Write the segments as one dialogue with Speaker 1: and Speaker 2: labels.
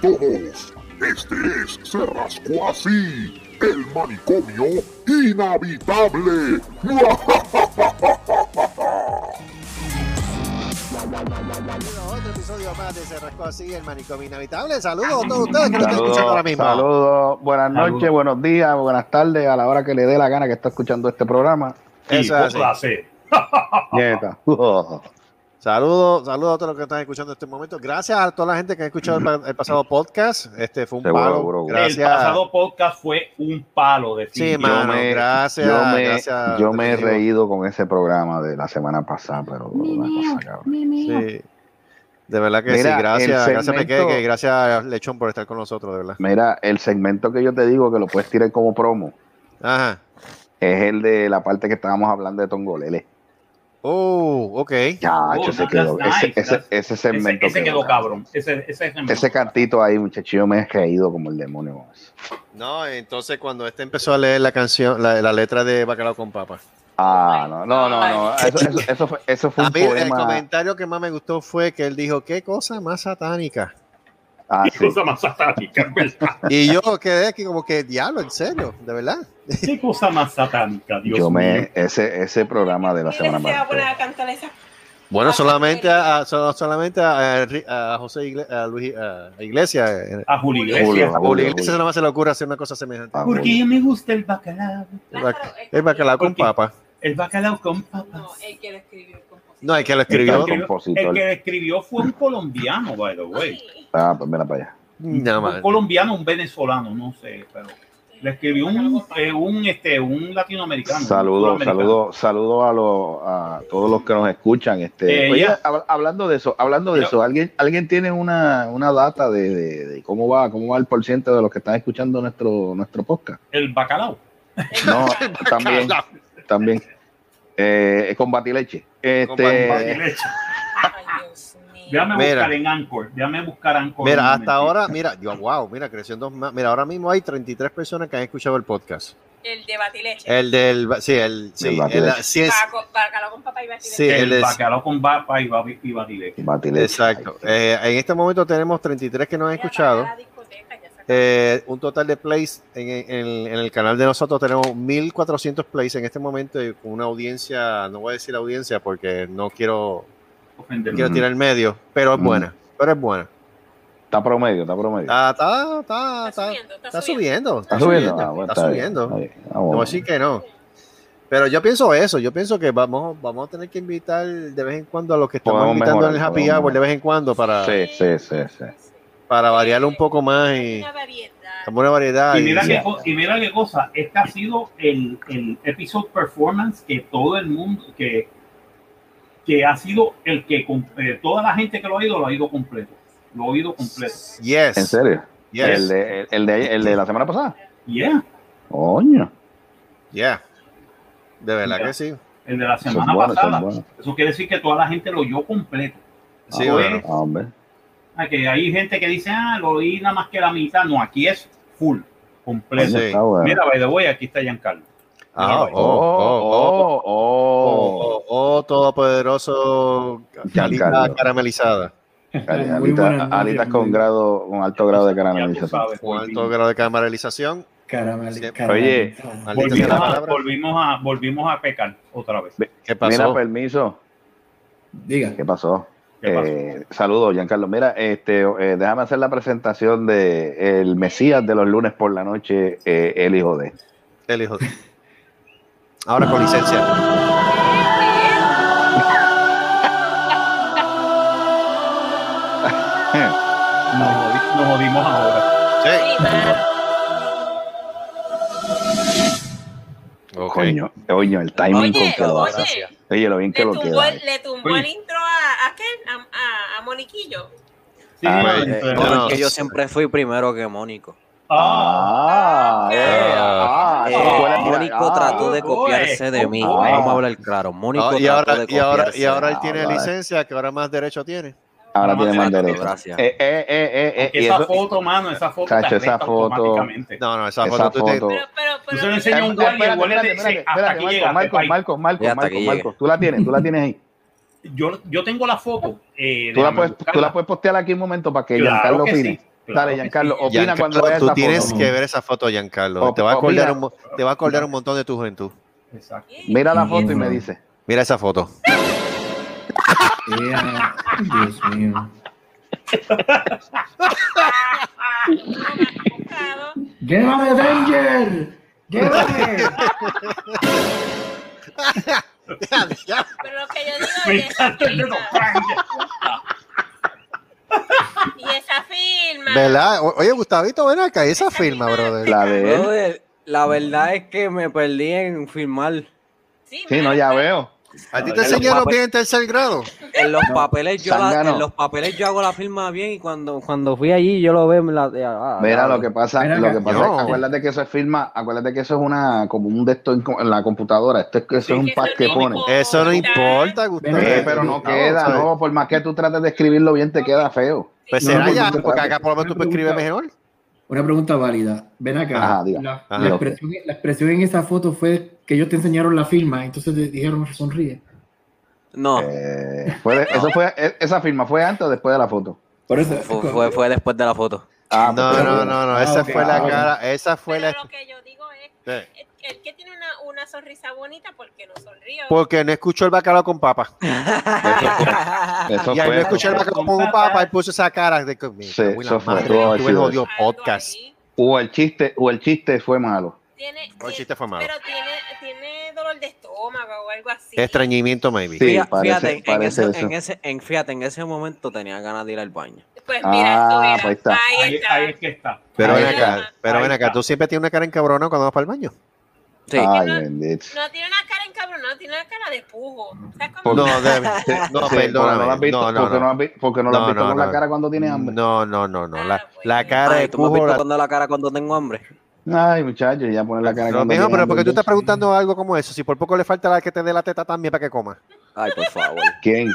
Speaker 1: todos. Este es Se Rascó Así, el manicomio inhabitable.
Speaker 2: Otro episodio más de Se Rascó Así, el manicomio inhabitable. Saludos a todos ustedes que nos están escuchando ahora mismo.
Speaker 3: Saludos, buenas noches, buenos días, buenas tardes, a la hora que le dé la gana que está escuchando este programa.
Speaker 2: Eso es así. Saludos, saludos a todos los que están escuchando en este momento. Gracias a toda la gente que ha escuchado el, pa- el pasado podcast. Este fue un
Speaker 3: Seguro,
Speaker 2: palo.
Speaker 3: seguro.
Speaker 2: Gracias.
Speaker 4: El pasado podcast fue un palo de
Speaker 2: Sí,
Speaker 4: fin.
Speaker 2: mano,
Speaker 3: me-
Speaker 2: gracias.
Speaker 3: yo me,
Speaker 2: gracias,
Speaker 3: yo me he reído con ese programa de la semana pasada, pero una cosa cabrón.
Speaker 2: Sí. De verdad que
Speaker 3: Mira,
Speaker 2: sí. Gracias, gracias
Speaker 3: segmento-
Speaker 2: Peque, gracias Lechón por estar con nosotros, de verdad.
Speaker 3: Mira, el segmento que yo te digo que lo puedes tirar como promo
Speaker 2: Ajá.
Speaker 3: es el de la parte que estábamos hablando de Tongolele.
Speaker 2: Oh, ok.
Speaker 3: Ya,
Speaker 4: Oh,
Speaker 3: se quedó.
Speaker 4: nice,
Speaker 3: ese, ese, ese
Speaker 4: Ese,
Speaker 3: segmento
Speaker 4: ese quedó cabrón. Ese, ese,
Speaker 3: Ese cantito ahí, muchachillo, me he reído como el demonio.
Speaker 2: No, entonces cuando este empezó a leer la canción, la, la letra de Bacalao con Papa.
Speaker 3: Ah, no, no, no, no. Eso, eso, eso fue, eso fue
Speaker 2: A
Speaker 3: un
Speaker 2: mí el comentario que más me gustó fue que él dijo, qué cosa más satánica.
Speaker 3: Ah,
Speaker 4: Qué
Speaker 3: sí.
Speaker 4: cosa más satánica, ¿verdad?
Speaker 2: Y yo quedé aquí como que, diablo, en serio, de verdad.
Speaker 4: Qué cosa más satánica, Dios
Speaker 3: Yo
Speaker 4: mío.
Speaker 3: me, ese, ese programa de la
Speaker 5: ¿Quién
Speaker 3: semana
Speaker 5: se va a poner
Speaker 3: pasada.
Speaker 5: a cantar esa?
Speaker 2: Bueno,
Speaker 5: Ah,
Speaker 2: solamente a, so- solamente a, a José Igle- a Luis, a Iglesias. eh,
Speaker 4: A Julio
Speaker 3: Julio,
Speaker 4: Iglesias.
Speaker 2: A Julio Iglesias nada más se le ocurre hacer una cosa semejante.
Speaker 4: Porque
Speaker 3: Julio.
Speaker 4: a mí me gusta el bacalao.
Speaker 2: El, bac- el bacalao con papa.
Speaker 4: El bacalao con papas.
Speaker 5: No, el que lo escribió.
Speaker 2: No, el que lo
Speaker 4: El que,
Speaker 2: escribió.
Speaker 3: El
Speaker 4: escribió-
Speaker 3: compositor.
Speaker 4: el que lo escribió fue un colombiano, by the way.
Speaker 3: Ah, pues mira para allá.
Speaker 2: Nada
Speaker 4: un colombiano, un venezolano, no sé, pero le escribió un, eh, un, este, un latinoamericano.
Speaker 3: Saludos, saludos, saludos a, los, a todos los que nos escuchan. Este,
Speaker 4: Eh,
Speaker 3: oye, hab- hablando de eso, hablando de eso, ¿alguien, alguien tiene una, una data de, de- de cómo va, cómo va el porciento de los que están escuchando nuestro, nuestro podcast?
Speaker 4: El bacalao.
Speaker 3: No, también, también. Eh, con batileche. Este,
Speaker 4: Batileche.
Speaker 5: Ay, Dios mío.
Speaker 4: Déjame
Speaker 2: Mira.
Speaker 4: buscar en Anchor. Déjame buscar Anchor.
Speaker 2: Mira, hasta ahora, mira, yo, wow, mira, creciendo más. Mira, ahora mismo hay 33 personas que han escuchado el podcast.
Speaker 5: El de Batileche.
Speaker 2: El del, sí, el, sí, el,
Speaker 3: batileche.
Speaker 2: sí, es,
Speaker 5: Bacalao con papá y Batileche.
Speaker 2: Sí,
Speaker 4: El
Speaker 2: es-
Speaker 4: bacalao con papa y, batileche.
Speaker 3: batileche.
Speaker 2: exacto. Eh, en este momento tenemos 33 que nos han
Speaker 5: Mira,
Speaker 2: escuchado.
Speaker 5: para
Speaker 2: Eh, un total de plays en, en- en el canal de nosotros tenemos 1400 plays en este momento y con una audiencia, no voy a decir audiencia porque no quiero,
Speaker 4: Ofenderme.
Speaker 2: quiero tirar el medio, pero es buena, pero es buena.
Speaker 3: Está promedio, está promedio.
Speaker 2: Está, está, está,
Speaker 5: Está
Speaker 2: está,
Speaker 5: subiendo, está
Speaker 2: está
Speaker 5: subiendo.
Speaker 2: subiendo,
Speaker 3: ¿Está subiendo? Ah, bueno,
Speaker 2: está
Speaker 3: está bien,
Speaker 2: subiendo.
Speaker 3: está bien. Ah,
Speaker 2: No voy a
Speaker 3: bueno.
Speaker 2: decir que no. Pero yo pienso eso, yo pienso que vamos, vamos a tener que invitar de vez en cuando a los que estamos
Speaker 3: Podemos
Speaker 2: invitando en el Happy Hour de vez en cuando para,
Speaker 3: Sí, sí, sí, sí.
Speaker 2: Para variar un poco más y
Speaker 5: Una variedad.
Speaker 2: como una variedad.
Speaker 4: Y mira, qué, co- y mira qué cosa, este ha sido el, el episode performance que todo el mundo, que, que ha sido el que eh, toda la gente que lo ha ido, lo ha ido completo. Lo ha oído completo.
Speaker 2: Yes.
Speaker 3: ¿En serio?
Speaker 2: Yes.
Speaker 3: El, de, el, de, el de la semana pasada.
Speaker 4: Yeah,
Speaker 3: Coño.
Speaker 2: Yeah. De verdad que sí.
Speaker 4: el de la semana
Speaker 3: buenos,
Speaker 4: pasada.
Speaker 3: buenos.
Speaker 4: Eso quiere decir que toda la gente lo oyó completo.
Speaker 2: Sí,
Speaker 3: Ah,
Speaker 2: bueno.
Speaker 3: ah, hombre.
Speaker 4: Ah, que hay gente que dice, ah, lo oí nada más que la mitad. No, aquí es full, completo.
Speaker 2: Sí.
Speaker 3: está bueno.
Speaker 4: Mira, by the way, aquí está Giancarlo.
Speaker 2: Ah, oh, oh, oh,
Speaker 3: oh, oh.
Speaker 2: oh, oh, todopoderoso calidad caramelizada.
Speaker 3: Alitas con grado, con alto grado de caramelización.
Speaker 2: Con alto grado de caramelización.
Speaker 6: Caramel,
Speaker 2: Sí.
Speaker 3: Oye,
Speaker 4: volvimos, a, volvimos a pecar otra vez.
Speaker 2: ¿Qué pasó?
Speaker 3: Mira, permiso.
Speaker 6: Diga.
Speaker 3: ¿Qué pasó? Eh, saludos, Giancarlo. Mira, este, eh, déjame hacer la presentación de el Mesías de los lunes por la noche, eh, el hijo de.
Speaker 2: El hijo de- Ahora con licencia.
Speaker 4: Nos, nos jodimos ahora.
Speaker 2: Sí.
Speaker 5: Sí, mano.
Speaker 2: Ok.
Speaker 3: Coño, coño, el timing
Speaker 5: Oye,
Speaker 3: con que lo
Speaker 5: oye,
Speaker 3: hace. Oye, lo bien que
Speaker 5: le
Speaker 3: lo
Speaker 5: tumbó,
Speaker 3: queda.
Speaker 5: el- le tumbó el intro a, quién? A, a, a Moniquillo.
Speaker 4: Sí,
Speaker 3: Ah,
Speaker 2: eh,
Speaker 4: pero-
Speaker 2: no,
Speaker 7: Porque yo siempre fui primero que Mónico.
Speaker 4: Ah,
Speaker 3: Ah, eh, ah,
Speaker 7: Eh, Mónico
Speaker 3: ah,
Speaker 7: trató de
Speaker 4: boy,
Speaker 7: copiarse de mí. Vamos a hablar claro. Mónico
Speaker 2: Ah, y,
Speaker 7: trató
Speaker 2: ahora,
Speaker 7: de
Speaker 2: y, ahora,
Speaker 7: copiarse
Speaker 2: y ahora él tiene
Speaker 3: Ah, vale.
Speaker 2: licencia, que ahora más derecho tiene.
Speaker 3: Ahora tiene más
Speaker 4: Gracias,
Speaker 3: derecho.
Speaker 7: Gracias.
Speaker 3: Eh, eh, eh, eh, eh,
Speaker 4: esa
Speaker 3: eso-
Speaker 4: foto, mano, esa foto
Speaker 3: Chacho,
Speaker 4: te
Speaker 3: esa foto-.
Speaker 2: No, no, esa,
Speaker 3: Esa
Speaker 2: foto, tú te-
Speaker 3: foto-
Speaker 5: Pero, pero,
Speaker 4: Tú
Speaker 5: pero.
Speaker 4: se lo un guardia.
Speaker 3: Marcos, Marcos, Marcos, Marcos, Marcos, tú la tienes, tú la tienes ahí.
Speaker 4: Yo, yo tengo la foto. Eh,
Speaker 3: Tú la, puedes, tú la puedes postear aquí un momento para que
Speaker 4: Claro
Speaker 3: Giancarlo
Speaker 4: que
Speaker 3: opine.
Speaker 4: sí,
Speaker 3: Dale, Giancarlo, opina
Speaker 2: Giancarlo,
Speaker 3: cuando veas
Speaker 2: tú
Speaker 3: esa
Speaker 2: tienes
Speaker 3: foto.
Speaker 2: que ver esa foto, Giancarlo. Te va a acordar un, te va a acordar un montón de tu juventud.
Speaker 4: Exacto.
Speaker 3: Mira la foto y me dice.
Speaker 2: Mira esa foto.
Speaker 6: Yeah. Dios mío.
Speaker 5: Buscado.
Speaker 6: ¡Llévame,
Speaker 5: Pero lo que yo digo
Speaker 4: Me
Speaker 5: es esa
Speaker 4: encanta el dedo.
Speaker 5: firma. Y esa firma.
Speaker 2: ¿Verdad? Oye, Gustavito, ven acá, esa firma, brother.
Speaker 3: La de él.
Speaker 7: Brother, la verdad es que me perdí en firmar.
Speaker 5: Sí,
Speaker 3: Sí, no, ya veo.
Speaker 2: ¿A ti te enseñaron bien en tercer grado?
Speaker 7: En los papeles yo la- en los papeles yo hago la firma bien y cuando, cuando fui allí yo lo veo en la ah,
Speaker 3: Mira lo que pasa,
Speaker 6: Mira
Speaker 3: lo que pasa,
Speaker 2: No.
Speaker 3: acuérdate que eso es firma, acuérdate que eso es una como un de esto en, la computadora, esto es que eso es un
Speaker 5: que
Speaker 3: pack
Speaker 5: eso
Speaker 3: que pone.
Speaker 2: Eso no importa, Gustavo.
Speaker 3: Eh, pero no queda, no, por más que tú trates de escribirlo bien te queda feo.
Speaker 2: Pues
Speaker 6: No,
Speaker 2: será ya, porque acá por lo menos tú puedes escribir mejor.
Speaker 6: Una pregunta válida. Ven acá.
Speaker 3: Ajá, diga.
Speaker 6: la,
Speaker 2: Ajá.
Speaker 6: la expresión, la expresión en esa foto fue que ellos te enseñaron la firma, entonces te dijeron sonríe.
Speaker 7: No,
Speaker 3: Eh, fue de- eso fue, e- esa firma fue antes o después de la foto.
Speaker 6: Por eso.
Speaker 7: fue, fue, fue después de la foto.
Speaker 3: Ah,
Speaker 2: No, no, no, no,
Speaker 6: Ah,
Speaker 2: esa fue
Speaker 6: Ah,
Speaker 2: la
Speaker 6: ok.
Speaker 2: cara, esa fue la...
Speaker 5: Lo que yo digo es,
Speaker 2: Sí.
Speaker 5: el, el que tiene una, sonrisa bonita porque no sonríe.
Speaker 2: Porque no escuchó el bacalao con papa.
Speaker 3: Eso
Speaker 2: Y al no
Speaker 3: fue.
Speaker 2: escuchar el bacalao con papa, él puso esa cara de que...
Speaker 3: Sí,
Speaker 2: "Me cago en la
Speaker 3: eso fue,
Speaker 5: Algo
Speaker 2: podcast.
Speaker 5: ahí.
Speaker 3: O el chiste, o el chiste fue malo.
Speaker 5: Tiene,
Speaker 2: O el chiste fue malo.
Speaker 5: Pero tiene, tiene dolor de estómago o algo así.
Speaker 2: Estreñimiento, maybe.
Speaker 3: Sí,
Speaker 7: Fíjate,
Speaker 3: parece-
Speaker 7: en,
Speaker 3: parece
Speaker 7: ese,
Speaker 3: eso.
Speaker 7: en ese, en, fíjate, en ese momento tenía ganas de ir al baño.
Speaker 5: Pues mira,
Speaker 3: Ah,
Speaker 5: esto era.
Speaker 3: pues está.
Speaker 5: Ahí
Speaker 4: Ahí,
Speaker 5: está.
Speaker 4: ahí es que está.
Speaker 2: Pero
Speaker 3: Ahí
Speaker 2: ven acá, pero
Speaker 4: Ahí
Speaker 2: ven acá, tú siempre tienes una cara encabrona cuando vas para el baño.
Speaker 7: Sí.
Speaker 3: Ay,
Speaker 5: no-
Speaker 3: bendito.
Speaker 5: No tiene una cara encabronada, tiene una cara de pujo.
Speaker 2: No, no, perdóname.
Speaker 3: porque no lo has visto,
Speaker 2: No, no,
Speaker 3: porque
Speaker 2: no.
Speaker 3: no lo has visto
Speaker 2: no,
Speaker 3: con
Speaker 2: no.
Speaker 3: la cara cuando tiene hambre.
Speaker 2: No, no, no, no. La,
Speaker 5: Ah, pues.
Speaker 2: la cara
Speaker 7: Ay,
Speaker 2: de
Speaker 7: ¿tú me has
Speaker 2: pujo.
Speaker 7: visto
Speaker 2: la-
Speaker 7: la cara cuando tengo hambre?
Speaker 3: Ay, muchacho, ya poner la cara
Speaker 2: No, mijo, pero porque tú estás preguntando algo como eso. Si por poco le falta la que te dé la teta también para que coma.
Speaker 7: Ay, por favor.
Speaker 3: ¿Quién?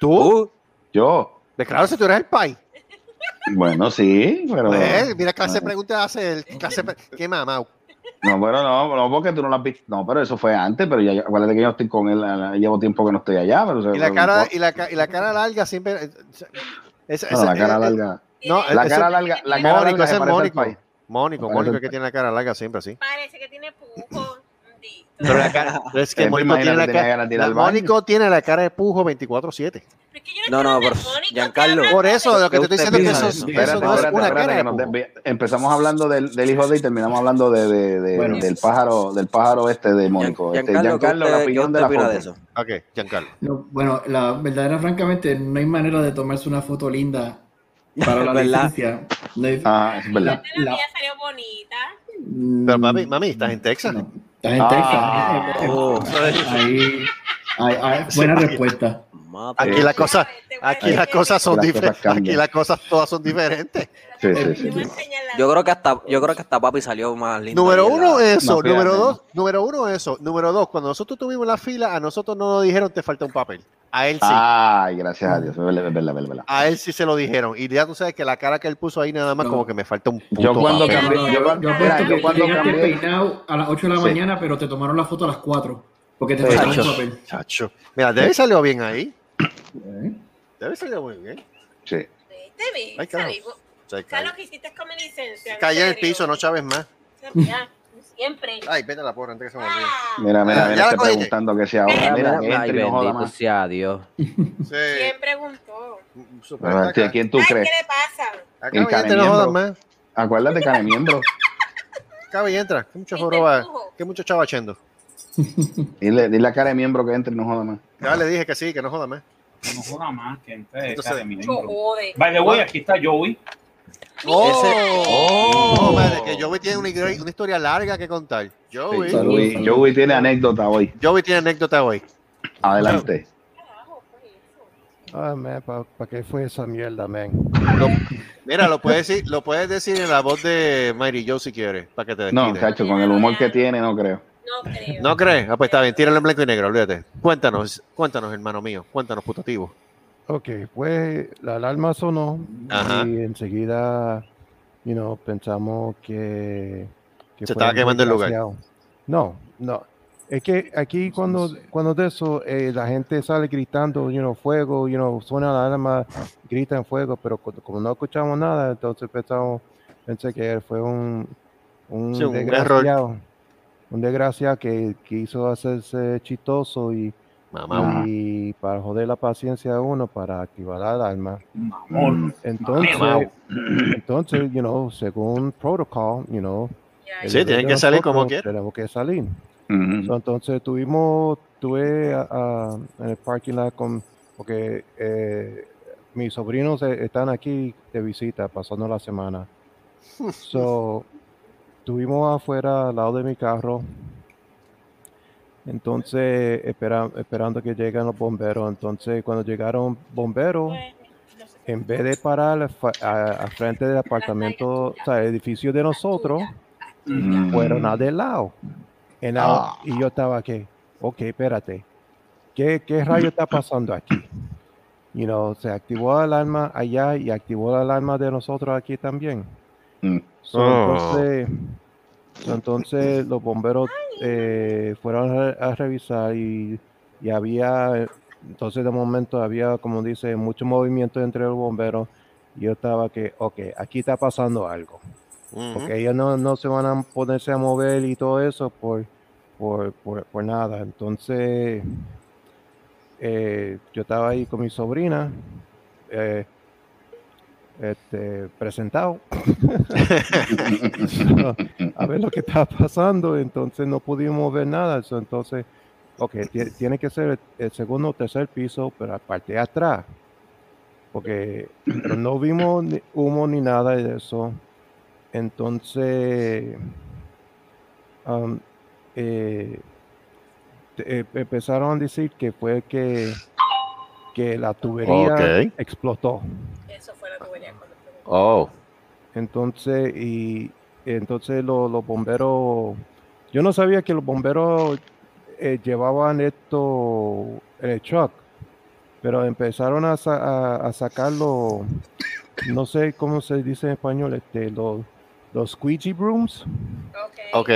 Speaker 2: ¿Tú?
Speaker 3: Yo.
Speaker 2: De claro, si tú eres el pai.
Speaker 3: Bueno, sí, pero.
Speaker 2: Pues, mira clase de preguntas hace el. Clase ¿Qué mamá?
Speaker 3: No, bueno, no, no, porque tú no lo has visto. No, pero eso fue antes, pero ya, acuérdate que yo estoy con él, la- llevo tiempo que no estoy allá. Pero,
Speaker 2: Y la cara, y la, y la cara larga siempre. eh, Esa,
Speaker 3: No, la cara
Speaker 2: eh, eh,
Speaker 3: larga.
Speaker 2: No,
Speaker 3: La cara larga, la cara
Speaker 2: Mónico,
Speaker 3: larga
Speaker 2: es Mónico. Mónico,
Speaker 3: Parece
Speaker 2: Mónico
Speaker 3: el-
Speaker 2: que tiene la cara larga siempre así.
Speaker 5: Parece que tiene pujo.
Speaker 2: Pero la cara, pero es que Mónico tiene la cara. la-. Mónico tiene la cara de pujo 24-7.
Speaker 5: Pero es que yo
Speaker 7: No, no,
Speaker 5: de Mónico,
Speaker 7: Giancarlo.
Speaker 2: Por eso,
Speaker 5: de-
Speaker 2: lo que te estoy
Speaker 7: ¿Qué
Speaker 2: diciendo es que eso, no es una cara
Speaker 3: empezamos hablando del, del hijo de y terminamos hablando de, de- de-
Speaker 2: Bueno.
Speaker 3: del pájaro del pájaro este de Mónico. Este,
Speaker 7: Giancarlo, ¿qué
Speaker 3: Giancarlo, la
Speaker 7: usted-
Speaker 3: opinión
Speaker 7: qué
Speaker 3: de la foto.
Speaker 7: de eso?
Speaker 2: Ok, Giancarlo.
Speaker 6: No, bueno, la verdadera, francamente, no hay manera de tomarse una foto linda para la licencia. No hay-
Speaker 3: Ah, es verdad.
Speaker 5: La
Speaker 6: la-
Speaker 5: mía salió bonita.
Speaker 6: mm,
Speaker 2: Pero mami, mami, estás en Texas.
Speaker 6: no, estás en
Speaker 3: Ah.
Speaker 6: Texas.
Speaker 7: Oh.
Speaker 6: Ahí, ahí- ahí- buena respuesta.
Speaker 7: Mapa.
Speaker 2: Aquí las cosas, aquí las cosas son diferentes. Aquí las cosas todas son diferentes.
Speaker 3: Sí, sí, sí.
Speaker 7: Yo creo que hasta, yo creo que hasta papi salió más lindo.
Speaker 2: Número uno,
Speaker 7: la-
Speaker 2: eso. Número dos, número uno, eso. Número dos, cuando nosotros tuvimos la fila, a nosotros no nos dijeron te falta un papel. A él sí.
Speaker 3: Ay, gracias a Dios. Verdad, es verdad.
Speaker 2: A él sí se lo dijeron. Y ya tú sabes que la cara que él puso ahí nada más
Speaker 6: No.
Speaker 2: como que me falta un puto
Speaker 3: Yo cuando
Speaker 2: papel.
Speaker 3: cambié, yo,
Speaker 6: yo
Speaker 3: cuando-
Speaker 6: apuesto
Speaker 3: mira, yo cuando cambié,
Speaker 6: peinado a las 8 de la
Speaker 3: Sí.
Speaker 6: mañana, pero te tomaron la foto a las 4. Porque te faltaba un
Speaker 7: Chacho.
Speaker 6: papel.
Speaker 2: Chacho. Mira, debe salió bien ahí.
Speaker 6: ¿Eh?
Speaker 2: Debe salió muy bien.
Speaker 3: sí.
Speaker 5: Te vi,
Speaker 2: Ay, carajo.
Speaker 5: salimos.
Speaker 2: O sea,
Speaker 5: ¿Sabes lo que hiciste con mi licencia?
Speaker 2: Caí en el piso, no chaves más.
Speaker 5: Ya, siempre.
Speaker 2: Ay, vete a la porra antes que se me olvide.
Speaker 5: Ah,
Speaker 3: Mira, mira, mira, estoy preguntando que sea ahora.
Speaker 5: Mira,
Speaker 3: Mira,
Speaker 7: Ay, bendito
Speaker 3: más.
Speaker 7: sea Dios.
Speaker 2: Sí.
Speaker 5: ¿Quién preguntó?
Speaker 2: Super,
Speaker 3: A ver,
Speaker 2: acá,
Speaker 3: ¿a ¿Quién tú
Speaker 5: Ay, ¿qué
Speaker 3: crees?
Speaker 5: le pasa?
Speaker 3: el
Speaker 2: y entra, no jodas más.
Speaker 3: Acuérdate, cane miembro.
Speaker 2: Acá y entra. ¿Qué mucho
Speaker 5: ¿Viste
Speaker 2: joroba? ¿Qué mucho chavachendo?
Speaker 3: Dile, dile a cara de miembro que entre y no joda más.
Speaker 2: Ya le dije que sí, que no joda más.
Speaker 4: No joda más que entre
Speaker 2: Entonces-
Speaker 4: de
Speaker 5: jode.
Speaker 4: By the way, aquí está Joey.
Speaker 2: ¡Oh! No, madre, que Joey tiene una, una historia larga que contar. Joey.
Speaker 3: Sí, Joey, Joey tiene anécdota hoy.
Speaker 2: Joey tiene anécdota hoy.
Speaker 3: Adelante.
Speaker 8: Ah, man, ¿para qué fue esa mierda, man?
Speaker 2: Lo- mira, lo puedes decir, lo puedes decir en la voz de Mary Joe si quieres, para que te
Speaker 3: No,
Speaker 2: desquite.
Speaker 3: chacho, con el humor que tiene, no creo.
Speaker 5: No creo.
Speaker 2: ¿No crees? Ah, pues está bien, tíralo en blanco y negro, olvídate. Cuéntanos, cuéntanos, hermano mío, cuéntanos, putativo.
Speaker 8: Ok, pues la alarma sonó
Speaker 2: Ajá.
Speaker 8: y enseguida, you know, pensamos que... que
Speaker 2: Se estaba quemando el lugar.
Speaker 8: No, no. Es que aquí cuando, cuando de eso eh, la gente sale gritando, you know, fuego, you know, suena la alarma, gritan fuego, pero co- como no escuchamos nada, entonces pensamos, pensé que fue un, un
Speaker 2: Sí, un
Speaker 8: desgraciado, un desgraciado que quiso hacerse chistoso y,
Speaker 2: Mamá.
Speaker 8: y para joder la paciencia de uno para activar la alarma.
Speaker 4: Mamón.
Speaker 8: Entonces,
Speaker 4: Mamau.
Speaker 8: entonces, you know, según protocol, you know, el
Speaker 2: Sí, tienen que salir como quieran.
Speaker 8: Tenemos que salir.
Speaker 3: Ujú.
Speaker 8: So, entonces tuvimos, tuve ah, en el parking lot con, porque eh, mis sobrinos eh, están aquí de visita, pasando la semana. So, estuvimos afuera al lado de mi carro. Entonces, espera- esperando que lleguen los bomberos. Entonces, cuando llegaron bomberos, en vez de parar a, a frente del apartamento, o sea, el edificio de nosotros,
Speaker 3: Mm.
Speaker 8: fueron a del lado. En la- Y yo estaba aquí, ok, espérate, ¿qué, qué rayo está pasando aquí? You know, se activó la alarma allá y activó la alarma de nosotros aquí también.
Speaker 3: Mm.
Speaker 8: So,
Speaker 2: Oh.
Speaker 8: entonces, so, entonces los bomberos eh, fueron a, re- a revisar y, y había, entonces de momento había, como dice, mucho movimiento entre los bomberos. Y yo estaba que, ok, aquí está pasando algo porque ellos no, no se van a ponerse a mover y todo eso por, por, por, por nada. Entonces, eh, yo estaba ahí con mi sobrina, eh, este, presentado, a ver lo que estaba pasando, entonces no pudimos ver nada. so, entonces, ok, tie- tiene que ser el, segundo o tercer piso, pero aparte de atrás, porque pero no vimos ni humo ni nada de eso. Entonces, um, eh, eh, empezaron a decir que fue que, que la tubería explotó.
Speaker 5: Eso fue la tubería cuando fue.
Speaker 2: Oh.
Speaker 8: Entonces, y entonces lo- los bomberos, yo no sabía que los bomberos eh, llevaban esto en el truck, pero empezaron a, sa- a- a sacarlo, no sé cómo se dice en español, este, los, los squeegee brooms.
Speaker 5: Ok.
Speaker 2: Ok.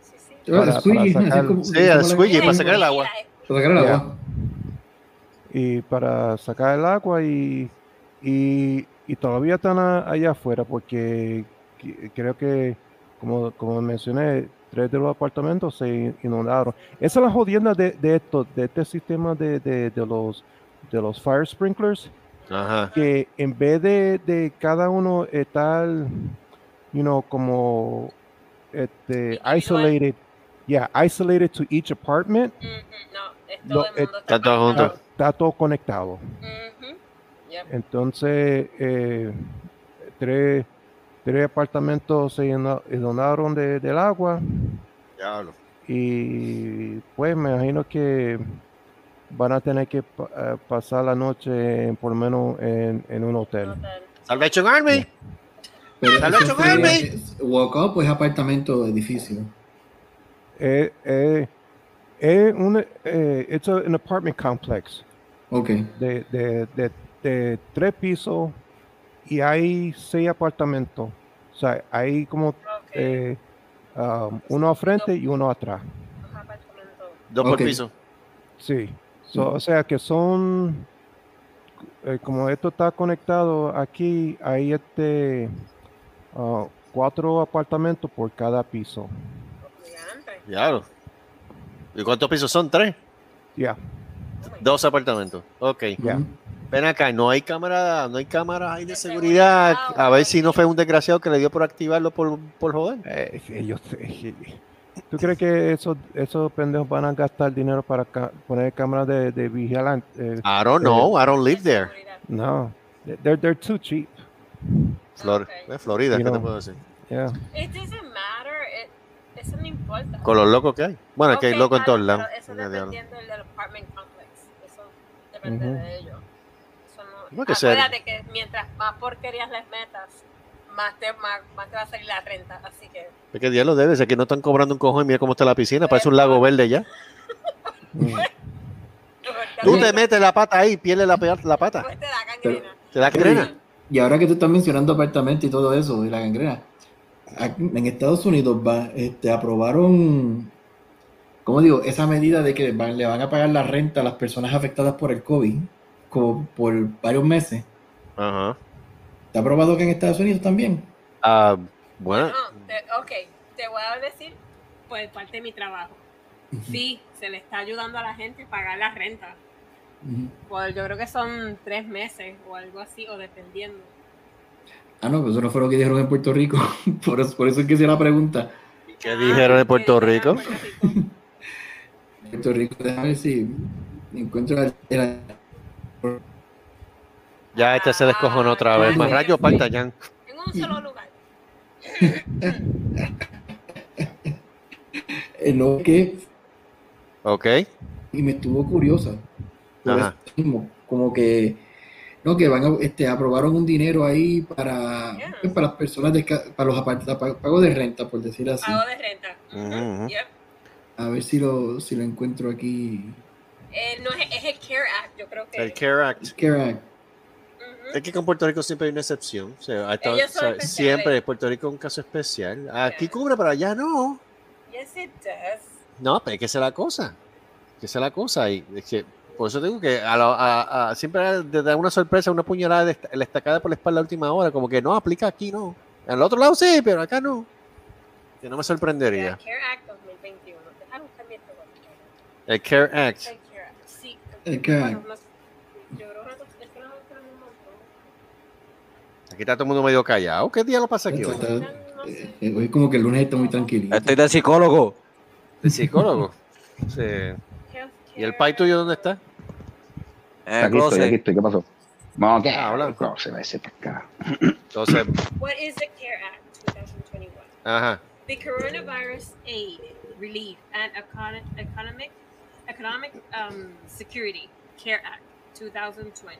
Speaker 5: Sí, sí.
Speaker 8: Para- para
Speaker 6: Squeegee,
Speaker 8: sacar-
Speaker 6: como-
Speaker 2: Sí,
Speaker 6: como
Speaker 2: el
Speaker 6: la-
Speaker 2: squeegee para
Speaker 5: Eh,
Speaker 2: sacar el agua.
Speaker 6: Para sacar el agua.
Speaker 8: y para sacar el agua y, y, y todavía están a- allá afuera porque que- creo que, como, como mencioné, tres de los apartamentos se inundaron. Esa es la jodienda de, de esto, de este sistema de, de, de los, de los fire sprinklers,
Speaker 2: Ajá.
Speaker 8: que en vez de, de cada uno estar, you know, como este, isolated, yeah, isolated to each apartment,
Speaker 5: Ujú, No, es
Speaker 8: Lo-
Speaker 5: todo el mundo
Speaker 8: eh,
Speaker 5: está
Speaker 8: está todo conectado.
Speaker 5: Ujú.
Speaker 8: Entonces, eh, tres, tres apartamentos se inundaron de, del agua
Speaker 2: Diablo.
Speaker 8: y pues me imagino que van a tener que pa- eh, pasar la noche por lo menos en, en un hotel.
Speaker 5: Total.
Speaker 2: Salvation Army.
Speaker 6: Pero fue-
Speaker 2: Army.
Speaker 6: es- Walk up es apartamento edificio.
Speaker 8: Eh, eh, es un eh, it's a- an apartment complex
Speaker 6: Ok.
Speaker 8: de, de, de, de tres pisos y hay seis apartamentos. O sea, hay como eh, um, uno al frente y uno atrás.
Speaker 2: Dos por piso.
Speaker 8: Sí, So, o sea que son, eh, como esto está conectado aquí, hay este ah, cuatro apartamentos por cada piso.
Speaker 2: Diablo. ¿Y cuántos pisos son? ¿Tres?
Speaker 8: Ya,
Speaker 2: Dos apartamentos. Ok.
Speaker 8: ya.
Speaker 2: Ven acá, no hay cámara, no hay cámaras ahí de seguridad. A ver si no fue un desgraciado que le dio por activarlo por, por joder.
Speaker 8: Eh, ellos, eh, ¿Tú crees que esos, esos pendejos van a gastar dinero para poner cámaras de, de vigilante? Eh,
Speaker 2: I don't know, I don't live there.
Speaker 8: No, they're, they're too cheap.
Speaker 2: Flor,
Speaker 5: Ok.
Speaker 2: eh, Florida,
Speaker 8: You
Speaker 2: ¿qué te
Speaker 8: know.
Speaker 2: puedo decir?
Speaker 8: Yeah.
Speaker 5: It doesn't matter. it- eso no importa.
Speaker 2: Con los locos que hay. Bueno, es que hay locos en todos lados.
Speaker 5: Eso dependiendo del apartment complex. Eso depende
Speaker 8: Ujú.
Speaker 5: de ellos.
Speaker 2: Que
Speaker 5: que mientras más porquerías les metas, más te, más, más te va a salir la renta. Así que
Speaker 2: Es que diablo debe ser que no están cobrando un cojón y mira cómo está la piscina, parece un lago verde ya.
Speaker 8: Mm.
Speaker 2: Tú te metes la pata ahí, pierdes la, la pata.
Speaker 5: Pues te da gangrena.
Speaker 2: Te da crena.
Speaker 6: Y ahora que tú estás mencionando apartamentos y todo eso, y la gangrena, aquí en Estados Unidos va, este, aprobaron como digo, esa medida de que van- le van a pagar la renta a las personas afectadas por el COVID como por varios meses,
Speaker 2: Ajá.
Speaker 6: ¿está aprobado que en Estados Unidos también?
Speaker 2: Ah, bueno,
Speaker 5: No, te- ok, te voy a decir por parte de mi trabajo. Sí, se le está ayudando a la gente a pagar la renta.
Speaker 6: Ujú.
Speaker 5: Pues yo creo que son tres meses o algo así, o dependiendo.
Speaker 6: Ah, no, pues eso no fue lo que dijeron en Puerto Rico. por, eso, por eso es que hice la pregunta.
Speaker 2: ¿qué
Speaker 5: Ah,
Speaker 2: dijeron de Puerto
Speaker 5: que
Speaker 2: Rico?
Speaker 5: Puerto Rico.
Speaker 6: Puerto Rico, déjame ver si encuentro el- el-
Speaker 2: Ya este se descojonó otra vez. Más rayo falta, Jan.
Speaker 5: En un solo lugar.
Speaker 6: lo que
Speaker 2: Ok.
Speaker 6: y me estuvo curiosa.
Speaker 2: Ajá.
Speaker 6: mismo, como que no que van a, este aprobaron un dinero ahí para pues, para las personas de, para los apart- pa- pago de renta por decir así.
Speaker 5: Pago de renta. Yep.
Speaker 6: A ver si lo si lo encuentro aquí.
Speaker 5: Eh, no es, es el CARE Act, yo creo que.
Speaker 2: El CARE Act.
Speaker 6: Care Act.
Speaker 2: Es que con Puerto Rico siempre hay una excepción. O sea, o sea, siempre Puerto Rico es un caso especial. Aquí cubre, pero allá no.
Speaker 5: Yes, it does.
Speaker 2: No, pero es que esa es la cosa. Que esa es la cosa. Y es que, por eso digo que a la- a- a- siempre te da una sorpresa, una puñalada de la estacada por la espalda a última hora. Como que no aplica aquí, no. En el otro lado sí, pero acá no. Que no me sorprendería.
Speaker 5: El CARE Act 2021. Deja buscar mi información.
Speaker 2: El CARE Act.
Speaker 5: El es que.
Speaker 2: Aquí está todo el mundo medio callado. ¿Qué día lo pasa aquí hoy?
Speaker 6: Está- eh, eh, hoy como que el lunes está muy tranquilito.
Speaker 7: Estoy de psicólogo.
Speaker 2: El psicólogo. Sí. ¿Y el pai tuyo dónde está?
Speaker 7: El
Speaker 3: Aquí estoy, aquí estoy. ¿Qué pasó? Vamos, ¿qué?
Speaker 2: Ah.
Speaker 3: No, se va ese pescado.
Speaker 2: Entonces,
Speaker 5: What is the CARE Act 2021?
Speaker 2: ajá.
Speaker 5: The Coronavirus Aid, Relief, and Econ- Economic Economic um, Security CARE Act 2020,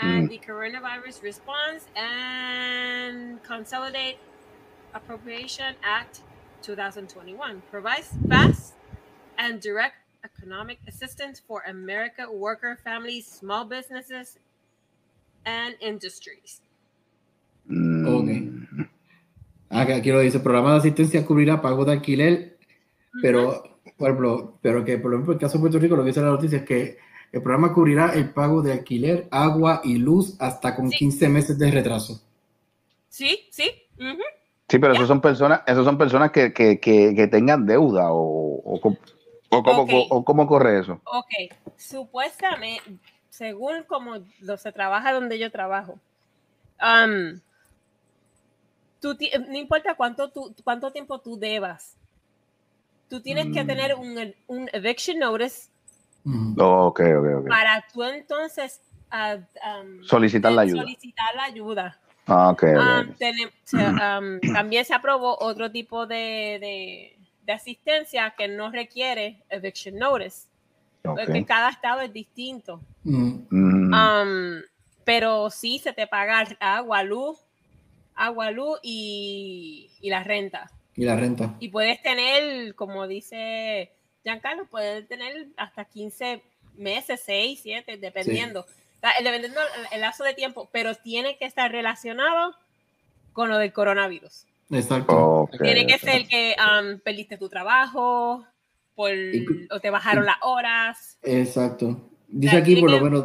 Speaker 5: and
Speaker 3: Mm.
Speaker 5: the Coronavirus Response and Consolidate Appropriation Act 2021 provides fast and direct economic assistance for America worker families, small businesses, and industries.
Speaker 3: Mm,
Speaker 6: Ok. Ah, que aquí lo dice, programa de asistencia cubrirá pago de alquiler, pero, por ejemplo, pero que por ejemplo el caso de Puerto Rico lo que dice la noticia es que el programa cubrirá el pago de alquiler, agua y luz hasta con
Speaker 5: Sí.
Speaker 6: 15 meses de retraso.
Speaker 5: Sí, sí. ujú.
Speaker 3: Sí, pero esos son personas, esos son personas que, que, que, que tengan deuda o, o, cómo,
Speaker 5: Ok.
Speaker 3: o cómo corre eso.
Speaker 5: Ok, supuestamente, según como lo se trabaja donde yo trabajo, tú no importa cuánto, tú, cuánto tiempo tú debas, tú tienes que
Speaker 3: Mm.
Speaker 5: tener un, un eviction notice
Speaker 6: Ujú.
Speaker 3: Ok, ok, ok.
Speaker 5: para tú entonces am,
Speaker 3: Solicitar la ayuda.
Speaker 5: solicitar la ayuda.
Speaker 3: Ah,
Speaker 5: am, también se aprobó otro tipo de, de- de asistencia que no requiere eviction notice,
Speaker 3: ok.
Speaker 5: porque cada estado es distinto.
Speaker 3: Mm,
Speaker 5: Um, pero sí se te paga agua, luz, agua, luz y, y la renta.
Speaker 6: Y la renta.
Speaker 5: Y puedes tener, como dice Giancarlo, puedes tener hasta 15 meses, 6, 7, dependiendo. O sea, dependiendo el, lazo de tiempo, pero tiene que estar relacionado con lo del coronavirus.
Speaker 6: Exacto.
Speaker 5: tiene que ser que um, perdiste tu trabajo por, o te bajaron las horas.
Speaker 6: Exacto. Dice
Speaker 5: sea,
Speaker 6: aquí, por lo
Speaker 5: que-
Speaker 6: menos,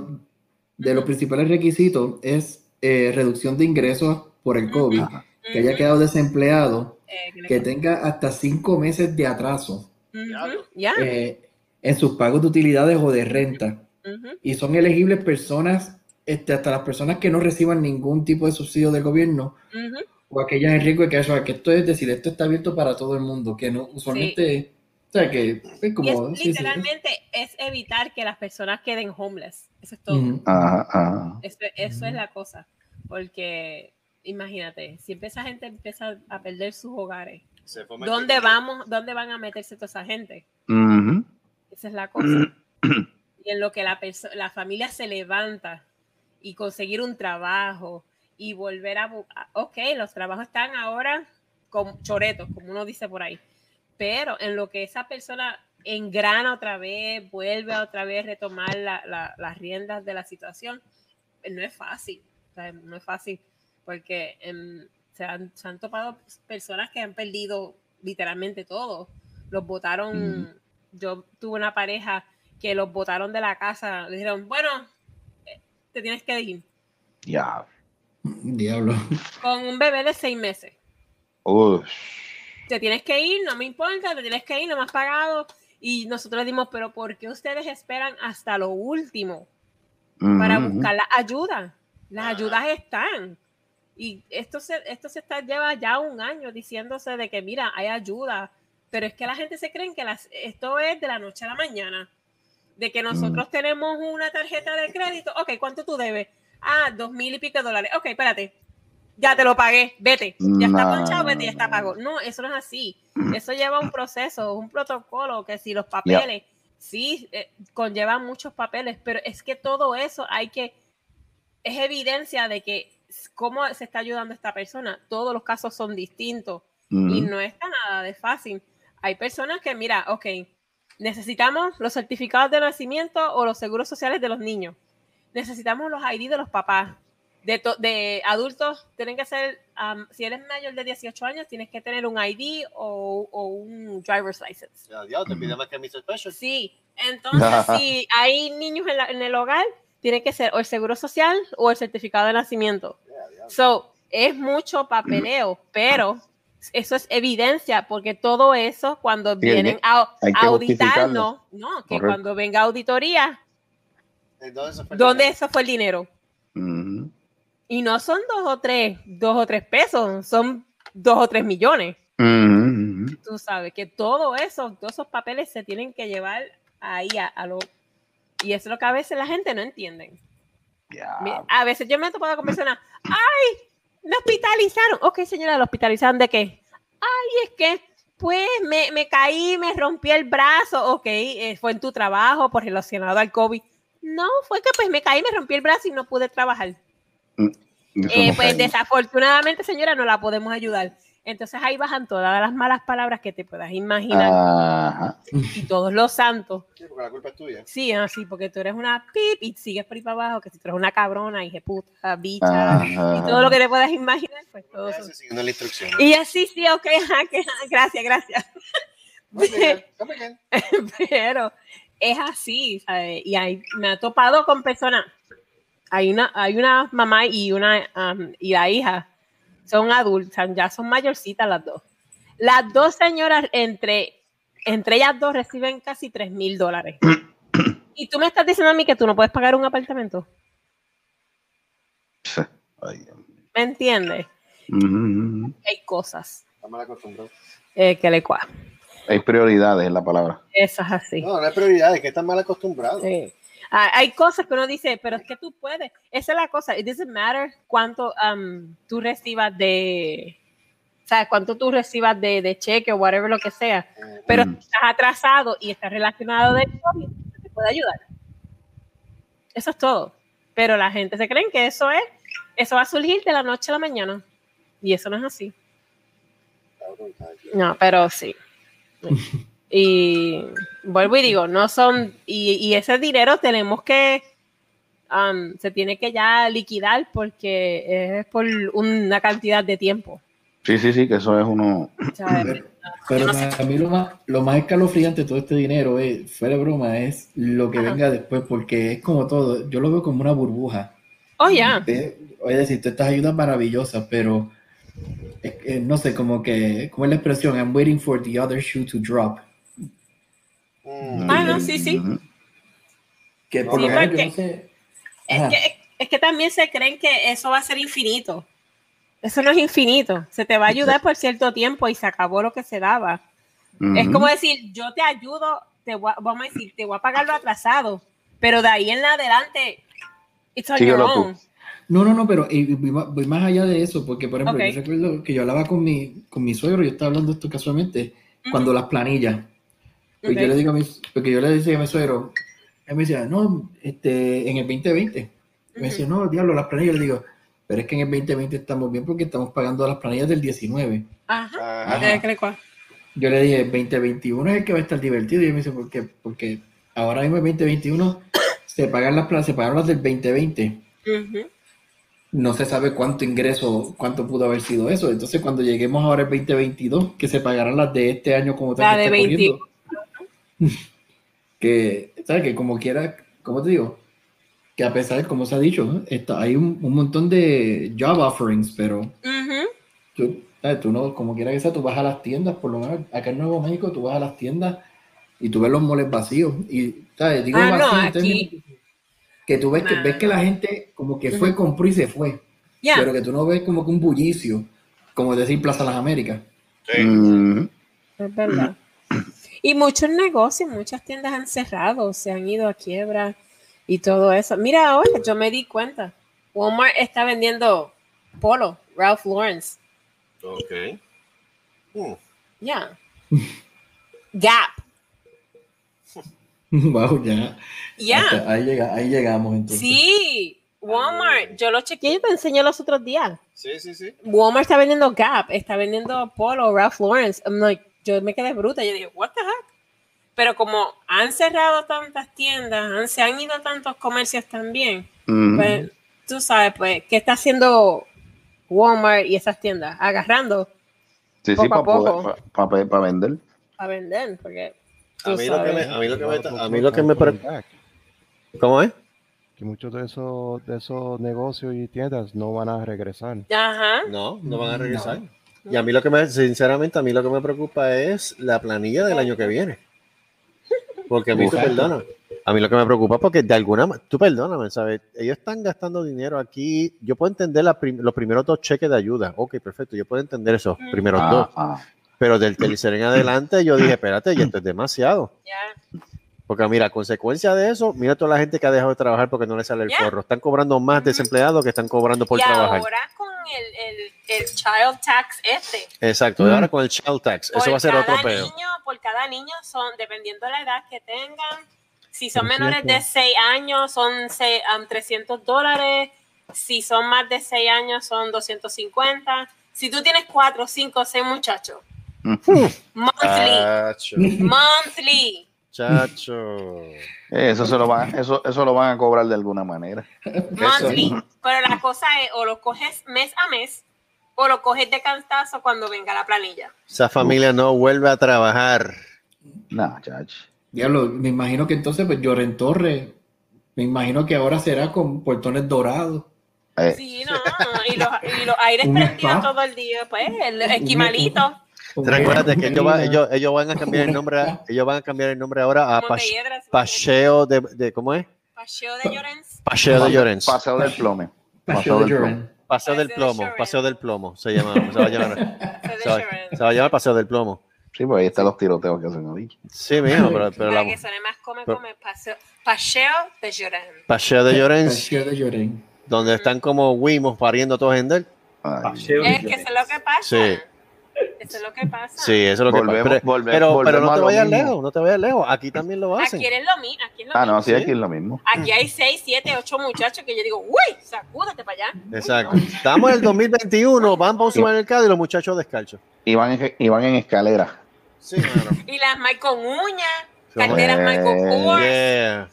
Speaker 6: de los principales requisitos es eh, reducción de ingresos por el COVID, que haya quedado desempleado,
Speaker 5: Eh, que
Speaker 6: tenga hasta cinco meses de atraso
Speaker 5: Ujú, Ya.
Speaker 6: eh, en sus pagos de utilidades o de renta.
Speaker 5: ujú.
Speaker 6: Y son elegibles personas, este, hasta las personas que no reciban ningún tipo de subsidio del gobierno
Speaker 5: Ujú.
Speaker 6: o aquellas en riesgo de que eso, que esto es decir, esto está abierto para todo el mundo, que no usualmente, o sea, que es como...
Speaker 5: Y es,
Speaker 6: sí, sí,
Speaker 5: literalmente es evitar que las personas queden homeless. Eso es todo. Eso es la cosa. Porque imagínate, si esa gente empieza a perder sus hogares, ¿dónde vamos? ¿Dónde van a meterse toda esa gente? Esa es la cosa. Y en lo que la, perso- la familia se levanta y conseguir un trabajo y volver a... Ok, los trabajos están ahora con choretos, como uno dice por ahí. Pero en lo que esa persona engrana otra vez, vuelve a otra vez retomar la- la- las riendas de la situación, eh, no es fácil. o sea, no es fácil porque em, se, han, se han topado personas que han perdido literalmente todo. Los votaron Yo tuve una pareja que los botaron de la casa. Le dijeron, bueno, eh, te tienes que ir.
Speaker 3: Ya.
Speaker 6: Diablo.
Speaker 5: Con un bebé de seis meses.
Speaker 3: Uy.
Speaker 5: Te tienes que ir, no me importa, te tienes que ir, no me has pagado. Y nosotros dimos, pero ¿por qué ustedes esperan hasta lo último para buscar la ayuda? Las ayudas están. Y esto se, esto se está, lleva ya un año diciéndose de que, mira, hay ayuda. Pero es que la gente se cree que las, esto es de la noche a la mañana. De que nosotros tenemos una tarjeta de crédito. Ok, ¿cuánto tú debes? Ah, dos mil y pico de dólares. Ok, espérate. Ya te lo pagué, vete. Ya está ponchado, vete, ya está pago. No, eso no es así. Eso lleva un proceso, un protocolo, que si los papeles, sí, eh, conllevan muchos papeles, pero es que todo eso hay que, es evidencia de que cómo se está ayudando esta persona. Todos los casos son distintos y no está nada de fácil. Hay personas que, mira, ok, necesitamos los certificados de nacimiento o los seguros sociales de los niños. Necesitamos los ID de los papás. De, to- de adultos, tienen que ser, am, si eres mayor de 18 años, tienes que tener un ID o, o un driver's license.
Speaker 2: Ya, diablo, te pide más que. Special.
Speaker 5: Sí, entonces si hay niños en, la- en el hogar, tiene que ser o el seguro social o el certificado de nacimiento. So, es mucho papeleo, pero eso es evidencia, porque todo eso, cuando vienen a, auditarnos, no, que
Speaker 3: Correcto.
Speaker 5: cuando venga auditoría,
Speaker 2: ¿Dónde se fue el
Speaker 5: ¿dónde
Speaker 2: dinero?
Speaker 5: eso fue el dinero? Y no son dos o tres, dos o tres pesos, son dos o tres millones.
Speaker 3: Ujú, ujú.
Speaker 5: Tú sabes que todo eso, todos esos papeles se tienen que llevar ahí a, a lo... Y eso es lo que a veces la gente no entiende. A veces yo me he topado con personas, ¡ay! Me hospitalizaron. Ok, señora, ¿lo hospitalizaron de qué? Ay, es que, pues, me, me caí, me rompí el brazo. Ok, eh, fue en tu trabajo por relacionado al COVID. No, fue que pues me caí, me rompí el brazo y no pude trabajar.
Speaker 3: Eso
Speaker 5: Eh,
Speaker 3: no
Speaker 5: pues desafortunadamente, señora, no la podemos ayudar. Entonces ahí bajan todas las malas palabras que te puedas imaginar.
Speaker 3: Ajá.
Speaker 5: Y todos los santos.
Speaker 2: Sí, porque la culpa es tuya.
Speaker 5: Sí, así, porque tú eres una pip y sigues por ahí para abajo, que si tú eres una cabrona, hija puta, bicha,
Speaker 3: Ajá.
Speaker 5: y todo lo que te puedas imaginar, pues todo eso.
Speaker 2: Gracias, siguiendo la instrucción.
Speaker 5: Y así, sí, ok, ajá, que- gracias, gracias. Pero es así, ¿sabes? Y ahí me ha topado con personas. Hay una, hay una mamá y una um, y la hija son adultas, ya son mayorcitas las dos. Las dos señoras entre, entre ellas dos reciben casi 3 mil dólares. Y tú me estás diciendo a mí que tú no puedes pagar un apartamento. ¿Me entiendes?
Speaker 3: Ujú.
Speaker 5: Hay cosas eh, que le.
Speaker 3: Hay prioridades en la palabra.
Speaker 5: Eso es así.
Speaker 2: No, no hay prioridad, es que están mal acostumbrados.
Speaker 5: Sí. Ah, Hay cosas que uno dice, pero es que tú puedes. Esa es la cosa. It doesn't matter cuánto um, tú recibas de, o sea, cuánto tú recibas de, de cheque o whatever lo que sea. Pero
Speaker 3: Mm.
Speaker 5: si estás atrasado y estás relacionado del COVID, te puede ayudar. Eso es todo. Pero la gente se cree que eso es, eso va a surgir de la noche a la mañana. Y eso no es así. No, pero sí. Y vuelvo y digo, no son, y, y ese dinero tenemos que, um, se tiene que ya liquidar porque es por una cantidad de tiempo.
Speaker 3: Sí, sí, sí, que eso es uno.
Speaker 6: Pero
Speaker 5: no sé.
Speaker 6: a mí lo más, lo más escalofriante de todo este dinero, es, fuera de broma, es lo que
Speaker 5: Ajá.
Speaker 6: venga después, porque es como todo, yo lo veo como una burbuja.
Speaker 5: oh, ya.
Speaker 6: Ve- Oye, decir, todas estas ayudas maravillosas, pero es que, no sé, como que, como es la expresión, I'm waiting for the other shoe to drop.
Speaker 2: Mm.
Speaker 5: Ah, no, sí, sí.
Speaker 6: Que por
Speaker 5: Sí,
Speaker 6: lo menos
Speaker 5: porque-
Speaker 6: yo no sé.
Speaker 5: Es que, es que también se creen que eso va a ser infinito. Eso no es infinito. Se te va a ayudar por cierto tiempo y se acabó lo que se daba. Es como decir, yo te ayudo, te voy a- vamos a decir, te voy a pagar lo atrasado, pero de ahí en adelante, it's on your own.
Speaker 6: No, no, no, pero eh, voy, más, voy más allá de eso, porque por ejemplo, yo recuerdo que yo hablaba con mi, con mi suegro, yo estaba hablando de esto casualmente, cuando las planillas. Pues yo le digo a mi, porque yo le decía a mi suegro, él me decía, no, este, en el 2020. Me decía, no, diablo, las planillas. Yo le digo, pero es que en el 2020 estamos bien porque estamos pagando las planillas del 19.
Speaker 5: Ajá.
Speaker 2: Ajá.
Speaker 5: Eh, ¿qué le cua-
Speaker 6: Yo le dije, 2021 es el que va a estar divertido. Y él me dice, ¿por qué? Porque ahora mismo el 2021 se pagan las plan- se pagaron las del 2020.
Speaker 5: Ujú.
Speaker 6: No se sabe cuánto ingreso, cuánto pudo haber sido eso. Entonces, cuando lleguemos ahora el 2022, que se pagarán las de este año como tal
Speaker 5: La
Speaker 6: que
Speaker 5: de
Speaker 6: está
Speaker 5: 20.
Speaker 6: corriendo. Que, ¿sabes? Que como quiera, ¿cómo te digo? Que a pesar, como se ha dicho, ¿no? Está, hay un, un montón de job offerings, pero
Speaker 5: Ujú.
Speaker 6: tú, ¿sabes? tú no, como quiera que sea, tú vas a las tiendas, por lo menos acá en Nuevo México, tú vas a las tiendas y tú ves los moles vacíos. Y, ¿sabes? Digo
Speaker 5: Ah, no,
Speaker 6: vacío en
Speaker 5: aquí-
Speaker 6: que tú ves que,
Speaker 5: No,
Speaker 6: ves que la
Speaker 5: no.
Speaker 6: gente como que fue,
Speaker 5: Ujú.
Speaker 6: compró y se fue.
Speaker 5: Ya.
Speaker 6: Pero que tú no ves como que un bullicio, como decir Plaza Las Américas.
Speaker 3: Mm,
Speaker 5: Es verdad. Y muchos negocios, muchas tiendas han cerrado, se han ido a quiebra y todo eso. Mira, ahora yo me di cuenta. Walmart está vendiendo polo, Ralph Lawrence.
Speaker 2: Ok.
Speaker 5: Ya. Gap.
Speaker 6: wow, ya.
Speaker 5: Ya.
Speaker 6: Hasta Ahí, llega, ahí llegamos entonces.
Speaker 5: Sí. Walmart. Yo lo chequeé y te enseñé los otros días.
Speaker 2: Sí, sí, sí.
Speaker 5: Walmart está vendiendo Gap, está vendiendo Polo, Ralph Lawrence. I'm like, yo me quedé bruta. Yo dije, what the heck? Pero como han cerrado tantas tiendas, han, se han ido tantos comercios también,
Speaker 3: mm.
Speaker 5: pues tú sabes, pues, ¿qué está haciendo Walmart y esas tiendas? Agarrando
Speaker 3: Sí, sí,
Speaker 5: poco a
Speaker 3: para
Speaker 5: poco.
Speaker 3: para vender.
Speaker 5: a vender, porque
Speaker 2: A mí, lo que me, a mí lo que me, a mí lo que me. ¿Cómo es?
Speaker 8: Que muchos de esos, de esos negocios y tiendas no van a regresar.
Speaker 5: Ajá.
Speaker 2: No, no van a
Speaker 6: No.
Speaker 2: Y a mí lo que me, sinceramente, a mí lo que me preocupa es la planilla del año que viene. Porque a mí, tú perdona, a mí lo que me preocupa porque de alguna manera, tú perdóname, ¿sabes? Ellos están gastando dinero aquí. Yo puedo entender la prim- los primeros dos cheques de ayuda. Ok, perfecto, yo puedo entender esos
Speaker 5: Mm.
Speaker 2: primeros dos.
Speaker 3: Ah, ah.
Speaker 2: Pero del tercer en adelante yo dije, espérate, y esto es demasiado.
Speaker 5: Ya.
Speaker 2: Porque mira, a consecuencia de eso, mira toda la gente que ha dejado de trabajar porque no le sale el
Speaker 5: Ya.
Speaker 2: forro. Están cobrando más desempleados que están cobrando por
Speaker 5: y
Speaker 2: trabajar.
Speaker 5: ahora con el, el, el child tax este,
Speaker 2: Exacto, y ahora con el child tax, eso
Speaker 5: por
Speaker 2: va a ser otro
Speaker 5: cada
Speaker 2: peo.
Speaker 5: niño, por cada niño son, dependiendo de la edad que tengan, si son menores de 6 años son se- um, 300 dólares, si son más de 6 años son 250. Si tú tienes 4, 5, 6 muchachos, monthly,
Speaker 2: Chacho,
Speaker 5: monthly.
Speaker 2: Chacho.
Speaker 3: Eso, se lo van, eso, eso lo van a cobrar de alguna manera.
Speaker 5: monthly. Pero la cosa es, o lo coges mes a mes, o lo coges de cantazo cuando venga la planilla.
Speaker 2: Esa familia no vuelve a trabajar.
Speaker 3: No, chacho.
Speaker 6: Diablo, me imagino que entonces, pues Lloren Torres, me imagino que ahora será con portones dorados.
Speaker 3: Eh,
Speaker 5: Sí, no, y los, y los aires prendidos todo el día, pues, el esquimalito,
Speaker 2: Recuérdate que ellos, van- ellos, ellos van a cambiar el nombre, ellos van a cambiar el nombre ahora a Pas- Paseo de, de- ¿cómo es?
Speaker 5: Paseo de Llorens.
Speaker 2: Paseo de Llorens.
Speaker 3: Paseo del plome.
Speaker 6: Paseo
Speaker 3: Paseo
Speaker 6: de
Speaker 3: del plomo.
Speaker 2: Paseo del plomo,
Speaker 5: Llorens.
Speaker 2: Paseo del plomo se llama, se va a llamar,
Speaker 5: Paseo de
Speaker 2: se va,
Speaker 5: Llorens.
Speaker 2: se va a llamar Paseo del plomo.
Speaker 3: Sí, pues ahí están los tiroteos que hacen ahí.
Speaker 2: Sí, mijo, pero, pero
Speaker 5: Para
Speaker 2: la-
Speaker 5: que suene más come,
Speaker 2: pero-
Speaker 5: come, paseo, paseo de Llorens.
Speaker 2: Paseo de Llorens,
Speaker 6: Paseo de Lloren.
Speaker 2: donde están como Wimos pariendo todos en él.
Speaker 3: Ay,
Speaker 4: Paseo de
Speaker 5: Es que eso es lo que pasa.
Speaker 2: Sí.
Speaker 5: Eso es lo que pasa.
Speaker 2: Sí, eso es lo que
Speaker 3: Volvemos-
Speaker 2: pasa. Pero,
Speaker 3: volve-
Speaker 2: pero, pero
Speaker 3: volvemos
Speaker 2: no
Speaker 3: a
Speaker 2: te vayas lejos, no te vayas lejos. Aquí también lo hacen.
Speaker 5: Aquí es lo mismo. Aquí es lo
Speaker 3: Ah, no,
Speaker 5: mismo.
Speaker 3: sí, aquí es lo mismo.
Speaker 5: Aquí hay 6, 7, 8 muchachos que yo digo, uy, sacúdate para allá.
Speaker 2: Exacto. Estamos en el 2021, van para un supermercado y los muchachos descalchos.
Speaker 3: Y van en, y van en escalera.
Speaker 2: Sí.
Speaker 5: Y las Mike con uñas, carteras Michael
Speaker 3: Eh,
Speaker 5: Kors,
Speaker 2: Yeah.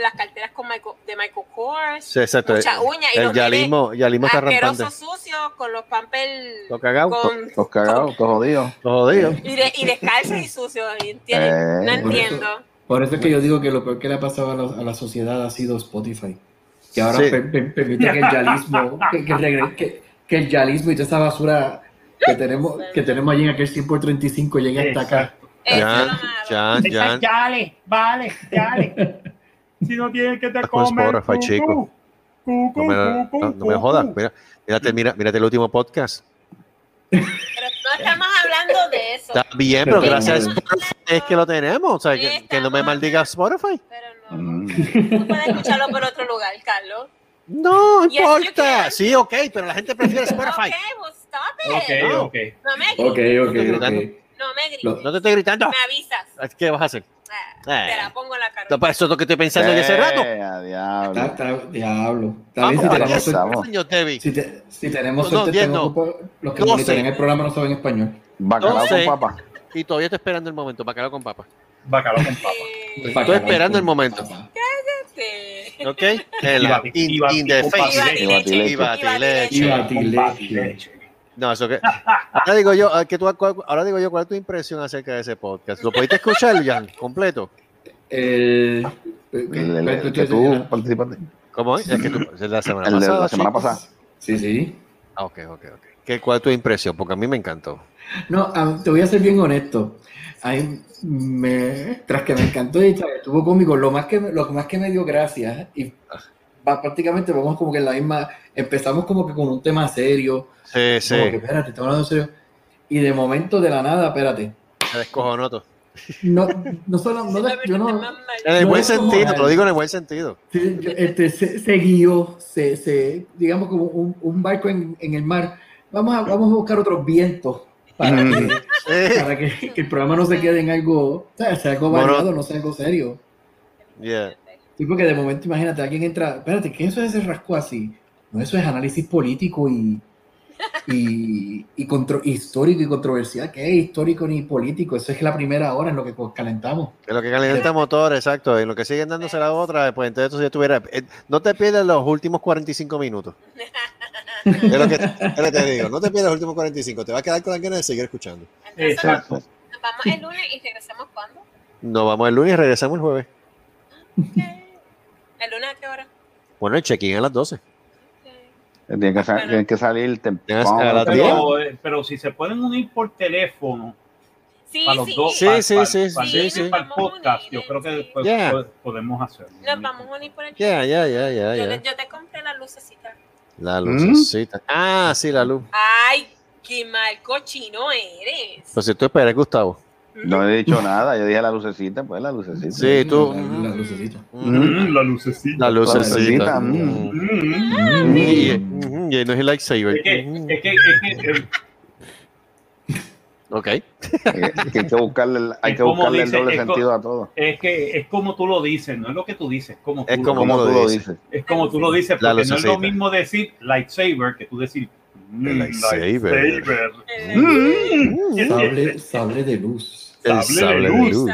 Speaker 5: Las carteras con Michael, de Michael Kors,
Speaker 2: Sí, exacto.
Speaker 5: mucha uña y
Speaker 2: El
Speaker 5: los
Speaker 2: yalismo, yalismo está rampante.
Speaker 5: sucios con los pampers
Speaker 2: Lo cagado,
Speaker 5: con,
Speaker 3: Los cagados, todos jodidos.
Speaker 5: y, de, y descalzos y sucios. y entienden-
Speaker 3: Eh.
Speaker 5: no entiendo.
Speaker 6: Por eso es que yo digo que lo peor que le ha pasado a la, a la sociedad ha sido Spotify. Que ahora
Speaker 2: Sí.
Speaker 6: per- per- permite que el yalismo, que, que regre- que- que el yalismo y toda esa basura que tenemos, que tenemos allí en aquel 100 por 35 llegue hasta acá.
Speaker 2: Jan. Jan, Jan.
Speaker 4: Vale, dale. Si no tienes que te comer.
Speaker 2: Spotify, chico. No me, no, no me jodas. Mira, mírate, mira, mírate el último podcast.
Speaker 5: Pero no estamos hablando de eso.
Speaker 2: Está bien, pero gracias a Spotify es que lo tenemos. O sea, que, que no me maldiga Spotify.
Speaker 5: Pero no.
Speaker 3: Mm.
Speaker 5: Tú puedes escucharlo por otro lugar, Carlos.
Speaker 2: No importa. Sí, ok, pero la gente prefiere Spotify.
Speaker 5: Ok, well, stop it.
Speaker 4: Ok,
Speaker 2: No.
Speaker 4: ok.
Speaker 5: No me
Speaker 6: Ok,
Speaker 5: grites.
Speaker 6: ok,
Speaker 2: gritando.
Speaker 6: ok.
Speaker 5: No me grites.
Speaker 6: Lo-
Speaker 2: No te estoy gritando.
Speaker 5: Me avisas.
Speaker 2: ¿Qué vas a hacer?
Speaker 5: Ah,
Speaker 2: Eh.
Speaker 5: Te la pongo en la cara.
Speaker 2: No, para eso es lo que estoy pensando yo hace rato.
Speaker 3: Eh, a diablo.
Speaker 6: Está, está- diablo. Está bien,
Speaker 2: Vamos,
Speaker 6: si tenemos suerte, si te- si tenemos
Speaker 2: No, no,
Speaker 6: suerte,
Speaker 2: no.
Speaker 6: ocupa- los que monitorean el programa no saben español.
Speaker 3: Bacalao con papa.
Speaker 2: Y todavía estoy esperando el momento. Bacalao con papa.
Speaker 4: Bacalao con papa.
Speaker 5: Eh,
Speaker 2: Estoy esperando el momento.
Speaker 5: este,
Speaker 2: ¿Ok?
Speaker 4: Y
Speaker 5: batileche.
Speaker 3: Y
Speaker 2: batileche.
Speaker 6: Y batileche.
Speaker 2: No, eso que. Ahora digo yo, ah, que tú, cuál- ahora digo yo, ¿cuál es tu impresión acerca de ese podcast? ¿Lo pudiste escuchar, Jan, completo?
Speaker 6: El,
Speaker 3: El, el- el que tú participaste.
Speaker 2: ¿Cómo es? Es que tú, la semana
Speaker 3: El
Speaker 2: pasada.
Speaker 3: la semana
Speaker 2: chicos.
Speaker 3: pasada.
Speaker 6: Sí, sí.
Speaker 2: Ah, ok, ok, ok. ¿Qué, ¿Cuál es tu impresión? Porque a mí me encantó.
Speaker 6: No, ah, te voy a ser bien honesto. Ahí me, tras que me encantó y estuvo cómico, lo más que me- lo más que me dio gracia y va, prácticamente vamos como que en la misma, empezamos como que con un tema serio,
Speaker 2: Sí, sí.
Speaker 6: como que espérate, estamos hablando serio y de momento de la nada, espérate,
Speaker 2: Se descojonó todo.
Speaker 6: no, no solo, no, yo no,
Speaker 2: En el
Speaker 6: No
Speaker 2: buen sentido, te lo digo en el buen sentido.
Speaker 6: Sí, yo- este, se, se guió, se, se- digamos como un, un barco en, en el mar. Vamos a, vamos a buscar otros vientos para, que,
Speaker 2: Sí.
Speaker 6: para que, que el programa no se quede en algo, ¿sabes? sea algo
Speaker 2: Mono-
Speaker 6: variado, no sea algo serio.
Speaker 2: Yeah.
Speaker 6: Sí, porque de momento imagínate, alguien entra, espérate, ¿qué eso es ese rasco así? No, eso es análisis político y, y, y contro- histórico y controversial. ¿Qué es histórico ni político? Eso es la primera hora en lo que calentamos.
Speaker 2: Que lo que calienta el motor, exacto. Y lo que siguen dándose la otra, pues entonces si estuviera. eh, No te pierdas los últimos 45 minutos. Es lo, que, es lo que te digo. No te pierdas los últimos 45. Te vas a quedar con la ganas de seguir escuchando.
Speaker 4: Exacto.
Speaker 5: Nos vamos el lunes y regresamos cuando?
Speaker 2: Nos vamos el lunes y regresamos el jueves.
Speaker 5: ¿El lunes a qué hora?
Speaker 2: Bueno, el check-in a las 12.
Speaker 3: Tienen que, tienen que salir temprano.
Speaker 4: Pero, pero si se pueden unir por teléfono
Speaker 5: Sí,
Speaker 4: para los
Speaker 5: sí.
Speaker 4: dos,
Speaker 2: Sí,
Speaker 4: para,
Speaker 2: sí,
Speaker 4: para-
Speaker 2: sí,
Speaker 4: para-
Speaker 2: sí, sí.
Speaker 4: para el podcast, yo creo que después
Speaker 2: Yeah.
Speaker 4: po- podemos hacerlo.
Speaker 5: Nos vamos a unir por el
Speaker 2: Ya, ya, ya, ya,
Speaker 5: yo,
Speaker 2: ya.
Speaker 5: le- yo te compré la lucecita.
Speaker 2: La lucecita. Ah, sí, la luz.
Speaker 5: Ay, qué mal cochino eres.
Speaker 2: Pues si tú esperas, Gustavo.
Speaker 3: No he dicho nada, yo dije la lucecita, pues la lucecita.
Speaker 2: Sí, tú.
Speaker 6: La, la lucecita.
Speaker 4: Mm, la lucecita.
Speaker 2: La lucecita.
Speaker 3: mm.
Speaker 2: Mm. Y, no es el lightsaber.
Speaker 4: Es que, es que, es que, eh,
Speaker 2: Ok.
Speaker 3: Que hay que buscarle, el- hay
Speaker 4: Es
Speaker 3: que buscarle el doble
Speaker 4: es
Speaker 3: sentido a todo.
Speaker 4: es que es como tú lo dices, no es lo que tú dices, como tú,
Speaker 2: Es como
Speaker 3: tú lo
Speaker 2: dices.
Speaker 3: dices.
Speaker 4: es como tú lo dices, porque no es lo mismo decir lightsaber que tú decir mm,
Speaker 2: lightsaber.
Speaker 4: lightsaber.
Speaker 2: Mm.
Speaker 6: Sable, sable de luz.
Speaker 2: El
Speaker 4: Sable de
Speaker 2: sable de
Speaker 4: luz.
Speaker 2: luz.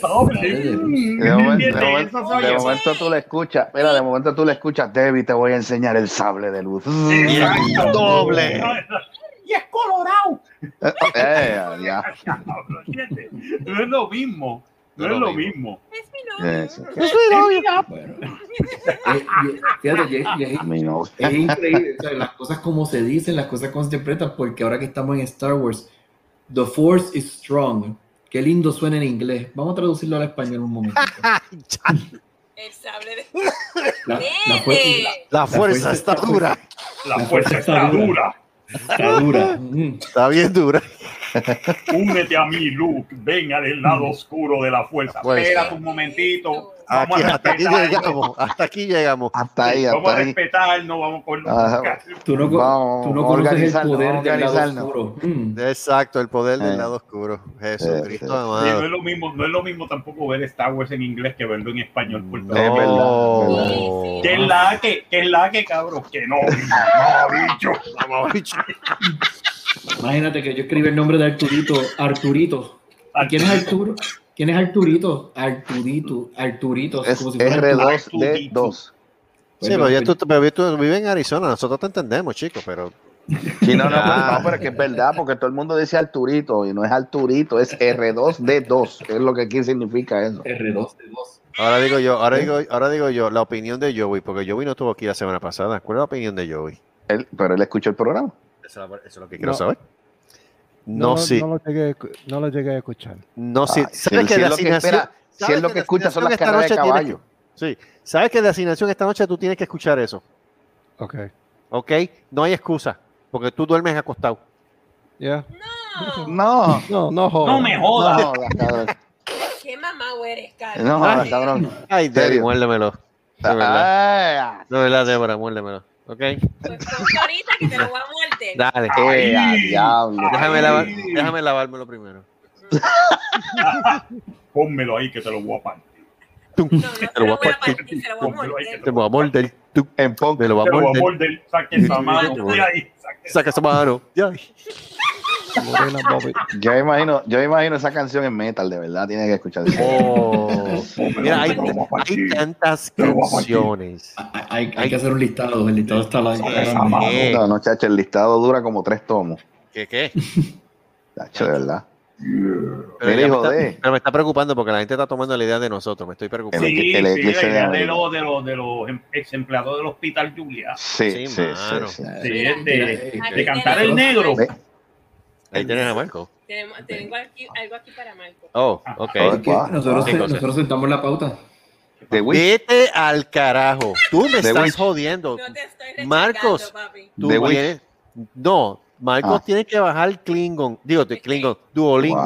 Speaker 5: Sable
Speaker 4: Es de luz.
Speaker 3: De momento, de momento- de momento tú le escuchas, mira, de momento tú le escuchas, Debbie, te voy a enseñar el sable de luz.
Speaker 4: Exacto.
Speaker 2: doble.
Speaker 4: Y es colorado.
Speaker 3: Eh, ya.
Speaker 4: No es lo mismo. No es lo mismo.
Speaker 5: Es mi novio.
Speaker 3: Eso.
Speaker 6: Bueno, eh, y- fíjate, y- y es-
Speaker 3: Mi
Speaker 6: es increíble, o sea, las cosas como se dicen, las cosas como se interpretan, porque ahora que estamos en Star Wars, The Force is strong. Qué lindo suena en inglés. Vamos a traducirlo al español un momento.
Speaker 5: El sable de
Speaker 6: La, la
Speaker 5: Nene.
Speaker 6: fuer- la-
Speaker 2: La fuerza está dura.
Speaker 4: La fuerza está dura.
Speaker 6: está dura. Mm.
Speaker 2: Está bien dura.
Speaker 4: Únete a mí, Luke. Venga del lado oscuro de la fuerza.
Speaker 2: Fuerza.
Speaker 4: Espérate un momentito. Vamos
Speaker 2: Aquí,
Speaker 4: a
Speaker 2: hasta aquí llegamos. Hasta aquí llegamos.
Speaker 3: Hasta ahí,
Speaker 4: Vamos
Speaker 3: hasta
Speaker 4: a
Speaker 3: ahí.
Speaker 4: respetarnos, vamos con los
Speaker 3: Ajá.
Speaker 6: Tú no,
Speaker 3: Vamos,
Speaker 6: tú no conoces el poder del lado oscuro. Mm.
Speaker 2: Exacto, el poder del
Speaker 3: Eh.
Speaker 2: lado oscuro.
Speaker 3: Eh,
Speaker 2: Jesucristo.
Speaker 3: Sí,
Speaker 4: no es lo mismo, no es lo mismo tampoco ver Star Wars en inglés que verlo en español. por
Speaker 2: No.
Speaker 3: Es verdad,
Speaker 5: Sí,
Speaker 4: ¿Qué es la que? ¿Qué es la que, cabrón? Que no, no, bicho.
Speaker 6: Imagínate que yo escribí el nombre de Arturito, Arturito. ¿Y ¿Quién es Arturo? ¿Quién es Arturito? Arturito, Arturito.
Speaker 3: Es
Speaker 6: como si fuera Arturo.
Speaker 3: R2D2.
Speaker 2: Sí, pero ya tú, pero tú vives en Arizona, nosotros te entendemos, chicos, pero
Speaker 3: Sí, no, no,
Speaker 2: Ah.
Speaker 3: no, pero es que es verdad, porque todo el mundo dice Arturito y no es Arturito, es R2D2, que es lo que aquí significa eso.
Speaker 6: R2D2.
Speaker 2: ahora digo yo, ahora digo, ahora digo yo, la opinión de Joey, porque Joey no estuvo aquí la semana pasada. ¿Cuál es la opinión de Joey?
Speaker 3: Él, pero él escuchó el programa.
Speaker 2: Eso es lo- eso es lo que quiero
Speaker 8: No.
Speaker 2: saber. No,
Speaker 8: No,
Speaker 2: sí,
Speaker 8: no, lo llegué, no lo llegué a escuchar.
Speaker 2: no, sí.
Speaker 3: Ay,
Speaker 2: ¿Sabes
Speaker 3: si-
Speaker 2: que
Speaker 3: si que
Speaker 2: asignación?
Speaker 3: espera, si
Speaker 2: ¿sabes
Speaker 3: es lo
Speaker 2: que
Speaker 3: que
Speaker 2: de
Speaker 3: escucha son las carreras de
Speaker 2: esta noche tienes
Speaker 3: caballo.
Speaker 2: Sí, sabes que de asignación esta noche tú tienes que escuchar eso,
Speaker 8: Ok.
Speaker 2: ¿ok? No hay excusa, porque tú duermes acostado.
Speaker 8: Ya.
Speaker 5: No.
Speaker 3: No,
Speaker 8: No, no jodas.
Speaker 4: No me
Speaker 3: no,
Speaker 4: jodas.
Speaker 3: jodas, cabrón.
Speaker 5: ¿Qué mamá eres, Carlos?
Speaker 3: No, jodas, cabrón.
Speaker 2: Ay, Debbie,
Speaker 3: serio?
Speaker 2: muérdemelo. De verdad,
Speaker 3: Ah,
Speaker 2: de verdad, Débora, muérdemelo, ¿ok?
Speaker 5: Pues ponte ahorita que te lo voy a
Speaker 2: Dale.
Speaker 3: eh, a diablo.
Speaker 2: Déjame, lavar,
Speaker 4: Ay.
Speaker 2: déjame lavármelo primero.
Speaker 4: Pónmelo ahí que te lo voy a partir.
Speaker 5: No, no
Speaker 2: te
Speaker 5: te
Speaker 2: lo
Speaker 5: lo
Speaker 2: voy a partir.
Speaker 5: se lo voy a morder.
Speaker 2: Te voy a morder. Lo voy
Speaker 4: Te lo voy a
Speaker 2: morder.
Speaker 4: Saque esa mano
Speaker 2: Saca esa mano.
Speaker 3: Yo me imagino, yo me imagino esa canción en metal, de verdad, tiene que escuchar.
Speaker 2: Oh, mira, hay, hay tantas canciones.
Speaker 6: Hay, hay que hacer un listado. El listado está la.
Speaker 3: No, no, chacho, el listado dura como tres tomos.
Speaker 2: ¿Qué qué?
Speaker 3: Chacho, de verdad.
Speaker 2: Pero, me está,
Speaker 3: de-
Speaker 2: pero me está preocupando porque la gente está tomando la idea de nosotros. Me estoy preocupando.
Speaker 3: El-
Speaker 4: Sí,
Speaker 3: el
Speaker 4: sí,
Speaker 3: eclipse
Speaker 4: la
Speaker 3: de
Speaker 4: idea de los, de los, de los em- ex empleados del hospital Julia.
Speaker 3: Sí,
Speaker 2: Sí,
Speaker 3: sí, sí,
Speaker 2: mano.
Speaker 3: sí.
Speaker 4: Sí,
Speaker 5: Mira,
Speaker 4: de,
Speaker 6: mira,
Speaker 4: de
Speaker 6: eh,
Speaker 4: cantar el negro.
Speaker 2: Ahí tienes a Marco.
Speaker 5: Tenemos, tengo aquí, algo aquí para Marco.
Speaker 2: Oh,
Speaker 4: Ah,
Speaker 2: ok.
Speaker 3: ah, Wow.
Speaker 6: nosotros, sentamos la pauta.
Speaker 2: Vete al carajo. Tú me
Speaker 3: The
Speaker 2: estás
Speaker 3: Witch.
Speaker 2: jodiendo.
Speaker 5: No te estoy rechazando,
Speaker 2: Marcos.
Speaker 5: papi.
Speaker 2: Tú vienes- No, Marcos
Speaker 3: Ah.
Speaker 2: tiene que bajar Klingon. Digo, Klingon, Duolingo.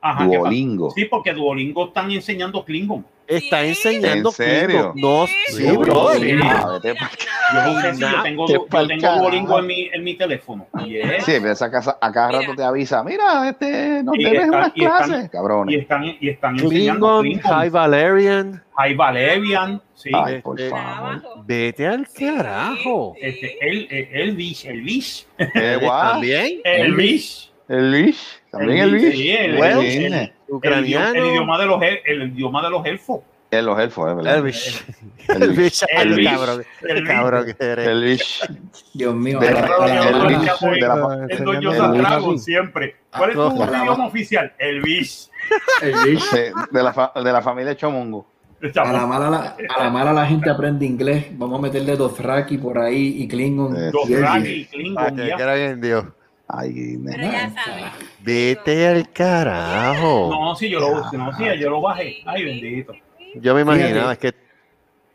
Speaker 4: Ajá.
Speaker 3: Duolingo.
Speaker 4: Sí, porque Duolingo están enseñando Klingon.
Speaker 2: Está
Speaker 5: Sí.
Speaker 2: enseñando
Speaker 3: ¿En serio?
Speaker 2: No,
Speaker 5: Sí.
Speaker 2: bro.
Speaker 4: Yo tengo. Duolingo en mi, en mi teléfono. Yes.
Speaker 3: Sí, pero esa casa, a cada rato te avisa, mira, este, no
Speaker 4: Y
Speaker 3: te ves
Speaker 4: están-
Speaker 3: unas
Speaker 4: y están-
Speaker 3: clases,
Speaker 4: Y
Speaker 3: cabrones.
Speaker 4: están, y están enseñando
Speaker 2: Klingon. High Valerian.
Speaker 4: High Valerian. Sí.
Speaker 3: Ay, por
Speaker 2: este,
Speaker 3: favor.
Speaker 2: Vete al carajo.
Speaker 5: sí.
Speaker 4: Este, el, el, el Vish, el Vish,
Speaker 3: Eh, guau.
Speaker 2: También.
Speaker 4: el Vish.
Speaker 3: El Lish, también el
Speaker 4: Vish, Sí, el- el- el- El
Speaker 2: Ucraniano.
Speaker 4: idioma, el de los, el, el idioma de los elfos.
Speaker 3: es los elfos, es verdad.
Speaker 2: Elvish.
Speaker 3: El
Speaker 2: Elvish.
Speaker 4: El
Speaker 2: El
Speaker 4: Elvish.
Speaker 2: cabrón.
Speaker 4: El
Speaker 2: El cabrón que eres.
Speaker 3: El Lish.
Speaker 6: Dios mío.
Speaker 3: De-
Speaker 6: la-
Speaker 4: el- el- El doño
Speaker 8: el Lish.
Speaker 4: siempre. ¿Cuál es tu
Speaker 2: Ah,
Speaker 4: idioma oficial? El Vish.
Speaker 6: el bicho.
Speaker 3: De, de la, fa- de la familia Chomongo.
Speaker 6: A la, mala, la, a la mala la gente aprende inglés. Vamos a meterle Dothraki por ahí y Klingon.
Speaker 3: Eh,
Speaker 4: Los
Speaker 6: Y el-
Speaker 4: Raki,
Speaker 2: Ah,
Speaker 4: Klingon,
Speaker 2: que era bien Dios.
Speaker 3: Ay,
Speaker 5: Pero ya sabes.
Speaker 2: Vete al carajo.
Speaker 4: No, sí, yo lo, no, sí, yo lo bajé. Ay, bendito.
Speaker 2: Yo me imaginaba, es que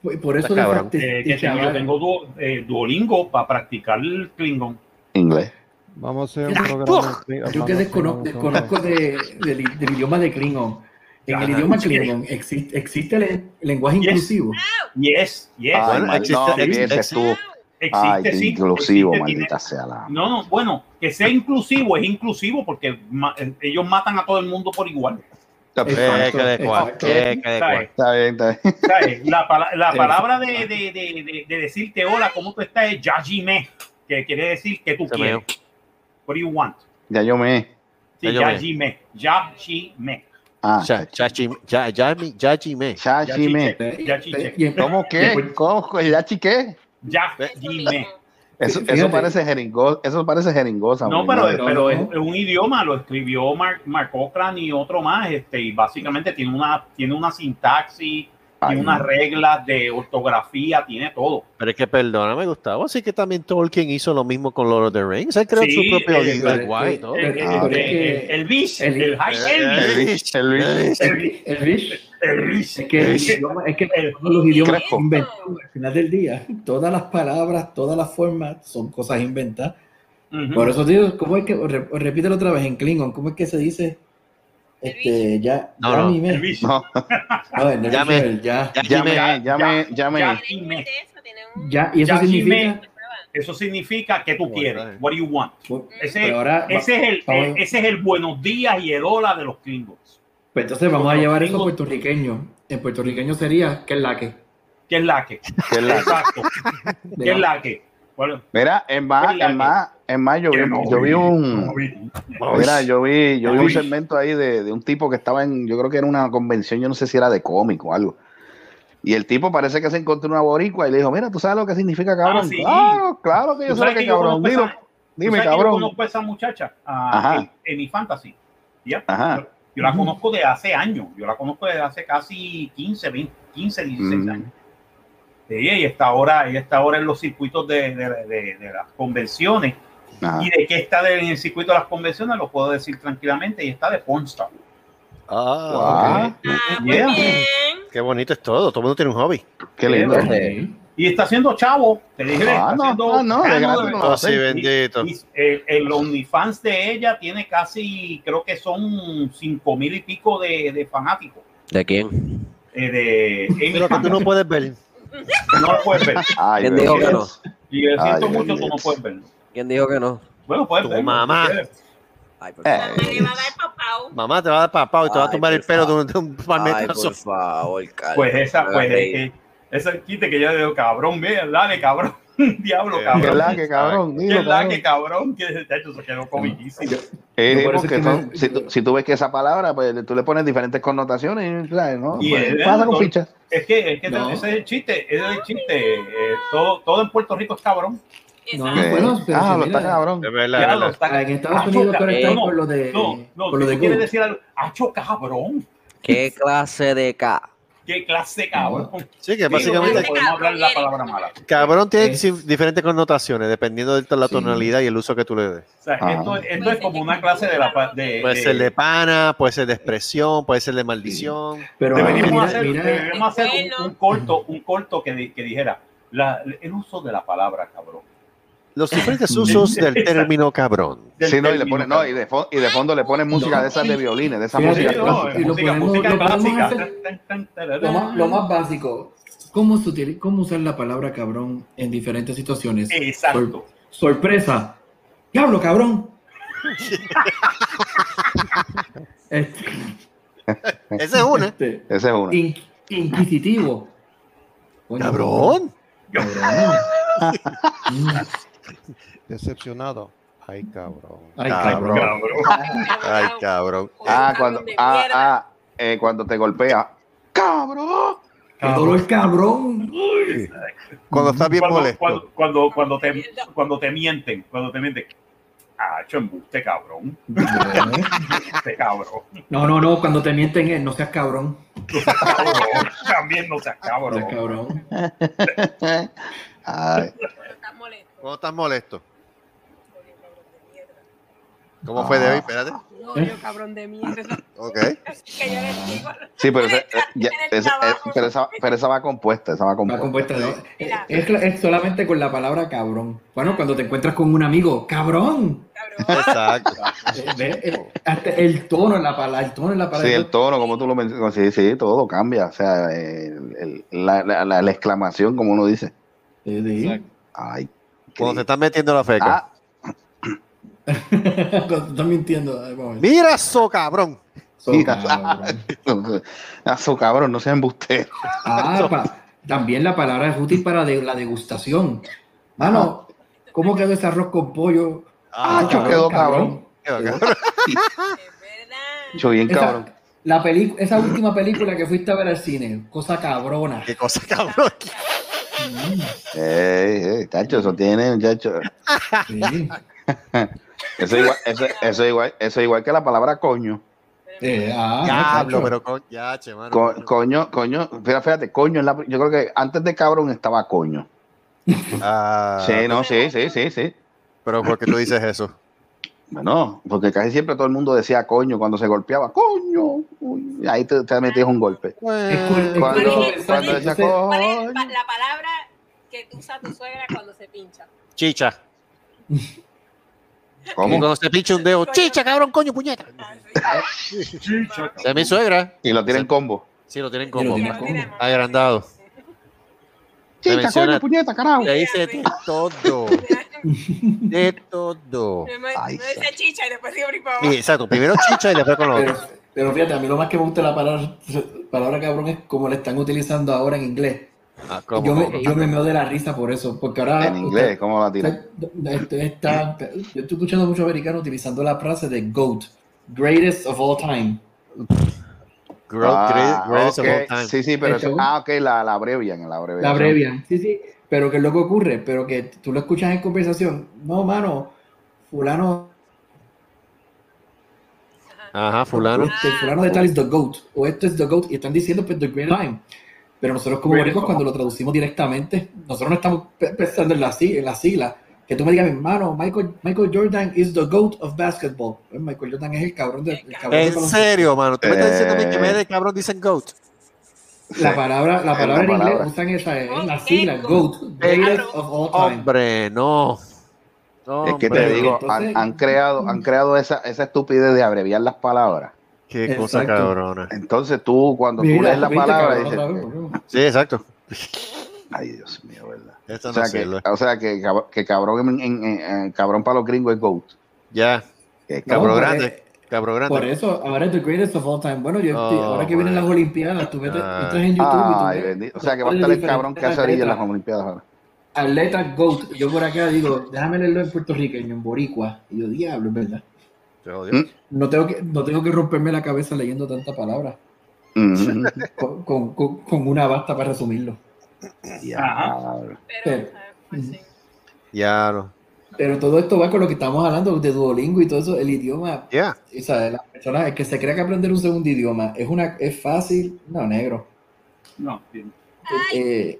Speaker 6: Por- Por eso
Speaker 2: cabrón.
Speaker 4: Eh, que tengo- yo tengo Duo- eh, Duolingo para practicar el Klingon.
Speaker 3: Inglés.
Speaker 8: Vamos a hacer un programa.
Speaker 6: Yo que descono-
Speaker 8: con-
Speaker 6: desconozco de- del, del idioma de Klingon. En el idioma Klingon existe, existe el lenguaje
Speaker 4: Yes.
Speaker 6: inclusivo.
Speaker 4: Yes, yes.
Speaker 3: Ay,
Speaker 2: Bueno, existe-
Speaker 3: no,
Speaker 2: existe-
Speaker 3: estuvo.
Speaker 4: Existe,
Speaker 3: Ay, qué
Speaker 4: sí.
Speaker 3: inclusivo,
Speaker 4: existe, tiene-
Speaker 3: maldita sea la.
Speaker 4: No, no, bueno, que sea inclusivo es inclusivo porque ma- eh, ellos matan a todo el mundo por igual.
Speaker 3: Está
Speaker 2: que de cual,
Speaker 6: exacto.
Speaker 2: que de cual.
Speaker 4: ¿Sabes?
Speaker 3: bien, está bien.
Speaker 4: ¿Sabes? La, la palabra de, de, de, de, de decirte hola, ¿cómo tú estás? Es yajime, que quiere decir que tú
Speaker 2: Se
Speaker 4: quieres. What do you want?
Speaker 3: Ya yo me.
Speaker 4: Sí,
Speaker 2: Ya yo me-
Speaker 4: yajime, yajime.
Speaker 3: Ah,
Speaker 2: Yajime.
Speaker 3: Chachime.
Speaker 6: Eh,
Speaker 4: Ya chiche.
Speaker 6: y- y-
Speaker 3: ¿Cómo qué? ¿Ya?
Speaker 4: Yajime.
Speaker 3: Eso, parece jeringosa. Eso parece jeringosa.
Speaker 4: No, pero,
Speaker 3: madre.
Speaker 4: pero
Speaker 6: no.
Speaker 4: es, es un idioma, lo escribió Mark, Mark y otro más, este, y básicamente tiene una, tiene una sintaxis,
Speaker 3: Ay,
Speaker 4: tiene unas
Speaker 3: no.
Speaker 4: reglas de ortografía, tiene todo.
Speaker 2: Pero es que perdóname, Gustavo. Así que también Tolkien hizo lo mismo con Lord of the Rings. Él creó
Speaker 4: Sí,
Speaker 2: su propio lenguaje y todo.
Speaker 4: El,
Speaker 3: Ah,
Speaker 4: el, el,
Speaker 6: que-
Speaker 4: el bis,
Speaker 6: el-
Speaker 4: el high
Speaker 2: Eh,
Speaker 4: end,
Speaker 3: El Lish, el Lish.
Speaker 4: el,
Speaker 6: El Rish,
Speaker 4: el bis.
Speaker 6: es que, es que los idiomas inventados al final del día. Todas las palabras, todas las formas son cosas inventadas.
Speaker 4: Ujú.
Speaker 6: Por eso digo, ¿cómo es que, re- repítelo otra vez en Klingon, ¿cómo es que se dice? Este, ya,
Speaker 2: No,
Speaker 6: ya
Speaker 2: no,
Speaker 6: me-
Speaker 4: el bis.
Speaker 3: No,
Speaker 6: No, el
Speaker 2: Ya me-
Speaker 6: ya,
Speaker 3: llame,
Speaker 4: Ya-
Speaker 3: llame,
Speaker 4: ya-
Speaker 3: llame.
Speaker 4: ya-
Speaker 5: que meter eso, tienen un-
Speaker 6: ya, y eso
Speaker 4: Ya,
Speaker 6: significa,
Speaker 4: Eso significa que tú quieres. What do you want? Ese,
Speaker 6: ahora,
Speaker 4: ese es el,
Speaker 6: vamos-
Speaker 4: ese es el buenos días y el hola de los Klingons.
Speaker 6: pues entonces vamos a llevar eso a puertorriqueño. En puertorriqueño sería, ¿qué es la que?
Speaker 4: ¿Qué es la que?
Speaker 3: ¿Qué es la-
Speaker 4: Exacto. ¿Qué es la que? Bueno,
Speaker 3: Mira, en más,
Speaker 4: Es
Speaker 3: más, en más, yo vi,
Speaker 4: no
Speaker 3: yo vi
Speaker 4: vi,
Speaker 3: un.
Speaker 4: no vi.
Speaker 3: Mira, yo vi, yo vi un segmento ahí de, de un tipo que estaba en, yo creo que era una convención, yo no sé si era de cómic o algo. Y el tipo parece que se encontró una boricua y le dijo, mira, ¿tú sabes lo que significa cabrón?
Speaker 4: Ah, sí.
Speaker 3: Claro, claro que yo
Speaker 4: ¿Tú
Speaker 3: sé lo que cabrón. Dilo,
Speaker 4: esa- ¿Tú
Speaker 3: dime,
Speaker 4: que Yo
Speaker 3: cabrón.
Speaker 4: conozco a esa muchacha ah, en, en mi fantasy. Ya.
Speaker 3: Ajá.
Speaker 4: Yo, yo la conozco de hace años. Yo la conozco desde hace casi 15, 20, 15 16
Speaker 3: Mm.
Speaker 4: años. Sí, ella está ahora, ella está ahora en los circuitos de, de- de- de las convenciones.
Speaker 3: Ajá.
Speaker 4: Y de qué está en el circuito de las convenciones lo puedo decir tranquilamente. Y está de Pornstar.
Speaker 2: Ah,
Speaker 3: Guau,
Speaker 2: ok.
Speaker 5: Ah,
Speaker 4: Yeah.
Speaker 2: Qué bonito es todo. Todo el mundo tiene un hobby.
Speaker 3: Qué lindo.
Speaker 6: Sí.
Speaker 4: Y está haciendo chavo. Te dije,
Speaker 3: Ah,
Speaker 4: está
Speaker 3: no, ah, no, no
Speaker 2: sí, bendito.
Speaker 4: Y el, el OnlyFans de ella tiene casi, creo que son cinco mil y pico de, de fanáticos.
Speaker 7: ¿De quién?
Speaker 4: eh, de Amy
Speaker 2: Pero que tú no puedes ver.
Speaker 4: No lo puedes ver.
Speaker 3: Ay,
Speaker 7: ¿Quién
Speaker 3: bendito.
Speaker 7: dijo que no?
Speaker 4: Y lo siento
Speaker 3: Ay,
Speaker 4: mucho, tú no puedes verlo.
Speaker 7: ¿Quién dijo que no?
Speaker 4: Bueno, puedes
Speaker 2: Tu
Speaker 4: verlo.
Speaker 2: mamá.
Speaker 7: Ay, por
Speaker 3: Eh.
Speaker 7: favor.
Speaker 5: Mamá le va a dar papau.
Speaker 2: Mamá te va a dar papá y te va a tumbar el pelo de un, de un
Speaker 7: Ay,
Speaker 2: palmetazo.
Speaker 7: por favor.
Speaker 4: Pues esa, pues
Speaker 7: reír.
Speaker 4: eh, ese quite que yo le digo, cabrón, ve, dale, cabrón. Diablo,
Speaker 2: ¿Qué
Speaker 3: ¿Qué
Speaker 4: cabrón.
Speaker 3: es la que cabrón?
Speaker 4: ¿Qué
Speaker 3: Dilo,
Speaker 4: es la
Speaker 3: cabrón.
Speaker 4: que cabrón? Que de hecho se quedó comiquísimo.
Speaker 3: Eh, porque
Speaker 6: es que
Speaker 3: son-
Speaker 6: me-
Speaker 3: si, tú, si tú ves que esa palabra, pues tú le pones diferentes connotaciones, ¿sabes? ¿no?
Speaker 4: Y
Speaker 3: Pues,
Speaker 4: es-
Speaker 3: pasa con
Speaker 4: no-
Speaker 3: fichas.
Speaker 4: Es que, es que
Speaker 6: No.
Speaker 4: ese es el chiste, ese es el chiste. Eh, todo, todo en Puerto Rico es cabrón.
Speaker 6: No,
Speaker 5: Exacto.
Speaker 6: bueno, pero
Speaker 3: ah,
Speaker 6: si
Speaker 3: lo
Speaker 6: mira,
Speaker 3: está cabrón.
Speaker 2: Es verdad,
Speaker 4: Diablo,
Speaker 2: verdad.
Speaker 4: está-
Speaker 6: En Estados
Speaker 4: Acho,
Speaker 6: Unidos
Speaker 4: ca-
Speaker 6: están
Speaker 4: no,
Speaker 6: con lo de,
Speaker 4: No, no,
Speaker 6: con lo de
Speaker 4: tú quieres
Speaker 6: Go.
Speaker 4: decir algo, hacho cabrón.
Speaker 7: ¿Qué clase de K?
Speaker 4: ¿Qué clase de cabrón?
Speaker 2: Sí, que básicamente
Speaker 4: no podemos hablar la palabra mala.
Speaker 2: cabrón tiene sí, diferentes connotaciones dependiendo de la
Speaker 6: Sí.
Speaker 2: tonalidad y el uso que tú le des.
Speaker 4: O sea,
Speaker 3: Ah.
Speaker 4: esto, esto es como una clase de la de,
Speaker 2: Puede
Speaker 4: de-
Speaker 2: ser de pana, puede ser de expresión, puede ser de maldición.
Speaker 6: Pero
Speaker 4: Deberíamos
Speaker 6: mira,
Speaker 4: hacer,
Speaker 6: mira,
Speaker 4: deberíamos hacer un, un corto, un corto que, que dijera la- el uso de la palabra cabrón.
Speaker 2: Los diferentes usos del término cabrón.
Speaker 4: Del
Speaker 3: Sí, no, y le pone, no, y de, fo- y de fondo le ponen música
Speaker 6: No.
Speaker 3: de esas de violines, de esa
Speaker 6: Fíjate,
Speaker 3: música
Speaker 4: Sí, no,
Speaker 6: lo
Speaker 4: música, música
Speaker 6: hacer- más, lo más básico, ¿cómo, se utili- ¿cómo usar la palabra cabrón en diferentes situaciones?
Speaker 4: Exacto.
Speaker 6: Sorpresa. Diablo, cabrón. Este,
Speaker 2: Esa es una.
Speaker 6: este,
Speaker 3: Esa es una.
Speaker 6: in- inquisitivo. Coño,
Speaker 2: Cabrón.
Speaker 6: Cabrón.
Speaker 8: Decepcionado. Ay, cabrón.
Speaker 6: Ay,
Speaker 2: Cabrón.
Speaker 6: cabrón.
Speaker 2: Ay, cabrón.
Speaker 3: Ah, cuando, ah, ah, eh, cuando te golpea. ¡Cabrón!
Speaker 6: Qué dolor, cabrón.
Speaker 2: Cuando estás bien
Speaker 4: cuando,
Speaker 2: molesto.
Speaker 4: Cuando, cuando, cuando te, cuando te mienten, cuando te mienten. Ah, embuste, cabrón. Este cabrón.
Speaker 6: No, no, no, cuando te mienten, eh, no seas cabrón.
Speaker 4: cabrón. También no seas
Speaker 6: No
Speaker 4: cabrón.
Speaker 6: seas cabrón.
Speaker 3: Ay,
Speaker 5: molesto.
Speaker 2: Cuando estás molesto. ¿Cómo fue de hoy? Espérate.
Speaker 5: No, yo cabrón de mierda.
Speaker 2: Ok.
Speaker 5: Así que yo le digo.
Speaker 3: sí, pero, ese- eh, ya-
Speaker 5: el
Speaker 3: eh, pero, esa, pero esa va compuesta, esa va
Speaker 6: Va
Speaker 3: compuesta.
Speaker 6: compuesta, ¿no? Es, es solamente con la palabra cabrón. Bueno, cuando te encuentras con un amigo, cabrón.
Speaker 5: Cabrón.
Speaker 2: Exacto.
Speaker 6: Eh, ve, eh, hasta el tono en la palabra, el tono en la palabra.
Speaker 3: Sí, el tono, como tú lo mencionas, sí, sí, todo cambia. O sea, el- el- la, la- la- la exclamación, como uno dice.
Speaker 6: Sí, sí.
Speaker 3: Ay,
Speaker 2: Cuando te estás metiendo la feca.
Speaker 3: Ah,
Speaker 6: estás mintiendo.
Speaker 2: Mira eso, cabrón.
Speaker 6: So,
Speaker 3: Mira.
Speaker 6: cabrón.
Speaker 3: cabrón, no sea embustero.
Speaker 6: Ah, pa- también la palabra es útil para de- la degustación. Mano, ¿cómo quedó ese arroz con pollo?
Speaker 3: Ah, yo quedó cabrón.
Speaker 5: verdad.
Speaker 3: Yo bien
Speaker 6: Esa-
Speaker 3: cabrón.
Speaker 6: La peli- esa última película que fuiste a ver al cine, cosa cabrona.
Speaker 2: Qué cosa, cabrón.
Speaker 3: Ey, ey, chacho, eso tiene, muchacho.
Speaker 6: Sí.
Speaker 3: Eso es igual, eso, eso es igual, eso es igual que la palabra coño.
Speaker 6: Eh, ah,
Speaker 2: pero con. Ya, che, mano.
Speaker 3: Co- coño, coño, fíjate, fíjate, coño, es la- yo creo que antes de cabrón estaba coño.
Speaker 2: Ah,
Speaker 3: Sí, no, sí, sí, sí, sí.
Speaker 2: Pero ¿por qué tú dices eso?
Speaker 3: Bueno, porque casi siempre todo el mundo decía coño cuando se golpeaba, coño. Uy, y ahí te, te metías un golpe. Cuando,
Speaker 5: ¿Cuál es-
Speaker 3: cuando
Speaker 6: que
Speaker 3: decía
Speaker 6: entonces-
Speaker 5: ¿Cuál es
Speaker 3: coño.
Speaker 5: pa- la palabra que usa tu suegra cuando se pincha?
Speaker 2: Chicha. Y
Speaker 3: ¿Cómo?
Speaker 2: cuando se pincha un dedo, chicha, cabrón, coño, puñeta.
Speaker 4: Chicha,
Speaker 2: Esa es mi suegra.
Speaker 3: Y lo tienen combo.
Speaker 2: Sí, lo tienen
Speaker 5: tenemos.
Speaker 2: agrandado. Menciona-
Speaker 3: coño, puñeta, carajo.
Speaker 2: Le dice de todo. De todo.
Speaker 3: Ay,
Speaker 5: me dice chicha y después sigo por
Speaker 2: Sí, exacto. Primero chicha y después con lo
Speaker 6: Pero,
Speaker 2: otro.
Speaker 6: pero fíjate, a mí lo más que me gusta la palabra, palabra cabrón es como la están utilizando ahora en inglés.
Speaker 2: Ah, ¿cómo,
Speaker 6: Yo
Speaker 2: cómo?
Speaker 6: me, yo me meo de la risa por eso, porque ahora...
Speaker 3: En inglés, ¿cómo la tiran?
Speaker 6: Este, está- yo estoy escuchando a muchos americanos utilizando la frase de GOAT, greatest of all time.
Speaker 2: Growth,
Speaker 3: Ah,
Speaker 2: great- greatest of all time.
Speaker 3: Sí, sí, pero eso, ah, ok, la, la abrevian, la abrevian.
Speaker 6: La abrevian, sí, sí. Pero que es lo que ocurre, pero que tú lo escuchas en conversación. No, mano, fulano,
Speaker 2: Ajá, fulano.
Speaker 6: este, fulano de tal es the GOAT, o esto es the GOAT, y están diciendo pues the greatest time. Pero nosotros como boricos, cuando lo traducimos directamente, nosotros no estamos pe- pensando en la, en la sigla. Que tú me digas, mi hermano, Michael, Michael Jordan is the GOAT of basketball. Pues Michael Jordan es el cabrón de, el cabrón de
Speaker 2: En serio, mano. Tú me estás diciendo a mí que
Speaker 3: Eh.
Speaker 2: me de cabrón dicen goat.
Speaker 6: La palabra, la
Speaker 3: Es
Speaker 6: palabra
Speaker 3: la
Speaker 6: en inglés usan esa, es la sigla,
Speaker 5: go-
Speaker 6: GOAT, greatest of all time.
Speaker 2: Hombre, no.
Speaker 3: Es que te digo,
Speaker 6: entonces-
Speaker 3: han, han creado, han creado esa, esa estupidez de abreviar las palabras.
Speaker 2: Qué cosa cabrona.
Speaker 3: Entonces tú, cuando tú lees la palabra,
Speaker 6: cabrón,
Speaker 3: dices.
Speaker 2: Sí, exacto.
Speaker 3: ay Dios mío, ¿verdad?
Speaker 2: Esto
Speaker 3: O
Speaker 2: no
Speaker 3: sea,
Speaker 2: sé,
Speaker 3: que,
Speaker 2: lo-
Speaker 3: o sea que, que cabrón, en, en- en- en- cabrón para los gringos es GOAT.
Speaker 2: Ya,
Speaker 6: No,
Speaker 2: cabrón
Speaker 6: por-
Speaker 2: grande. Cabrón
Speaker 6: Por
Speaker 2: grande.
Speaker 6: eso, ahora es the greatest of all time. Bueno, yo,
Speaker 2: Oh,
Speaker 6: ahora que vienen las Olimpiadas, tú vete,
Speaker 2: Ah.
Speaker 6: entras en YouTube y tú
Speaker 3: Ay,
Speaker 6: ves-
Speaker 3: bendito. O sea que va a estar el cabrón que hace en las. Olimpiadas ahora.
Speaker 6: Atleta Goat. Yo por acá digo, déjame leerlo en puertorriqueño, en boricua. Y yo, diablo, es verdad.
Speaker 3: Mm.
Speaker 6: No tengo que, no tengo que romperme la cabeza leyendo tanta palabra.
Speaker 3: Mm.
Speaker 6: Con, con- con- con una basta para resumirlo.
Speaker 3: Diablo.
Speaker 5: Pero,
Speaker 6: Pero-
Speaker 5: pues sí.
Speaker 2: Ya, no.
Speaker 6: Pero todo esto va con lo que estamos hablando de Duolingo y todo eso, el idioma.
Speaker 2: Ya.
Speaker 6: O sea, la persona el que se cree que aprender un segundo idioma es una es fácil, no, negro.
Speaker 4: No, bien.
Speaker 6: Eh,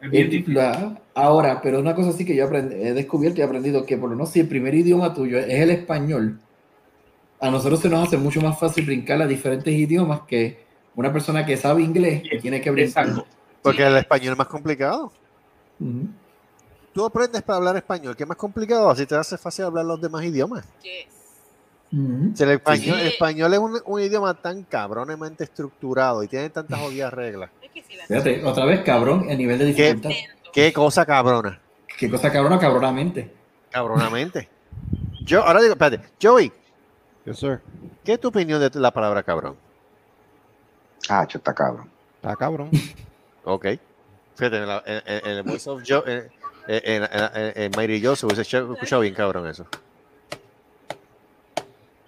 Speaker 4: es bien
Speaker 6: eh, la- ahora, pero una cosa sí que yo aprend- he descubierto y he aprendido que por lo menos si el primer idioma tuyo es el español, a nosotros se nos hace mucho más fácil brincar a diferentes idiomas que una persona que sabe inglés que tiene que brincar.
Speaker 4: Exacto.
Speaker 2: Porque el español es más complicado.
Speaker 6: Ujú.
Speaker 2: Tú aprendes para hablar español, que es más complicado, así te hace fácil hablar los demás idiomas.
Speaker 5: Yes.
Speaker 6: Ujú.
Speaker 2: Si el español,
Speaker 5: Sí.
Speaker 2: el español es un, un idioma tan cabronamente estructurado y tiene tantas jodidas reglas.
Speaker 5: Es que la
Speaker 6: Fíjate, otra vez cabrón el nivel de dificultad.
Speaker 5: intento.
Speaker 2: Qué cosa cabrona.
Speaker 6: Qué cosa cabrona, cabronamente.
Speaker 2: Cabronamente. Yo, ahora digo, espérate, Joey,
Speaker 8: Yes, sir.
Speaker 2: ¿qué es tu opinión de la palabra cabrón?
Speaker 3: Ah, cho, está cabrón.
Speaker 8: Está cabrón.
Speaker 2: Ok. Fíjate, en, la- en- en- en el voice of Joe, en, en, en, Mighty Joe se hubiese escuchado- bien cabrón eso.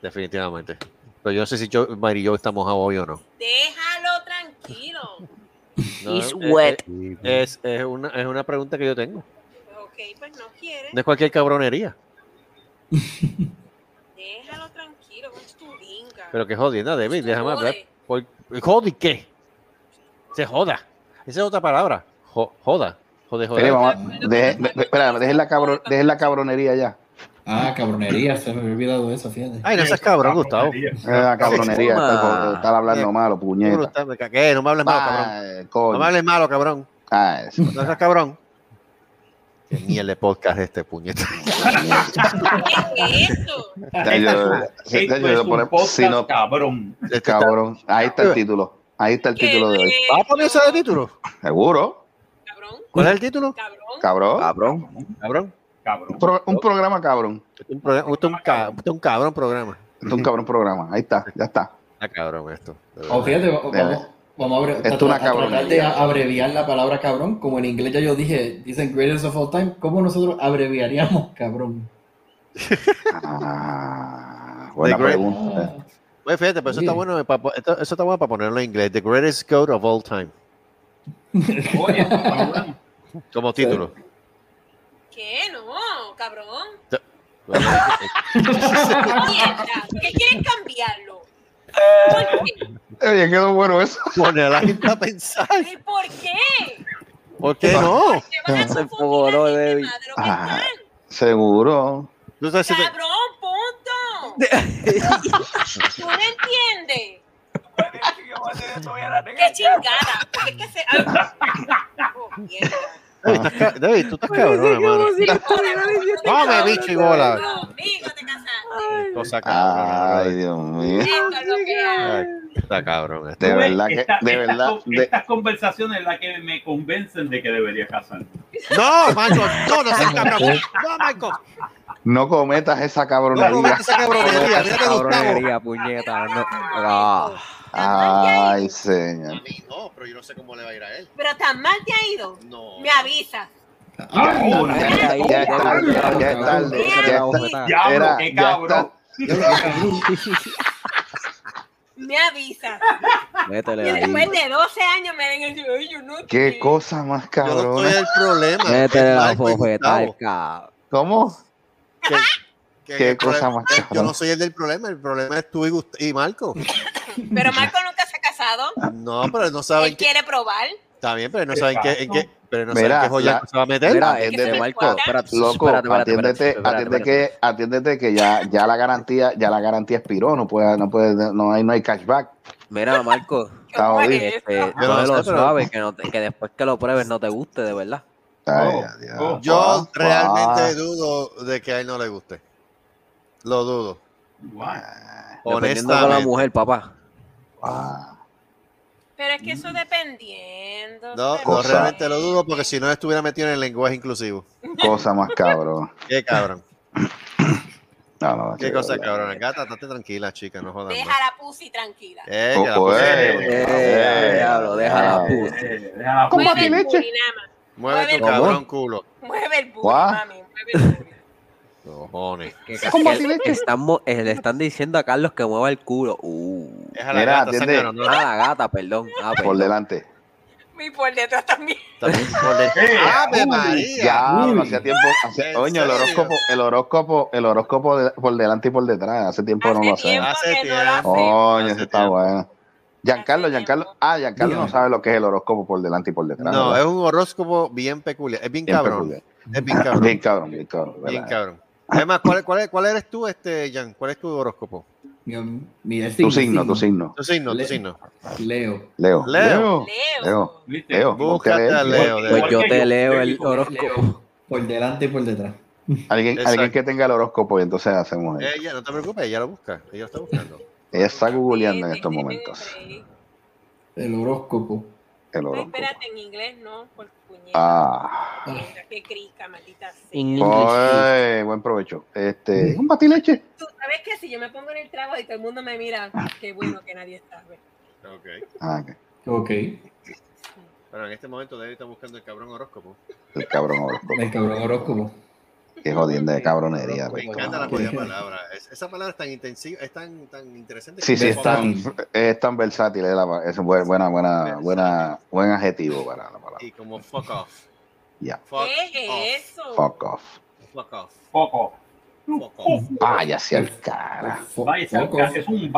Speaker 2: Definitivamente. Pero yo no sé si Joe, Mighty Joe está mojado hoy o no.
Speaker 5: Déjalo tranquilo.
Speaker 2: No,
Speaker 7: He's
Speaker 2: es-
Speaker 7: wet.
Speaker 2: Es, es, una, es una pregunta que yo tengo.
Speaker 5: Ok, pues no quiere.
Speaker 2: No es cualquier cabronería.
Speaker 5: Déjalo tranquilo con tu linga.
Speaker 2: Pero que jodienda, David,
Speaker 5: Tú
Speaker 2: déjame hablar.
Speaker 5: jode.
Speaker 2: Por- ¿Jodi qué? Se joda. Esa es otra palabra. Jo- joda. Jode,
Speaker 3: espera, dejen la, cabro- la cabronería ya.
Speaker 6: Ah, cabronería, se me había olvidado eso, fíjate.
Speaker 2: Ay, no seas cabrón, Gustavo.
Speaker 3: Eh, la cabronería,
Speaker 7: Toma.
Speaker 3: estar, hablando malo,
Speaker 2: ¿Cómo
Speaker 3: puñeta.
Speaker 2: cagué, no me hables malo, cabrón.
Speaker 3: Ah,
Speaker 2: No me hables malo, cabrón.
Speaker 3: Ah.
Speaker 2: No seas cabrón. Qué mierda de podcast este, puñeta.
Speaker 5: ¿Qué es eso?
Speaker 3: No-
Speaker 4: cabrón.
Speaker 2: Este está-
Speaker 3: Cabrón. Ahí está el título. Ahí está el
Speaker 5: ¿Qué
Speaker 3: título de hoy.
Speaker 2: ¿Vas a poner eso de título?
Speaker 3: ¿Seguro?
Speaker 5: Cabrón,
Speaker 2: ¿Cuál es el título?
Speaker 5: cabrón.
Speaker 3: Cabrón.
Speaker 7: Cabrón.
Speaker 2: Cabrón.
Speaker 4: Cabrón.
Speaker 3: Un, pro- un programa cabrón.
Speaker 2: Es un, programa- es un, ca- es un cabrón programa.
Speaker 3: Un cabrón programa. Ahí está, ya está.
Speaker 2: Está cabrón esto.
Speaker 6: O Oh, fíjate, va- vamos, vamos a, abre-
Speaker 3: Esto
Speaker 6: a
Speaker 3: una
Speaker 6: a tratar de abreviar la palabra cabrón, como en inglés ya yo dije, dicen greatest of all time, ¿cómo nosotros abreviaríamos cabrón?
Speaker 3: Ah, buena pregunta.
Speaker 2: Oye, fíjate, pero eso está bueno para, eso está bueno para ponerlo en inglés. The greatest goat of all time.
Speaker 4: Oye.
Speaker 2: Como título.
Speaker 5: ¿Qué? No, cabrón.
Speaker 2: Bueno,
Speaker 5: Mierda. ¿Por qué quieren cambiarlo? ¿Por qué?
Speaker 3: Oye, quedó bueno eso.
Speaker 2: Pone a la gente a pensar.
Speaker 5: Ay, ¿Por qué?
Speaker 2: ¿Por qué no?
Speaker 7: Se
Speaker 5: más de lo que están.
Speaker 3: Seguro.
Speaker 5: Cabrón, punto. ¿Tú no entiendes? ¡Qué chingada! Es que se...
Speaker 2: David, tú estás cabrón, hermano. Come, bicho y bola.
Speaker 5: Conmigo te casaste.
Speaker 2: Cosa cabrón.
Speaker 3: Ay, Dios mío.
Speaker 5: Esto es lo que hay.
Speaker 2: Está cabrón.
Speaker 3: De verdad que, de
Speaker 4: estas
Speaker 3: verdad,
Speaker 4: Estas conversaciones las que me convencen de que debería casarme.
Speaker 2: No, Michael, no, no seas cabrón. No, Michael.
Speaker 3: no cometas esa
Speaker 2: No
Speaker 3: cabronería.
Speaker 2: cometas esa cabronería. Mira que Gustavo.
Speaker 7: Cabronería, puñeta. No.
Speaker 3: Ay, señor.
Speaker 2: A mí no, pero yo no sé cómo le va a ir a él.
Speaker 5: Pero tan mal te ha ido.
Speaker 2: No.
Speaker 5: Me avisas.
Speaker 4: Ahora.
Speaker 3: Ya es tarde, ya es tarde, ya es tarde.
Speaker 4: Diablo,
Speaker 3: Era-
Speaker 4: qué
Speaker 3: ya
Speaker 4: cabrón.
Speaker 5: Me avisas.
Speaker 7: Métele
Speaker 5: Y
Speaker 7: ahí.
Speaker 5: después de 12 años me ven el ay, yo no
Speaker 3: Qué cosa más
Speaker 2: Yo no soy
Speaker 3: cabrona.
Speaker 2: el problema.
Speaker 7: Métele la
Speaker 2: Michael y
Speaker 7: bofeta
Speaker 2: Gustavo.
Speaker 7: al cabrón.
Speaker 3: ¿Cómo?
Speaker 2: Que
Speaker 3: Qué
Speaker 2: el
Speaker 3: cosa
Speaker 2: problema-
Speaker 3: más
Speaker 2: Yo
Speaker 3: cabrón.
Speaker 2: no soy el del problema, el problema es tú y, Gust- y Marco.
Speaker 5: Pero Marco nunca se ha casado.
Speaker 2: No, pero no saben
Speaker 5: Él
Speaker 2: qué.
Speaker 5: quiere probar.
Speaker 2: Está bien, pero no saben qué, en qué, pero no
Speaker 3: Mira,
Speaker 2: saben qué joya
Speaker 3: la-
Speaker 2: se va a meter.
Speaker 7: Mira,
Speaker 3: Atiéndete.
Speaker 7: este, Marco, espérate,
Speaker 3: Loco,
Speaker 7: espérate, espérate,
Speaker 3: atiéndete,
Speaker 7: espérate, espérate,
Speaker 3: atiéndete que, atiéndete que ya, ya la garantía, ya la garantía expiró, no puede, no puede, no hay, no hay cashback.
Speaker 7: Mira, Marco,
Speaker 3: Está
Speaker 5: ¿Cómo es
Speaker 3: jodido.
Speaker 7: este,
Speaker 2: no
Speaker 7: no
Speaker 2: sé,
Speaker 7: lo
Speaker 2: pero-
Speaker 7: suave, que, no te- que después que lo pruebes no te guste, de verdad.
Speaker 3: Ay,
Speaker 4: Oh, oh.
Speaker 2: Yo
Speaker 3: Ah,
Speaker 2: realmente
Speaker 3: ah,
Speaker 2: dudo de que a él no le guste. Lo dudo.
Speaker 4: Guau.
Speaker 7: Dependiendo con la
Speaker 2: Honestamente.
Speaker 7: mujer, papá.
Speaker 3: Ah.
Speaker 5: Pero es que eso dependiendo.
Speaker 2: No, no, realmente lo dudo porque si no estuviera metido en el lenguaje inclusivo.
Speaker 3: Cosa más cabrón.
Speaker 2: Qué cabrón.
Speaker 3: No, no,
Speaker 2: Qué
Speaker 3: que-
Speaker 2: cosa cabrón. Gata, estate tranquila, chica, no jodas
Speaker 5: Deja la pussy tranquila.
Speaker 2: Eh,
Speaker 3: Oh,
Speaker 2: que la pussy-
Speaker 3: eh.
Speaker 7: Eh, diablo, deja la.
Speaker 4: Eh, deja la
Speaker 3: ¿Cómo
Speaker 5: Mueve el
Speaker 3: leche?
Speaker 5: culinama.
Speaker 2: Mueve tu cabrón culo.
Speaker 5: mueve el booty, mami, mueve el booty.
Speaker 2: Cojones.
Speaker 7: Mo- eh, le están diciendo a Carlos que mueva el culo. Uh.
Speaker 2: Es a la
Speaker 3: Mira,
Speaker 2: gata,
Speaker 3: atiende.
Speaker 2: zángano, no,
Speaker 7: Ah, la gata, perdón. Ah,
Speaker 3: Por
Speaker 7: perdón.
Speaker 3: delante.
Speaker 5: Y por detrás también.
Speaker 2: también por de-
Speaker 4: Eh,
Speaker 2: ¡Ave María!
Speaker 3: Ya,
Speaker 6: Uy.
Speaker 3: hacía tiempo.
Speaker 2: ¿En
Speaker 3: Oye, el horóscopo, el horóscopo, el horóscopo de- por delante y por detrás. Hace tiempo no lo
Speaker 5: Hace
Speaker 3: hacemos.
Speaker 2: Hace
Speaker 5: que no lo
Speaker 2: tiempo. Hace
Speaker 3: ese está
Speaker 2: tiempo.
Speaker 3: bueno. Giancarlo,
Speaker 5: Hace
Speaker 3: Giancarlo. Ah, Giancarlo no
Speaker 6: Dígame.
Speaker 3: sabe lo que es el horóscopo por delante y por detrás.
Speaker 2: No,
Speaker 3: ¿verdad?
Speaker 2: es un horóscopo bien peculiar. Es bien,
Speaker 3: Bien
Speaker 2: cabrón.
Speaker 3: peculiar.
Speaker 2: Es bien cabrón.
Speaker 3: Bien cabrón, bien cabrón.
Speaker 2: Bien cabrón. Además, ¿cuál, cuál, cuál eres tú, este, Jan? ¿Cuál es tu horóscopo?
Speaker 6: Mi, mi- el
Speaker 3: Tu signo, tu signo.
Speaker 2: Tu signo, tu signo.
Speaker 6: Leo.
Speaker 3: Leo.
Speaker 2: Leo.
Speaker 3: Leo.
Speaker 5: Leo.
Speaker 2: Búscate a Leo.
Speaker 7: Pues yo te leo el horóscopo.
Speaker 6: Leo. Por delante y por detrás.
Speaker 3: Alguien,
Speaker 2: Exacto.
Speaker 3: alguien que tenga el horóscopo y entonces hacemos eso.
Speaker 2: Ella, no te preocupes, ella lo busca. Ella lo está buscando.
Speaker 3: Ella está googleando en estos momentos.
Speaker 6: El horóscopo.
Speaker 3: El
Speaker 5: No,
Speaker 3: horóscopo.
Speaker 5: espérate, en inglés no, por puñeta.
Speaker 3: Ah.
Speaker 5: Qué crica, maldita sea.
Speaker 3: Buen provecho. Este, un batileche.
Speaker 5: Tú sabes que si yo me pongo en el trabajo y todo el mundo me mira, qué bueno que nadie está. ¿ves?
Speaker 2: Ok.
Speaker 3: Ah, ok.
Speaker 6: Ok.
Speaker 2: Pero en este momento David está buscando el cabrón horóscopo.
Speaker 3: El cabrón horóscopo.
Speaker 6: El cabrón horóscopo.
Speaker 3: Qué jodienda de cabronería.
Speaker 2: Me encanta la palabra. Es- esa palabra es tan intensiva, es tan, tan interesante.
Speaker 3: Sí, sí, es tan,
Speaker 6: Versátil.
Speaker 3: es tan versátil. Es, la- es un buen- buena, buena, buena, buen adjetivo para la palabra.
Speaker 2: Y como fuck off.
Speaker 3: Ya.
Speaker 5: ¿Qué
Speaker 2: off.
Speaker 5: es eso?
Speaker 3: Fuck off.
Speaker 2: Fuck off. Fuck off.
Speaker 3: Vaya hacia el cara.
Speaker 4: Vaya, es un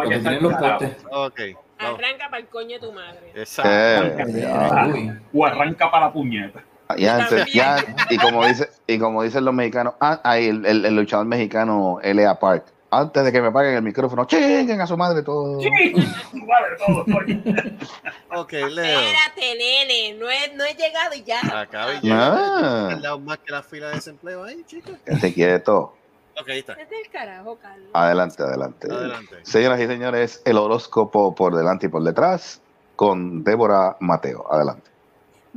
Speaker 6: los
Speaker 4: carajo.
Speaker 6: postes.
Speaker 2: Ok. vamos.
Speaker 5: Arranca para el coño de tu madre.
Speaker 2: Exacto.
Speaker 3: Eh.
Speaker 4: O arranca para la puñeta.
Speaker 3: Ya, antes- ya, y como dice, y como dicen los mexicanos, ah, ahí el, el- el luchador mexicano L.A. Park, antes de que me paguen el micrófono, chinguen a su madre todo.
Speaker 4: Sí, vale, todo, coño.
Speaker 2: Ok, Leo.
Speaker 5: Espérate, nene, no he, no he llegado y ya.
Speaker 2: Acaba y
Speaker 3: Ah.
Speaker 2: ¿Has dado más que la fila de desempleo ahí, chicos?
Speaker 3: Quédate quieto.
Speaker 2: Ok, ahí está.
Speaker 5: Vete del carajo, Carlos.
Speaker 3: Adelante, adelante.
Speaker 2: Adelante.
Speaker 3: Señoras y señores, el horóscopo por delante y por detrás con Débora Mateo. Adelante.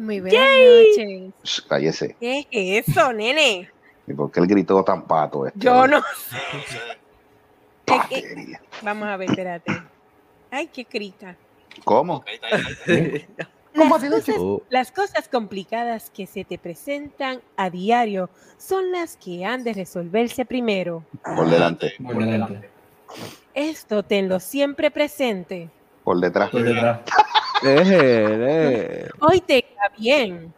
Speaker 5: Muy buenas noches.
Speaker 3: Shh, cállese.
Speaker 5: ¿Qué es eso, nene?
Speaker 3: ¿Y por qué él gritó tan pato? Este?
Speaker 5: Yo no.
Speaker 3: Patería.
Speaker 5: Vamos a ver, espérate. Ay, qué crica.
Speaker 3: ¿Cómo?
Speaker 2: Ahí.
Speaker 5: Las cosas,
Speaker 7: Oh.
Speaker 5: las cosas complicadas que se te presentan a diario son las que han de resolverse primero.
Speaker 3: Por delante,
Speaker 6: Por delante.
Speaker 5: Esto tenlo siempre presente.
Speaker 3: por detrás.
Speaker 6: Por detrás.
Speaker 7: Déjele.
Speaker 5: Hoy te va bien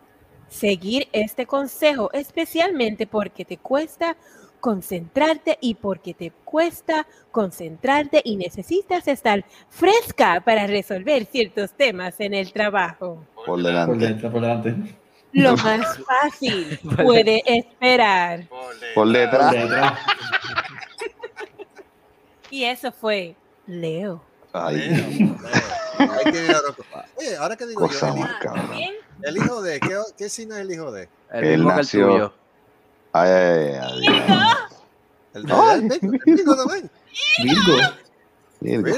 Speaker 5: seguir este consejo, especialmente porque te cuesta concentrarte y porque te cuesta concentrarte y necesitas estar fresca para resolver ciertos temas en el trabajo.
Speaker 3: Por
Speaker 6: Por
Speaker 3: delante.
Speaker 6: detrás, por delante.
Speaker 5: Lo más fácil puede esperar.
Speaker 2: Por
Speaker 3: Por
Speaker 6: Por
Speaker 3: detrás.
Speaker 6: detrás.
Speaker 5: Y eso fue Leo.
Speaker 3: Ay,
Speaker 2: Leo, Leo. Ahí tiene el. Oye, ahora que digo yo,
Speaker 3: Cosa
Speaker 2: el,
Speaker 3: más cabrón.
Speaker 5: ¿Bien?
Speaker 2: el hijo de, ¿qué, qué signo es el hijo de?
Speaker 7: El
Speaker 3: Él
Speaker 7: mismo que el
Speaker 3: nació-
Speaker 7: tuyo.
Speaker 3: Ay, ay, ay, ay.
Speaker 2: El de el Virgo, el Virgo también.
Speaker 6: Virgo.
Speaker 3: Virgo.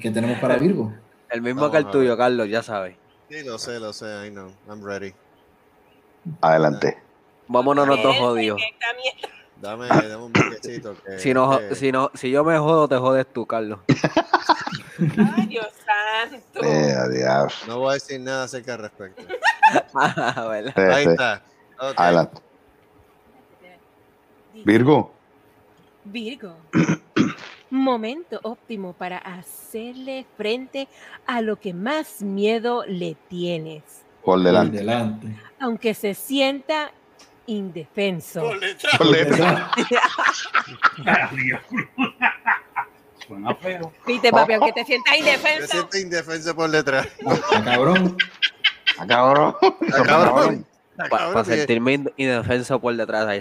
Speaker 6: ¿Qué tenemos para Virgo?
Speaker 7: El mismo
Speaker 2: Vamos
Speaker 7: que el tuyo, Carlos, ya sabes.
Speaker 2: Sí, lo sé, lo sé, I know. I'm ready.
Speaker 3: Adelante.
Speaker 7: Vámonos los dos
Speaker 5: Él,
Speaker 7: jodidos.
Speaker 2: Dame, dame un brequecito. Que,
Speaker 7: Si, no,
Speaker 2: que-
Speaker 7: si, no, si yo me jodo, te jodes tú, Carlos.
Speaker 5: Ay, Dios santo.
Speaker 3: Adiós.
Speaker 2: No voy a decir nada acerca al respecto.
Speaker 7: Ah,
Speaker 2: Ahí está.
Speaker 3: Adelante. Virgo.
Speaker 5: Virgo. Momento óptimo para hacerle frente a lo que más miedo le tienes,
Speaker 3: Por delante.
Speaker 5: aunque se sienta indefenso.
Speaker 2: Por detrás.
Speaker 3: Por detrás.
Speaker 4: Suena feo.
Speaker 5: Viste, papi, aunque te sientas
Speaker 2: Me
Speaker 5: indefenso.
Speaker 2: siento indefenso por detrás.
Speaker 6: Ah, cabrón.
Speaker 3: Ah, cabrón.
Speaker 2: cabrón.
Speaker 7: Para
Speaker 2: Cabrón, que-
Speaker 7: sentirme ind- indefenso por detrás. Ahí.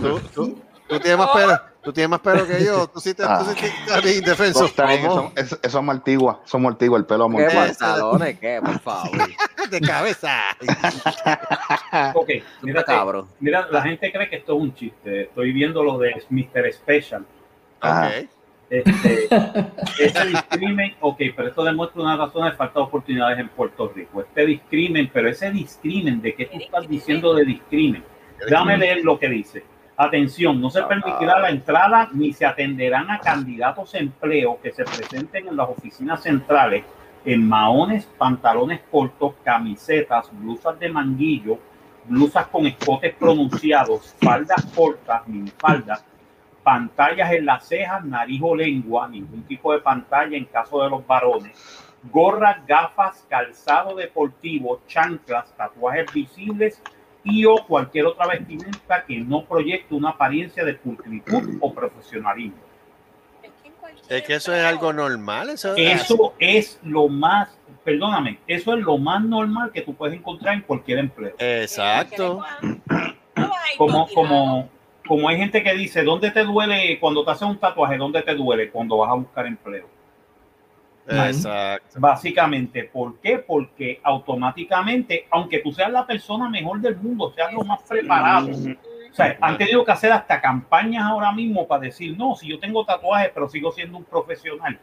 Speaker 2: Tú, tú, tú tienes más pelo. Tú tienes más pelo que yo. Tú sí te, tú sí te indefenso.
Speaker 3: Eso, eso, eso es martigua. Eso es martigua. El pelo
Speaker 7: ¿Qué
Speaker 3: amortiguado.
Speaker 7: pantalones? ¿Qué? Por favor.
Speaker 2: De cabeza.
Speaker 4: Ok, mira,
Speaker 7: cabrón.
Speaker 4: mira, la gente cree que esto es un chiste. Estoy viendo lo de Mr. Special.
Speaker 3: Ajá.
Speaker 4: Este, ese discrimen, ok, pero esto demuestra una razón de falta de oportunidades en Puerto Rico. Este discrimen, pero ese discrimen, ¿de qué tú estás diciendo de discrimen? Déjame leer lo que dice. Atención, no se permitirá la entrada ni se atenderán a candidatos a empleo que se presenten en las oficinas centrales en maones, pantalones cortos, camisetas, blusas de manguillo, blusas con escotes pronunciados, faldas cortas, minifaldas, pantallas en las cejas, nariz o lengua, ningún tipo de pantalla en caso de los varones, gorras, gafas, calzado deportivo, chanclas, tatuajes visibles y o cualquier otra vestimenta que no proyecte una apariencia de pulcritud o profesionalismo.
Speaker 2: Es que eso es algo normal. Eso,
Speaker 4: Eso es lo más, perdóname, eso es lo más normal que tú puedes encontrar en cualquier empleo.
Speaker 2: Exacto.
Speaker 4: Como, como, como hay gente que dice, ¿dónde te duele cuando te haces un tatuaje? ¿Dónde te duele cuando vas a buscar empleo?
Speaker 2: Exacto.
Speaker 4: Básicamente, ¿por qué? Porque automáticamente, aunque tú seas la persona mejor del mundo, seas lo más preparado, o sea, han tenido que hacer hasta campañas ahora mismo para decir, no, si yo tengo tatuajes, pero sigo siendo un profesional.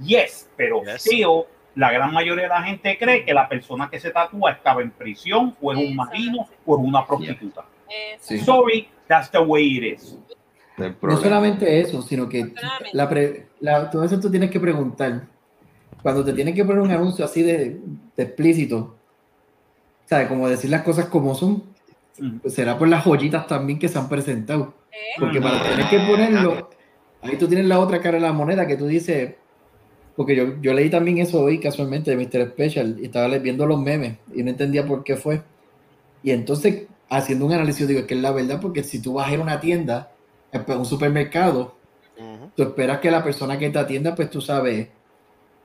Speaker 4: Yes, pero
Speaker 2: Yes.
Speaker 4: tío, la gran mayoría de la gente cree que la persona que se tatúa estaba en prisión o es un marino o es una prostituta.
Speaker 6: Sí.
Speaker 4: Sorry, that's the way it is.
Speaker 6: No solamente eso, sino que la pre- la- todo eso tú tienes que preguntar. Cuando te tienen que poner un anuncio así de, de explícito, ¿sabes? Como decir las cosas como son, pues será por las joyitas también que se han presentado. Porque para tener que ponerlo, ahí tú tienes la otra cara de la moneda que tú dices, porque yo, yo leí también eso hoy casualmente de Mr. Special y estaba viendo los memes y no entendía por qué fue. Y entonces, haciendo un análisis, yo digo es que es la verdad, porque si tú vas a ir a una tienda, a un supermercado, tú esperas que la persona que te atienda, pues tú sabes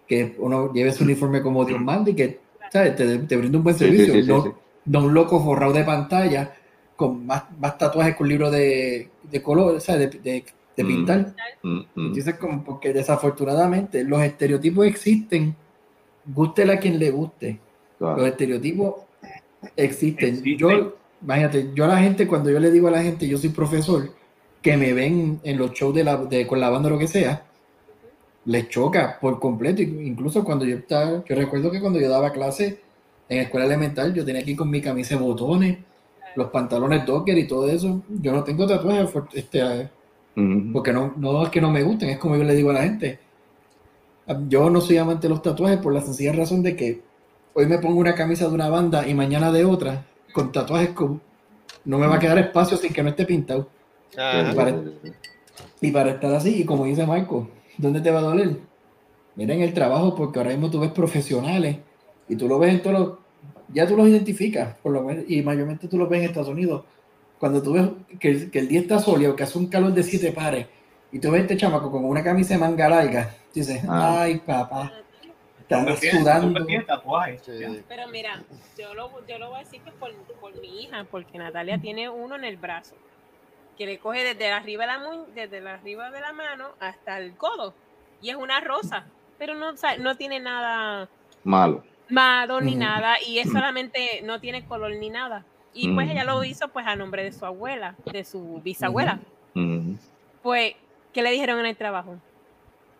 Speaker 6: que uno lleve su uniforme como Dios manda y que ¿sabes? Te, te brinda un buen
Speaker 3: sí,
Speaker 6: servicio.
Speaker 3: sí, sí,
Speaker 6: no,
Speaker 3: sí.
Speaker 6: no un loco forrado de pantalla con más, más tatuajes con libros de, de color, ¿sabes? De, de- de
Speaker 3: Mm.
Speaker 6: pintar.
Speaker 3: Mm, mm.
Speaker 6: Entonces, como porque desafortunadamente los estereotipos existen, gústele a quien le guste.
Speaker 3: Claro.
Speaker 6: Los estereotipos existen.
Speaker 4: Existen.
Speaker 6: Yo, imagínate, yo a la gente, cuando yo le digo a la gente, yo soy profesor, que me ven en los shows de la, de, con la banda o lo que sea, les choca por completo. Incluso cuando yo estaba, yo recuerdo que cuando yo daba clase en escuela elemental, yo tenía aquí con mi camisa de botones, los pantalones docker y todo eso. Yo no tengo tatuajes este,
Speaker 3: Mm.
Speaker 6: porque no, no es que no me gusten, es como yo le digo a la gente. Yo no soy amante de los tatuajes por la sencilla razón de que hoy me pongo una camisa de una banda y mañana de otra, con tatuajes con... No me va a quedar espacio sin que no esté pintado. Y para, y para estar así, y como dice Marco, ¿dónde te va a doler? Mira en el trabajo, porque ahora mismo tú ves profesionales y tú lo ves en todos los... Ya tú los identificas, por lo menos, y mayormente tú los ves en Estados Unidos. Cuando tú ves que, el- que el día está soleado, que hace un calor de siete pares, y tú ves este chamaco con una camisa de manga larga, dices,
Speaker 3: Ah.
Speaker 6: ay papá, sudando.
Speaker 4: tatuajes.
Speaker 2: Sí.
Speaker 5: Pero mira, yo lo, yo lo voy a decir que por, por mi hija, porque Natalia tiene uno en el brazo, que le coge desde arriba de la, mu- desde la arriba de la mano hasta el codo, y es una rosa, pero no, o sea, no tiene nada
Speaker 3: Malo.
Speaker 5: malo ni nada, y es solamente, no tiene color ni nada. Y pues ella lo hizo pues a nombre de su abuela, de su bisabuela.
Speaker 3: Mm.
Speaker 5: Pues, ¿qué le dijeron en el trabajo?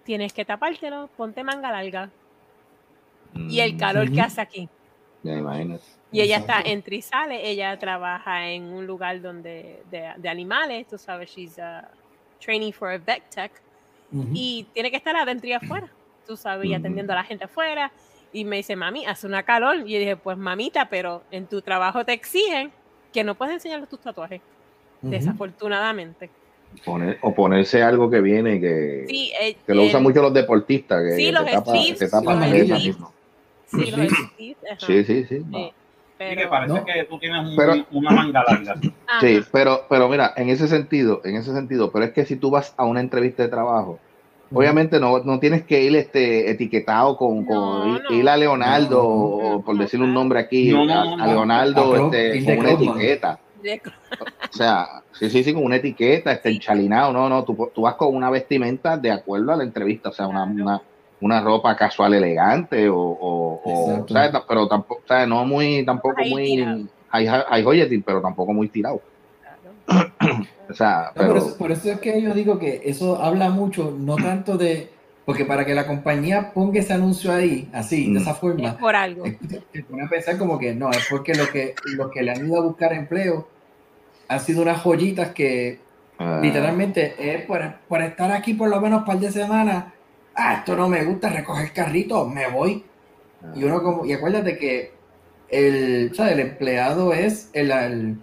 Speaker 5: Tienes que tapártelo, ponte manga larga. Y el calor que hace aquí.
Speaker 3: Ya imagínate.
Speaker 5: Y ella está
Speaker 6: Exacto.
Speaker 5: en Trizales, ella trabaja en un lugar donde de, de animales, tú sabes, she's uh, training for a vet tech y tiene que estar adentro y afuera, tú sabes, y atendiendo a la gente afuera. Y me dice, mami, hace una calor. Y yo dije, pues mamita, pero en tu trabajo te exigen que no puedes enseñar tus tatuajes, desafortunadamente.
Speaker 3: Poner- o ponerse algo que viene que,
Speaker 5: Sí, eh,
Speaker 3: que lo usan
Speaker 5: el-
Speaker 3: mucho los deportistas, que
Speaker 5: Sí,
Speaker 3: te
Speaker 5: los
Speaker 3: te la cabeza mismo.
Speaker 5: Sí,
Speaker 6: Sí.
Speaker 5: los ajá.
Speaker 3: Sí, sí, sí. no.
Speaker 5: Sí,
Speaker 4: Sí, que
Speaker 5: pero,
Speaker 4: parece
Speaker 6: No.
Speaker 4: que tú tienes un-
Speaker 3: Pero-
Speaker 4: una manga larga.
Speaker 5: ajá.
Speaker 3: Sí, pero, pero mira, en ese sentido, en ese sentido, pero es que si tú vas a una entrevista de trabajo, obviamente no, no tienes que ir este etiquetado con, con
Speaker 5: No,
Speaker 3: ir,
Speaker 5: no.
Speaker 3: ir a Leonardo,
Speaker 6: No,
Speaker 3: o por
Speaker 5: no,
Speaker 3: decir un nombre aquí,
Speaker 4: No, no,
Speaker 3: a, a. Leonardo este, con una etiqueta. O sea, sí, sí, sí, con una etiqueta, este,
Speaker 5: Sí.
Speaker 3: enchalinado, no, no, tú, tú vas con una vestimenta de acuerdo a la entrevista, o sea, una, una, una ropa casual elegante o, o, o. ¿sabes? pero tampoco, ¿sabes? No muy, tampoco muy high joyeting, pero tampoco muy tirado. O sea,
Speaker 6: No, por,
Speaker 3: pero
Speaker 6: eso, por eso es que yo digo que eso habla mucho, no tanto de, porque para que la compañía ponga ese anuncio ahí, así, de
Speaker 3: Mm.
Speaker 6: esa
Speaker 5: es
Speaker 6: forma,
Speaker 5: por algo.
Speaker 6: es- te pone a pensar como que no, es porque lo que, los que le han ido a buscar empleo han sido unas joyitas que
Speaker 3: ah,
Speaker 6: literalmente es por, por estar aquí por lo menos un par de semanas, ah, esto no me gusta, recoger el carrito, me voy.
Speaker 3: ah,
Speaker 6: Y uno como, y acuérdate que el, ¿sabes? el empleado es el, el-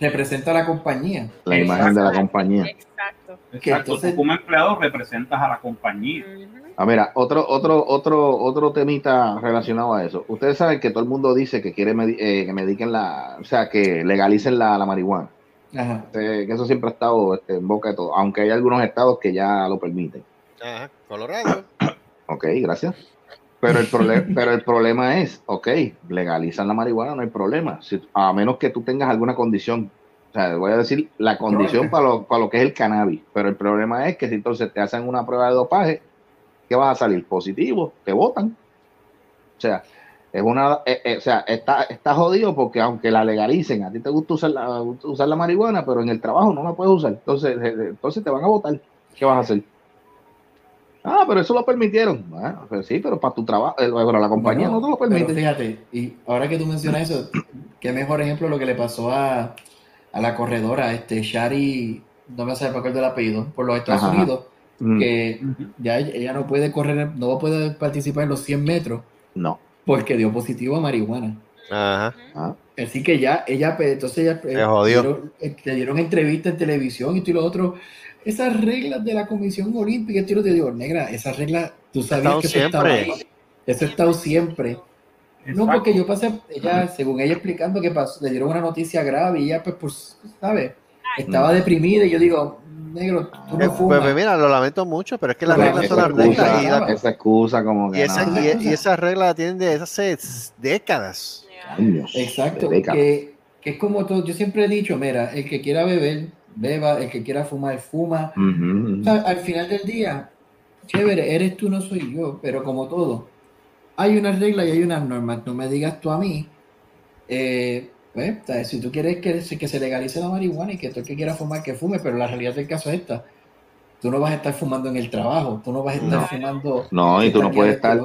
Speaker 6: representa a la compañía.
Speaker 3: La imagen de la compañía.
Speaker 5: Exacto.
Speaker 4: Exacto,
Speaker 6: entonces-
Speaker 4: tú como empleado representas a la compañía.
Speaker 5: Ujú.
Speaker 3: Ah, mira, otro, otro, otro, otro temita relacionado a eso. Ustedes saben que todo el mundo dice que quiere medi- eh, que mediquen la, o sea, que legalicen la, la marihuana.
Speaker 6: Ajá.
Speaker 3: Eh, que eso siempre ha estado este, en boca de todo, aunque hay algunos estados que ya lo permiten.
Speaker 2: Ajá, Colorado.
Speaker 3: Ok, gracias. Pero el, pero el problema es, ok, legalizan la marihuana, no hay problema, si- a menos que tú tengas alguna condición. O sea, voy a decir la condición para lo, para lo que es el cannabis, pero el problema es que si entonces te hacen una prueba de dopaje, ¿qué vas a salir? Positivo, te votan. O sea, es una, eh, eh, o sea, está, está jodido porque aunque la legalicen, a ti te gusta usar la, usar la marihuana, pero en el trabajo no la puedes usar. Entonces, eh, entonces te van a votar. ¿Qué vas a hacer? Ah, pero eso lo permitieron. Bueno, pues sí, pero para tu trabajo, eh, pero la compañía
Speaker 6: Bueno,
Speaker 3: no te lo
Speaker 6: pero
Speaker 3: permite.
Speaker 6: fíjate, y ahora que tú mencionas eso, qué mejor ejemplo lo que le pasó a, a la corredora, este Shari, no me sé por qué el apellido, por los Estados
Speaker 3: Ajá.
Speaker 6: Unidos,
Speaker 3: Mm,
Speaker 6: que ya ella, no puede correr, no puede participar en los 100 metros
Speaker 3: No.
Speaker 6: porque dio positivo a marihuana.
Speaker 2: Ajá.
Speaker 3: Ah,
Speaker 6: Así que ya, ella, pues, entonces ella, dieron- eh, le dieron entrevistas en televisión y todo y lo otro. Esas reglas de la Comisión Olímpica, y yo te digo, negra, esas reglas, tú sabías que eso estaba
Speaker 2: siempre.
Speaker 6: ahí. Eso ha estado siempre. No,
Speaker 4: Exacto.
Speaker 6: porque yo pasé, ella, según ella explicando que pasó, le dieron una noticia grave y ella, pues, pues, ¿sabes? Estaba deprimida y yo digo, negro, tú
Speaker 2: Eh,
Speaker 6: no
Speaker 2: Pues,
Speaker 6: fumas.
Speaker 2: pues mira, lo lamento mucho, pero es que las reglas son
Speaker 3: esa
Speaker 2: las reglas. Y, la-
Speaker 3: esa excusa como
Speaker 2: y
Speaker 3: que
Speaker 2: esa-
Speaker 3: no.
Speaker 2: y- y esas reglas las tienen de hace décadas.
Speaker 3: Años,
Speaker 6: Exacto,
Speaker 3: de décadas.
Speaker 6: que, que es como todo, yo siempre he dicho, mira, el que quiera beber, beba, el que quiera fumar, fuma. O sea, al final del día, chévere, eres tú, no soy yo, pero como todo, hay unas reglas y hay unas normas. No me digas tú a mí, eh, pues, si tú quieres que, se- que se legalice la marihuana y que todo el que quiera fumar, que fume, pero la realidad del caso es esta. Tú no vas a estar fumando en el trabajo, tú no vas a estar
Speaker 3: No.
Speaker 6: fumando.
Speaker 3: No, y tú no puedes estar.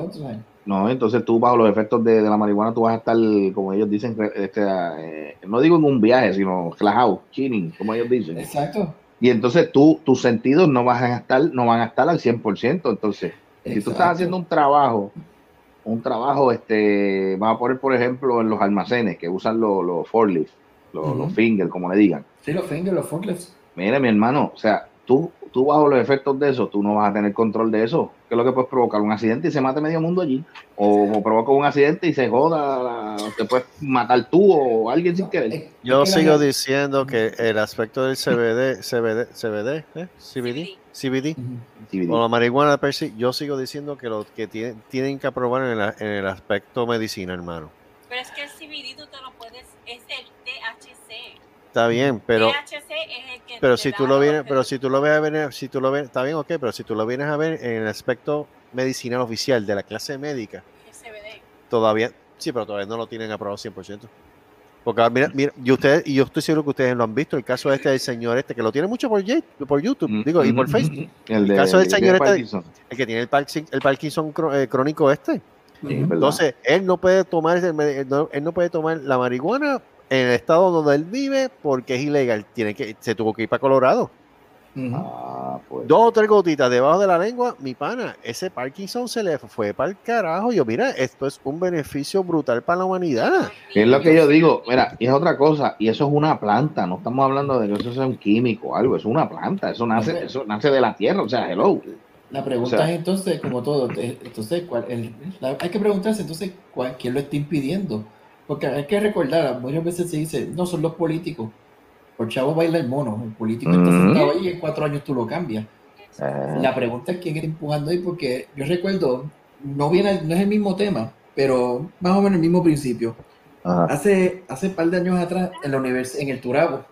Speaker 3: No, entonces tú bajo los efectos de, de la marihuana tú vas a estar, como ellos dicen, este, eh, no digo en un viaje, sino relajado, chilling, como ellos dicen.
Speaker 6: Exacto.
Speaker 3: Y entonces tú, tus sentidos no van a estar, no van a estar al 100%. Entonces, si tú estás haciendo un trabajo, un trabajo, este, vamos a poner, por ejemplo, en los almacenes que usan los, los forklifts, los, los fingers, como le digan.
Speaker 6: Sí, los fingers, los forklifts.
Speaker 3: Mire, mi hermano, o sea, tú, tú bajo los efectos de eso, tú no vas a tener control de eso. ¿Qué es lo que puedes provocar? Un accidente y se mate medio mundo allí. O, o provoca un accidente y se joda, te puedes matar tú o alguien sin querer.
Speaker 2: Yo
Speaker 6: que
Speaker 2: sigo diciendo que el aspecto del CBD, CBD, CBD, ¿eh? CBD, CBD.
Speaker 3: CBD.
Speaker 2: o la marihuana per se, yo sigo diciendo que lo que tienen, tienen que aprobar en, la- en el aspecto medicina, hermano.
Speaker 5: Pero es que el CBD tú te lo puedes, es el THC.
Speaker 2: Está bien, pero
Speaker 5: THC es el que
Speaker 2: pero si tú lo vienes, pero si tú lo ves a ver, si tú lo ves, está bien, ok, pero si tú lo vienes a ver en el aspecto medicinal oficial de la clase médica,
Speaker 5: El CBD.
Speaker 2: todavía, sí, pero todavía no lo tienen aprobado 100%. Porque ah, mira, mira, y ustedes, y yo estoy seguro que ustedes lo han visto, el caso este del señor este, que lo tiene mucho por, por YouTube,
Speaker 3: Mm,
Speaker 2: digo, y por
Speaker 3: mm,
Speaker 2: Facebook,
Speaker 3: El, de,
Speaker 2: caso del
Speaker 3: el
Speaker 2: señor
Speaker 3: tiene
Speaker 2: este-
Speaker 3: Parkinson.
Speaker 2: el que tiene el Parkinson, el Parkinson eh, crónico este. Entonces, él no puede tomar él no, él no puede tomar la marihuana el estado donde él vive porque es ilegal. Tiene que, se tuvo que ir para Colorado.
Speaker 3: Ah, pues.
Speaker 2: Dos o tres gotitas debajo de la lengua, mi pana, ese Parkinson se le fue para el carajo. Yo, mira, esto es un beneficio brutal para la humanidad.
Speaker 3: Es lo que yo digo, mira, y es otra cosa, y eso es una planta, no estamos hablando de que eso sea un químico o algo, es una planta, eso nace, eso nace de la tierra, o sea, hello.
Speaker 6: La pregunta
Speaker 3: O sea-
Speaker 6: es entonces, como todo, entonces, ¿cuál, el- la- hay que preguntarse entonces cuál- quién lo está impidiendo. Porque hay que recordar, muchas veces se dice, no son los políticos. Por chavo baila el mono, el político está sentado ahí y en cuatro años tú lo cambias.
Speaker 3: Eh,
Speaker 6: La pregunta es quién está empujando ahí, porque yo recuerdo, no viene, no es el mismo tema, pero más o menos el mismo principio.
Speaker 3: ajá.
Speaker 6: Hace, hace par de años atrás, en la univers en el Turabo,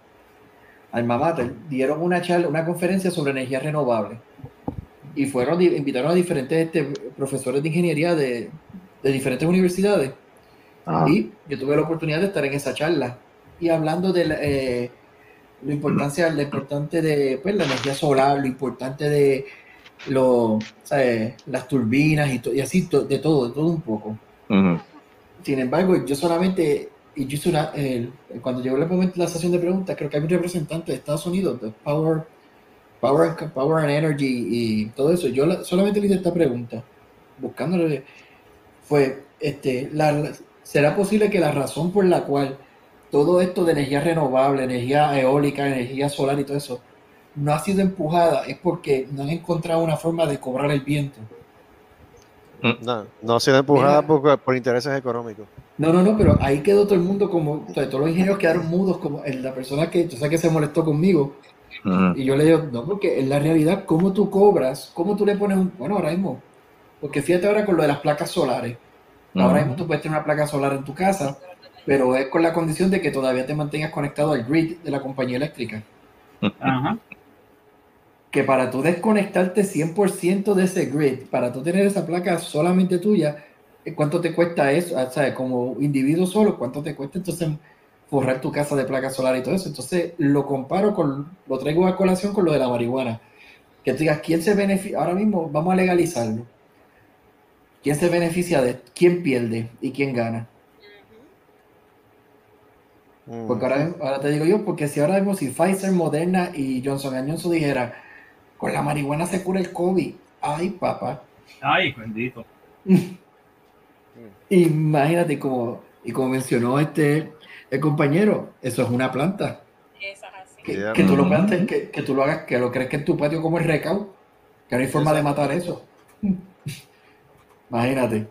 Speaker 6: Alma Mater, dieron una charla, una conferencia sobre energía renovable. Y fueron, invitaron a diferentes este, profesores de ingeniería de, de diferentes universidades.
Speaker 3: Ajá.
Speaker 6: Y yo tuve la oportunidad de estar en esa charla. Y hablando de la, eh, lo importancia, lo importante de pues, la energía solar, lo importante de lo, ¿sabes? las turbinas y, to- y así, to- de todo, de todo un poco.
Speaker 3: Ujú.
Speaker 6: Sin embargo, yo solamente, y yo hice una, el- cuando llegó el momento de la sesión de preguntas, creo que hay un representante de Estados Unidos, de Power, Power, and- Power and Energy y todo eso. Yo la- solamente le hice esta pregunta, buscándole, fue, este, la- ¿será posible que la razón por la cual todo esto de energía renovable, energía eólica, energía solar y todo eso, no ha sido empujada es porque no han encontrado una forma de cobrar el viento?
Speaker 2: No, no ha sido empujada
Speaker 6: Mira.
Speaker 2: por, por intereses económicos.
Speaker 6: No, no, no, pero ahí quedó todo el mundo como, o sea, todos los ingenieros quedaron mudos, como la persona que, yo sé que se molestó conmigo, y yo le digo, no, porque en la realidad, ¿cómo tú cobras? ¿Cómo tú le pones un, bueno, ahora mismo, porque fíjate ahora con lo de las placas solares, ahora mismo tú puedes tener una placa solar en tu casa, pero es con la condición de que todavía te mantengas conectado al grid de la compañía eléctrica.
Speaker 4: Ajá.
Speaker 6: Que para tú desconectarte 100% de ese grid, para tú tener esa placa solamente tuya, eh, ¿cuánto te cuesta eso? O sea, como individuo solo, ¿cuánto te cuesta entonces forrar tu casa de placas solar y todo eso? Entonces lo comparo con, lo traigo a colación con lo de la marihuana. Que tú digas, ¿quién se beneficia? Ahora mismo vamos a legalizarlo. ¿Quién se beneficia de esto? ¿Quién pierde y quién gana? Porque ahora, ahora te digo yo, porque si ahora mismo si Pfizer, Moderna y Johnson Johnson dijera, con la marihuana se cura el COVID, ay papá,
Speaker 4: Ay, bendito.
Speaker 6: imagínate como, y como mencionó este el compañero, eso es una planta,
Speaker 5: Eso es así.
Speaker 6: que,
Speaker 2: Yeah.
Speaker 6: que tú lo plantes, que, que tú lo hagas, que lo crees que en tu patio como el recao, que no hay forma de matar eso. Imagínate.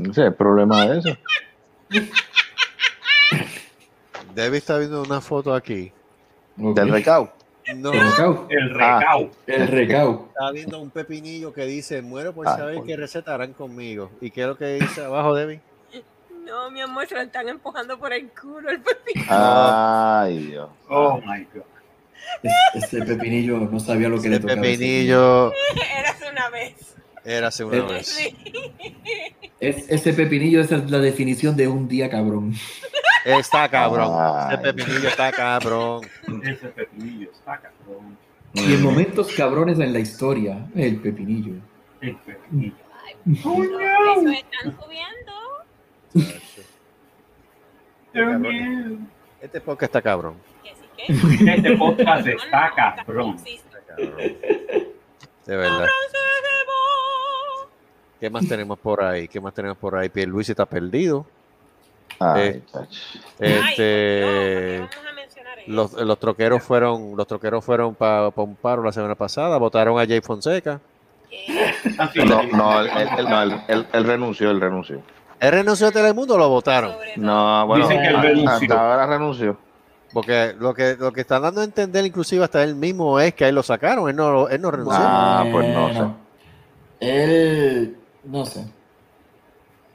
Speaker 3: Ese es el problema de eso.
Speaker 2: Debbie está viendo una foto aquí.
Speaker 3: Del recao.
Speaker 2: No,
Speaker 6: El recao.
Speaker 4: El
Speaker 3: Ah.
Speaker 4: recao.
Speaker 6: El recao.
Speaker 2: está viendo un pepinillo que dice, muero por
Speaker 3: Ah,
Speaker 2: saber
Speaker 3: por-
Speaker 2: qué receta harán conmigo. ¿Y qué es lo que dice abajo, Debbie?
Speaker 5: No, mi amor, se lo están empujando por el culo el pepino.
Speaker 3: Ay, Dios.
Speaker 4: Oh my God.
Speaker 6: Es- Ese pepinillo no sabía lo que le
Speaker 2: Ese
Speaker 6: tocaba.
Speaker 2: pepinillo
Speaker 5: Era hace una vez.
Speaker 2: Era hace una
Speaker 6: Eh,
Speaker 2: vez.
Speaker 5: Sí.
Speaker 6: Es- ese pepinillo esa es la definición de un día cabrón.
Speaker 2: Está cabrón.
Speaker 3: Ay.
Speaker 2: Ese pepinillo está cabrón.
Speaker 4: Ese pepinillo está cabrón.
Speaker 6: Y en momentos cabrones en la historia, el pepinillo.
Speaker 4: El pepinillo.
Speaker 5: Los precios están subiendo.
Speaker 4: También.
Speaker 2: Este podcast está cabrón.
Speaker 5: Que sí que.
Speaker 4: Este podcast está cabrón.
Speaker 2: Está cabrón. De verdad. ¿Qué más tenemos por ahí? ¿Qué más tenemos por ahí? Luis está perdido.
Speaker 3: Ay,
Speaker 2: Eh.
Speaker 5: Ay,
Speaker 2: Este,
Speaker 5: no, ¿por qué vamos a mencionar eso?
Speaker 2: los, los troqueros fueron, los troqueros fueron para un paro la semana pasada, votaron a Jay Fonseca.
Speaker 3: No, no, él, él- él- no, él- él- él renunció, él renunció.
Speaker 2: ¿Él renunció a Telemundo o lo votaron?
Speaker 3: No, bueno,
Speaker 4: Dicen que él renunció.
Speaker 3: hasta ahora renunció.
Speaker 2: Porque lo que, lo que están dando a entender, inclusive hasta él mismo, es que a él lo sacaron, él no, él no renunció.
Speaker 3: Ah, pues no sé.
Speaker 6: Él, no sé.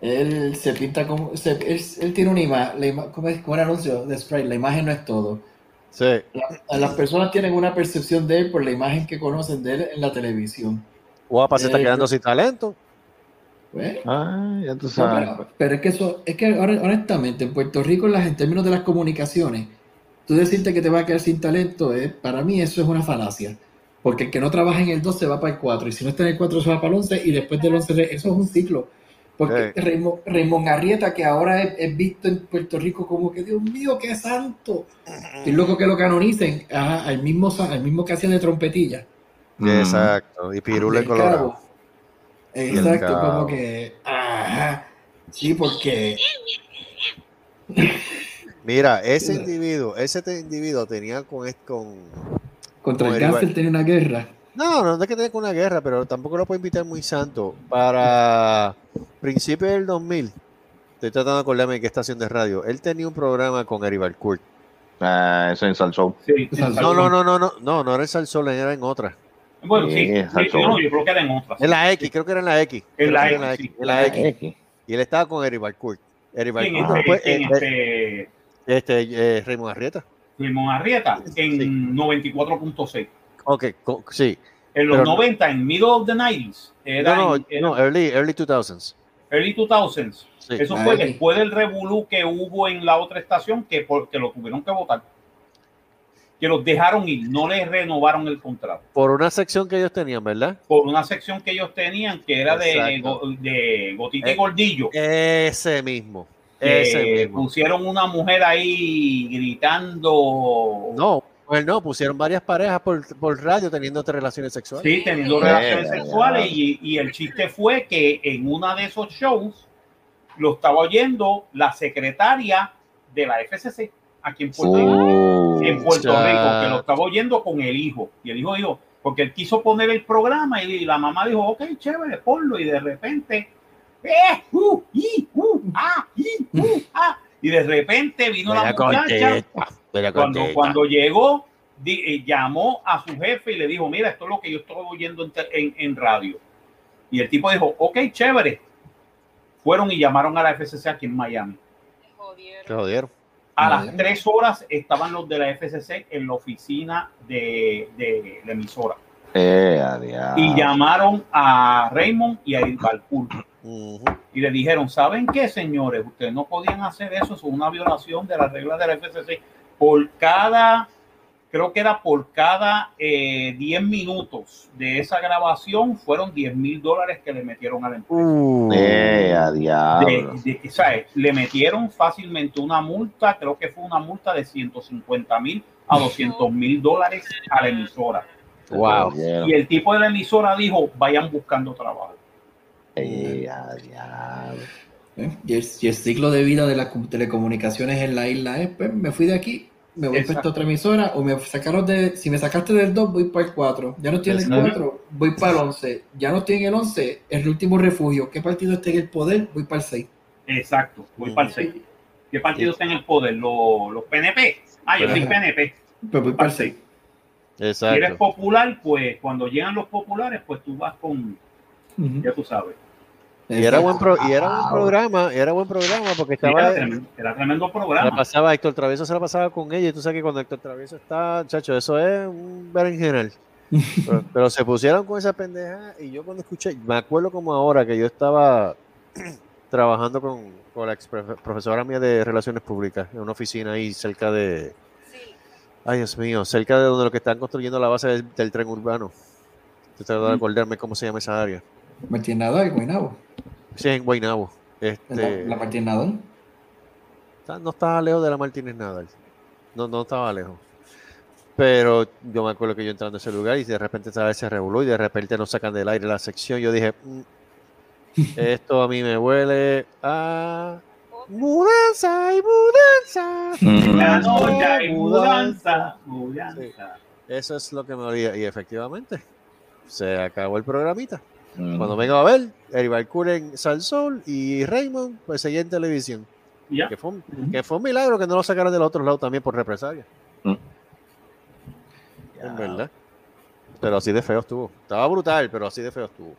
Speaker 6: Él se pinta como. se- él, él tiene una imagen. ¿Cómo es? Como un anuncio de Sprite. La imagen no es todo.
Speaker 2: Sí.
Speaker 6: La- las personas tienen una percepción de él por la imagen que conocen de él en la televisión.
Speaker 2: Guapa se está
Speaker 6: Eh,
Speaker 2: quedando sin talento.
Speaker 6: Pues,
Speaker 3: Ay, ya tú
Speaker 6: no,
Speaker 3: sabes.
Speaker 6: pero, pero es que eso. Es que ahora, honestamente, en Puerto Rico, las, en términos de las comunicaciones, tú decirte que te va a quedar sin talento, eh, para mí eso es una falacia. Porque el que no trabaja en el 2 se va para el 4, y si no está en el 4 se va para el 11, y después del 11, re- eso es un ciclo. Porque
Speaker 2: Sí.
Speaker 6: Raymond, Raymond Arrieta, que ahora es, es visto en Puerto Rico como que, Dios mío, qué santo. Y loco que lo canonicen ajá, al, mismo, al mismo que hacía de trompetilla.
Speaker 3: Mm.
Speaker 2: Exacto. Y Pirule
Speaker 6: Del
Speaker 2: Colorado.
Speaker 6: Exacto, como que. Ajá. Sí, porque.
Speaker 2: Mira, ese individuo, ese individuo tenía con, con
Speaker 6: Contra el
Speaker 2: Como el
Speaker 6: cáncer tenía una guerra.
Speaker 2: No, no es que tenga con una guerra, pero tampoco lo puedo invitar muy santo. Para principios del 2000, estoy tratando de acordarme de qué estación de radio. Él tenía un programa con Eri Balcourt.
Speaker 3: Ah, eso en Salsón.
Speaker 4: Sí,
Speaker 2: No, no, no, no, no, no, no era en Salsol, era en otra.
Speaker 4: Bueno, sí.
Speaker 3: Sí,
Speaker 4: sí, yo, no, yo creo que era en otras.
Speaker 2: En la X, creo que era en la X.
Speaker 4: En la X, sí.
Speaker 2: en la X.
Speaker 3: X.
Speaker 2: Y él estaba con Eri Balcourt. Eri
Speaker 4: ¿Quién
Speaker 2: Balcourt
Speaker 4: este,
Speaker 2: después,
Speaker 4: quién
Speaker 2: eh,
Speaker 4: este,
Speaker 2: este, eh, Raymond Arrieta.
Speaker 4: Raymond Arrieta en
Speaker 2: Sí.
Speaker 4: 94.6.
Speaker 2: Ok, sí.
Speaker 4: En los
Speaker 2: Pero no-
Speaker 4: 90, en middle of the 90s, era,
Speaker 2: No, no,
Speaker 4: en- era
Speaker 2: no, early, early 2000s.
Speaker 4: early 2000s.
Speaker 2: Sí.
Speaker 4: Eso
Speaker 6: Ah,
Speaker 4: fue después del revolú que hubo en la otra estación que, por- que lo tuvieron que votar. Que los dejaron ir, no les renovaron el contrato.
Speaker 2: Por una sección que ellos tenían, ¿verdad?
Speaker 4: Por una sección que ellos tenían que era de,
Speaker 2: Exacto.
Speaker 4: de Gotita y
Speaker 2: Eh,
Speaker 4: Gordillo.
Speaker 2: Ese mismo. Mismo.
Speaker 4: pusieron una mujer ahí gritando.
Speaker 2: No, pues no, pusieron varias parejas por, por radio teniendo relaciones sexuales.
Speaker 4: Sí, teniendo
Speaker 5: Sí.
Speaker 4: relaciones
Speaker 3: Yeah,
Speaker 4: sexuales
Speaker 3: yeah.
Speaker 4: y, y el chiste fue que en una de esos shows lo estaba oyendo la secretaria de la FCC aquí en Puerto Rico. En Puerto. Rico, que lo estaba oyendo con el hijo. Y el hijo dijo, porque él quiso poner el programa y la mamá dijo, ok, chévere, ponlo. Y de repente, eh, uh, y, uh, ah, uh, ah. De repente vino la
Speaker 2: Vaya
Speaker 4: muchacha. Cuando,
Speaker 2: contesta.
Speaker 4: cuando llegó, di- eh, llamó a su jefe y le dijo, mira, esto es lo que yo estoy oyendo en, en- en radio. Y el tipo dijo, ok, chévere. Fueron y llamaron a la FCC aquí en Miami.
Speaker 5: Jodieron.
Speaker 2: Se jodieron.
Speaker 4: A las tres horas estaban los de la FCC en la oficina de, de la emisora.
Speaker 3: Eh.
Speaker 4: Y llamaron a Raymond y a Y le dijeron, ¿saben qué, señores? Ustedes no podían hacer eso, es una violación de las reglas de la FCC. Por cada, creo que era por cada eh, 10 minutos de esa grabación, fueron 10 mil dólares que le metieron a la empresa.
Speaker 2: Uh.
Speaker 3: Eh,
Speaker 4: De, sea, le metieron fácilmente una multa, creo que fue una multa de 150 mil a 200 mil dólares a la emisora.
Speaker 2: Wow.
Speaker 4: Y el tipo de la emisora dijo, vayan buscando trabajo.
Speaker 3: Eh, a diablo.
Speaker 6: ¿eh? Y, el, y el ciclo de vida de las com- telecomunicaciones en la isla es, pues, me fui de aquí, me voy para esta otra emisora, o me sacaron de, si me sacaste del 2, voy para el 4, ya no estoy en el
Speaker 2: Exacto.
Speaker 6: 4, voy para el 11, ya no estoy en el 11, es el último refugio, ¿qué partido está en el poder? Voy para el 6.
Speaker 4: Exacto, voy para el 6. ¿Qué partido está en el poder? ¿Los, los PNP? Ah, yo soy. PNP.
Speaker 6: Pero voy para el 6.
Speaker 4: Si eres popular, pues cuando llegan los populares, pues tú vas con, ya tú sabes.
Speaker 2: Y era buen pro- y era buen programa, y era buen programa porque
Speaker 4: era,
Speaker 2: estaba
Speaker 4: tremendo, era tremendo
Speaker 2: se la
Speaker 4: programa.
Speaker 2: pasaba Héctor Travieso se la pasaba con ella y tú sabes que cuando Héctor Travieso está, chacho, eso es un berenjenal. Pero, pero se pusieron con esa pendeja y yo cuando escuché, me acuerdo como ahora que yo estaba trabajando con, con la ex profe- profesora mía de Relaciones Públicas en una oficina ahí cerca de,
Speaker 5: Sí.
Speaker 2: ay Dios mío, cerca de donde lo que están construyendo la base del, del tren urbano. Estoy tratando de acordarme cómo se llama esa área.
Speaker 6: Martín Nadal, Guaynabo.
Speaker 2: Sí, en Guaynabo.
Speaker 6: La,
Speaker 2: Este,
Speaker 6: la Martín Nadal.
Speaker 2: No estaba lejos de la Martínez Nadal. No, no estaba lejos. Pero yo me acuerdo que yo entrando a ese lugar y de repente estaba ese revolú y de repente nos sacan del aire la sección. Yo dije, "Mm, esto a mí me huele a mudanza y mudanza.
Speaker 3: Mm.
Speaker 4: mudanza, mudanza.
Speaker 2: Eso es lo que me olía. Y efectivamente, se acabó el programita.
Speaker 3: Mm.
Speaker 2: Cuando vengo a ver, el Balcour en Salsol y Raymond, pues seguía en televisión. Que fue, un, que fue un milagro que no lo sacaron del otro lado también por represalia.
Speaker 3: Mm.
Speaker 2: En verdad. Pero así de feo estuvo. Estaba brutal, pero así de feo estuvo.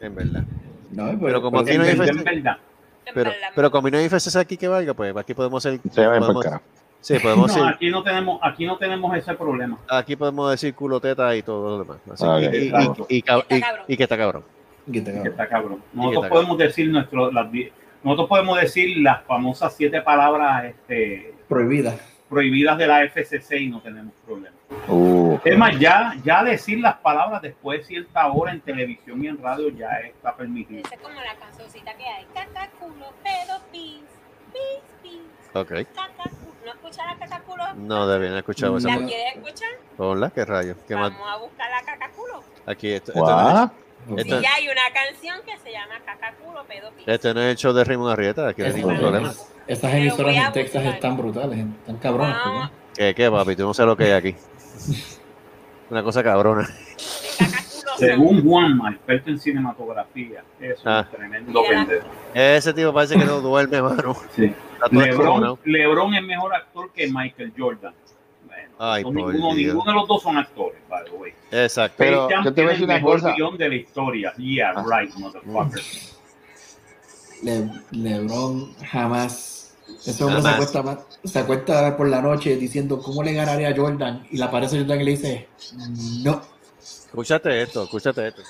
Speaker 2: En verdad.
Speaker 6: No,
Speaker 2: Pero como aquí no hay pero, pero como no hay aquí que valga, pues aquí podemos ser.
Speaker 3: Se
Speaker 2: podemos-. Sí, podemos
Speaker 4: No,
Speaker 2: decir,
Speaker 4: aquí no tenemos, aquí no tenemos ese problema.
Speaker 2: aquí podemos decir culo teta y todo lo demás. Así, y,
Speaker 3: ok.
Speaker 2: y- y-
Speaker 4: Exacto.
Speaker 2: y cab-
Speaker 5: Y está
Speaker 2: y-
Speaker 5: cabrón.
Speaker 2: y que está cabrón.
Speaker 6: que
Speaker 4: está Nosotros
Speaker 2: está
Speaker 4: podemos decir nuestro, las, nosotros podemos decir las famosas siete palabras este,
Speaker 6: Prohibida.
Speaker 4: prohibidas de la FCC y no tenemos problema.
Speaker 3: Uh,
Speaker 4: Es más, ya, ya decir las palabras después de cierta hora en televisión y en radio ya está permitido.
Speaker 5: Esa es como la cancioncita que hay. Caca, culo, pedo, pis. Pis, pis.
Speaker 2: Ok.
Speaker 5: Caca. ¿No escuchas la caca, culo?
Speaker 2: No deben haber escuchado esa.
Speaker 5: ¿La
Speaker 6: No.
Speaker 5: quieres escuchar?
Speaker 2: Hola, qué rayos. ¿Qué más?
Speaker 5: Vamos a buscar la caca, culo.
Speaker 2: Aquí, esto, esto no es,
Speaker 3: what?
Speaker 5: Sí,
Speaker 2: Esto-
Speaker 5: ya hay una canción que se llama caca, culo, pedo, pis.
Speaker 2: este no es el show de Raymond Arrieta, aquí no hay ningún problema.
Speaker 5: Pero
Speaker 6: emisoras en Texas están brutales, están cabronas.
Speaker 2: ¿Qué, qué, papi? Tú no sabes lo que hay aquí. Una cosa cabrona.
Speaker 4: Según Juanma, experto en cinematografía, es un
Speaker 2: Ah.
Speaker 4: tremendo pendejo.
Speaker 2: Ese tipo parece que no duerme, mano.
Speaker 4: Sí. Lebron, es mejor actor que Michael Jordan. Bueno,
Speaker 2: Ay,
Speaker 4: ninguno, ninguno de los dos son actores, by the way.
Speaker 2: Exacto.
Speaker 3: Pero- yo te voy a
Speaker 4: tiene
Speaker 3: decir
Speaker 4: el
Speaker 3: una
Speaker 4: mejor
Speaker 3: cosa.
Speaker 4: guion de la historia. Yeah,
Speaker 3: Ah.
Speaker 4: right, motherfucker.
Speaker 6: Le- Lebron jamás. Ese hombre se acuesta, ma- se acuesta por la noche diciendo cómo le ganaré a Jordan. Y le aparece Jordan y le dice: No.
Speaker 2: Escúchate esto, escúchate esto.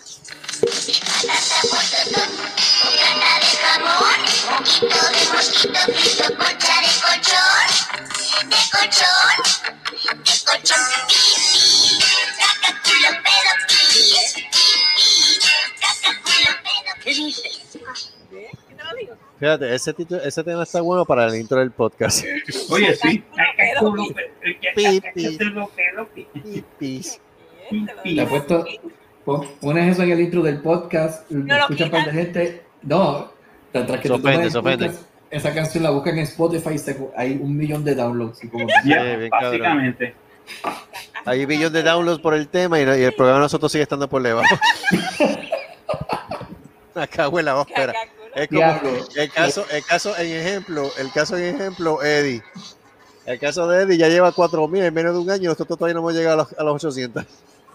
Speaker 2: Fíjate, ese, título- ese tema está bueno para el intro del podcast.
Speaker 4: Oye, sí.
Speaker 2: Pi, pi.
Speaker 4: Pi.
Speaker 2: Pipis.
Speaker 5: Te lo
Speaker 6: Le
Speaker 5: digo.
Speaker 6: ha puesto. pon- Pones eso en el intro del podcast.
Speaker 5: No
Speaker 6: escucha un par de gente. No. Tras que tú escuchas Esa canción la buscan en Spotify y se- hay un millón de downloads. y como
Speaker 2: Sí, bien cabrón.
Speaker 4: básicamente.
Speaker 2: Hay un billón de downloads por el tema y, y el programa de nosotros sigue estando por debajo. Acá huele la ópera. Es como el caso, el caso en ejemplo, el caso en ejemplo, Eddie. El caso de Eddie ya lleva 4000 en menos de un año, nosotros todavía no hemos llegado a los, a los 800.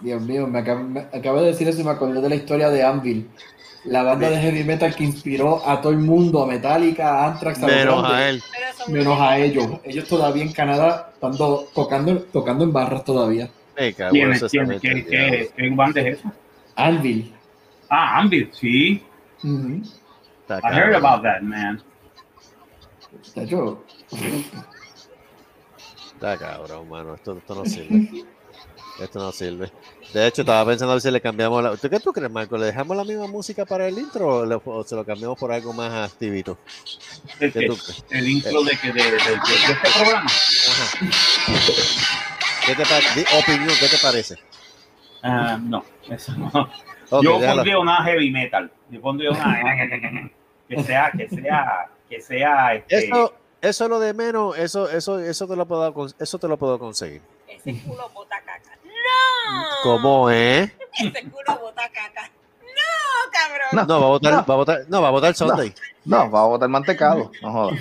Speaker 6: Dios mío, me acabo, me acabo de decir eso y me acordé de la historia de Anvil. La banda de heavy metal que inspiró a todo el mundo, a Metallica, a Anthrax, a los
Speaker 2: Menos
Speaker 6: grandes,
Speaker 2: a él.
Speaker 6: Menos a ellos. Ellos todavía en Canadá estando tocando, tocando en barras todavía.
Speaker 4: ¿Quién
Speaker 2: eso,
Speaker 4: ¿Quién? ¿Qué, qué, qué banda es esa?
Speaker 6: Anvil.
Speaker 4: Ah, Ambit, sí.
Speaker 2: Está
Speaker 4: I heard about that, man.
Speaker 6: Chacho,
Speaker 2: Está cabrón, mano. Esto, esto no sirve. Esto no sirve. De hecho, estaba pensando a ver si le cambiamos la. ¿Tú qué tú crees, Marco? ¿Le dejamos la misma música para el intro o, le- o se lo cambiamos por algo más activito?
Speaker 4: El,
Speaker 2: ¿Qué tú crees?
Speaker 4: el intro de, que de, de- de- de este programa.
Speaker 2: Ajá. ¿Qué te pa- di- opinión, ¿qué te parece?
Speaker 4: Ah, no, eso no. Yo
Speaker 2: déjalo.
Speaker 4: pondría una heavy metal. Yo pondría una que sea, que sea, que sea este,
Speaker 2: Eso, eso es lo de menos, eso, eso, eso te lo puedo, eso te lo puedo conseguir.
Speaker 5: Ese culo bota caca. ¡No!
Speaker 2: ¿Cómo es?
Speaker 5: Ese culo bota caca. ¡No, cabrón!
Speaker 2: No, va a votar,
Speaker 3: No.
Speaker 2: va a votar, no, va a votar Sunday.
Speaker 3: No, va a botar mantecado. No joda.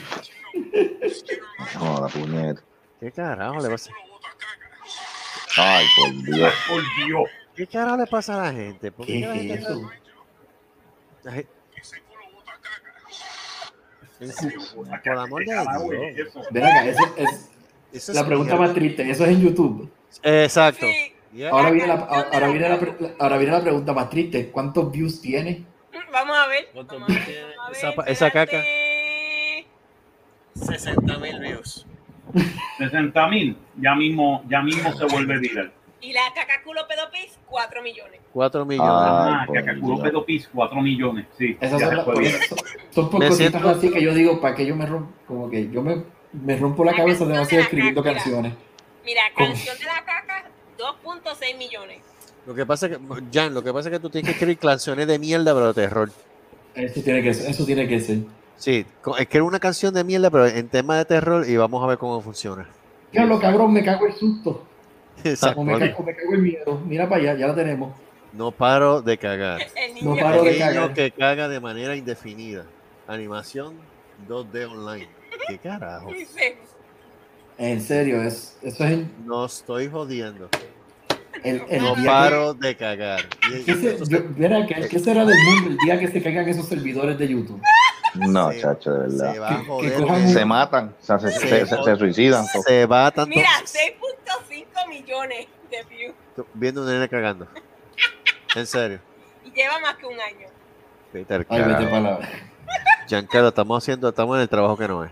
Speaker 3: No joda, puñeta.
Speaker 2: ¿Qué carajo le pasa?
Speaker 3: Ay, por Dios.
Speaker 4: por Dios.
Speaker 2: ¿Qué carajo le pasa a la gente? ¿Por
Speaker 6: ¿qué
Speaker 2: la gente
Speaker 6: es eso?
Speaker 2: la gente- Por amor de Dios.
Speaker 6: Ven acá, eso es
Speaker 2: Eso
Speaker 6: la pregunta más triste. Eso es en YouTube.
Speaker 2: Exacto.
Speaker 5: Sí.
Speaker 6: Ahora viene, la,
Speaker 5: canción de
Speaker 6: ahora,
Speaker 5: la
Speaker 6: viene la,
Speaker 5: canción.
Speaker 6: pre- ahora viene la pregunta más triste. ¿Cuántos views tiene?
Speaker 5: Vamos a ver.
Speaker 2: ¿Cuánto
Speaker 5: Vamos a ver,
Speaker 2: tiene esa esa caca?
Speaker 5: espérate.
Speaker 2: 60 mil views.
Speaker 4: 60 mil, ya mismo, ya mismo se vuelve viral.
Speaker 5: Y la caca culo pedopis, 4 millones.
Speaker 2: 4 millones.
Speaker 4: Ah,
Speaker 3: por
Speaker 4: Cacaculo. Pedopis, 4 millones. Sí,
Speaker 6: Esas son, las- son- son por
Speaker 2: Me
Speaker 6: cositas
Speaker 2: siento-
Speaker 6: así que yo digo, para que yo me rompo, como que yo me, me rompo la
Speaker 5: La
Speaker 6: cabeza demasiado escribiendo
Speaker 5: caca.
Speaker 6: canciones.
Speaker 5: Mira, canción de la caca, 2.6 millones.
Speaker 2: Lo que pasa es que, Jan, lo que pasa es que tú tienes que escribir canciones de mierda, pero de terror.
Speaker 6: Eso tiene que ser. Eso tiene que ser.
Speaker 2: Sí, escribe una canción de mierda, pero en tema de terror y vamos a ver cómo funciona.
Speaker 6: Diablo, cabrón, me cago el susto.
Speaker 2: Exacto.
Speaker 6: O me, cago, me cago el miedo. Mira para allá, ya la tenemos.
Speaker 2: No paro de cagar.
Speaker 5: El niño
Speaker 6: No paro
Speaker 2: El
Speaker 6: de
Speaker 2: niño
Speaker 6: cagar.
Speaker 2: que caga de manera indefinida. Animación 2D online. ¿Qué carajo?
Speaker 6: En serio, es, eso es el,
Speaker 2: No estoy jodiendo.
Speaker 6: el, el
Speaker 2: No
Speaker 6: que-
Speaker 2: paro de cagar.
Speaker 6: ¿Qué, se- yo-
Speaker 2: se-
Speaker 6: ¿qué, qué será del mundo el día que se caigan esos servidores de YouTube?
Speaker 3: No,
Speaker 2: se-
Speaker 3: chacho, de
Speaker 2: se
Speaker 3: verdad.
Speaker 2: va a
Speaker 6: Que- que
Speaker 2: joder.
Speaker 6: cojan
Speaker 2: de-
Speaker 3: Se matan, o sea, se, se- se- se suicidan. todo.
Speaker 2: Se va tanto.
Speaker 5: mira, 6.5 millones de views.
Speaker 2: Viendo un nene cagando. En serio.
Speaker 5: Y lleva más que un año.
Speaker 2: Peter,
Speaker 6: Ay, vete para la...
Speaker 2: Giancarlo, estamos haciendo, estamos en el trabajo que no es.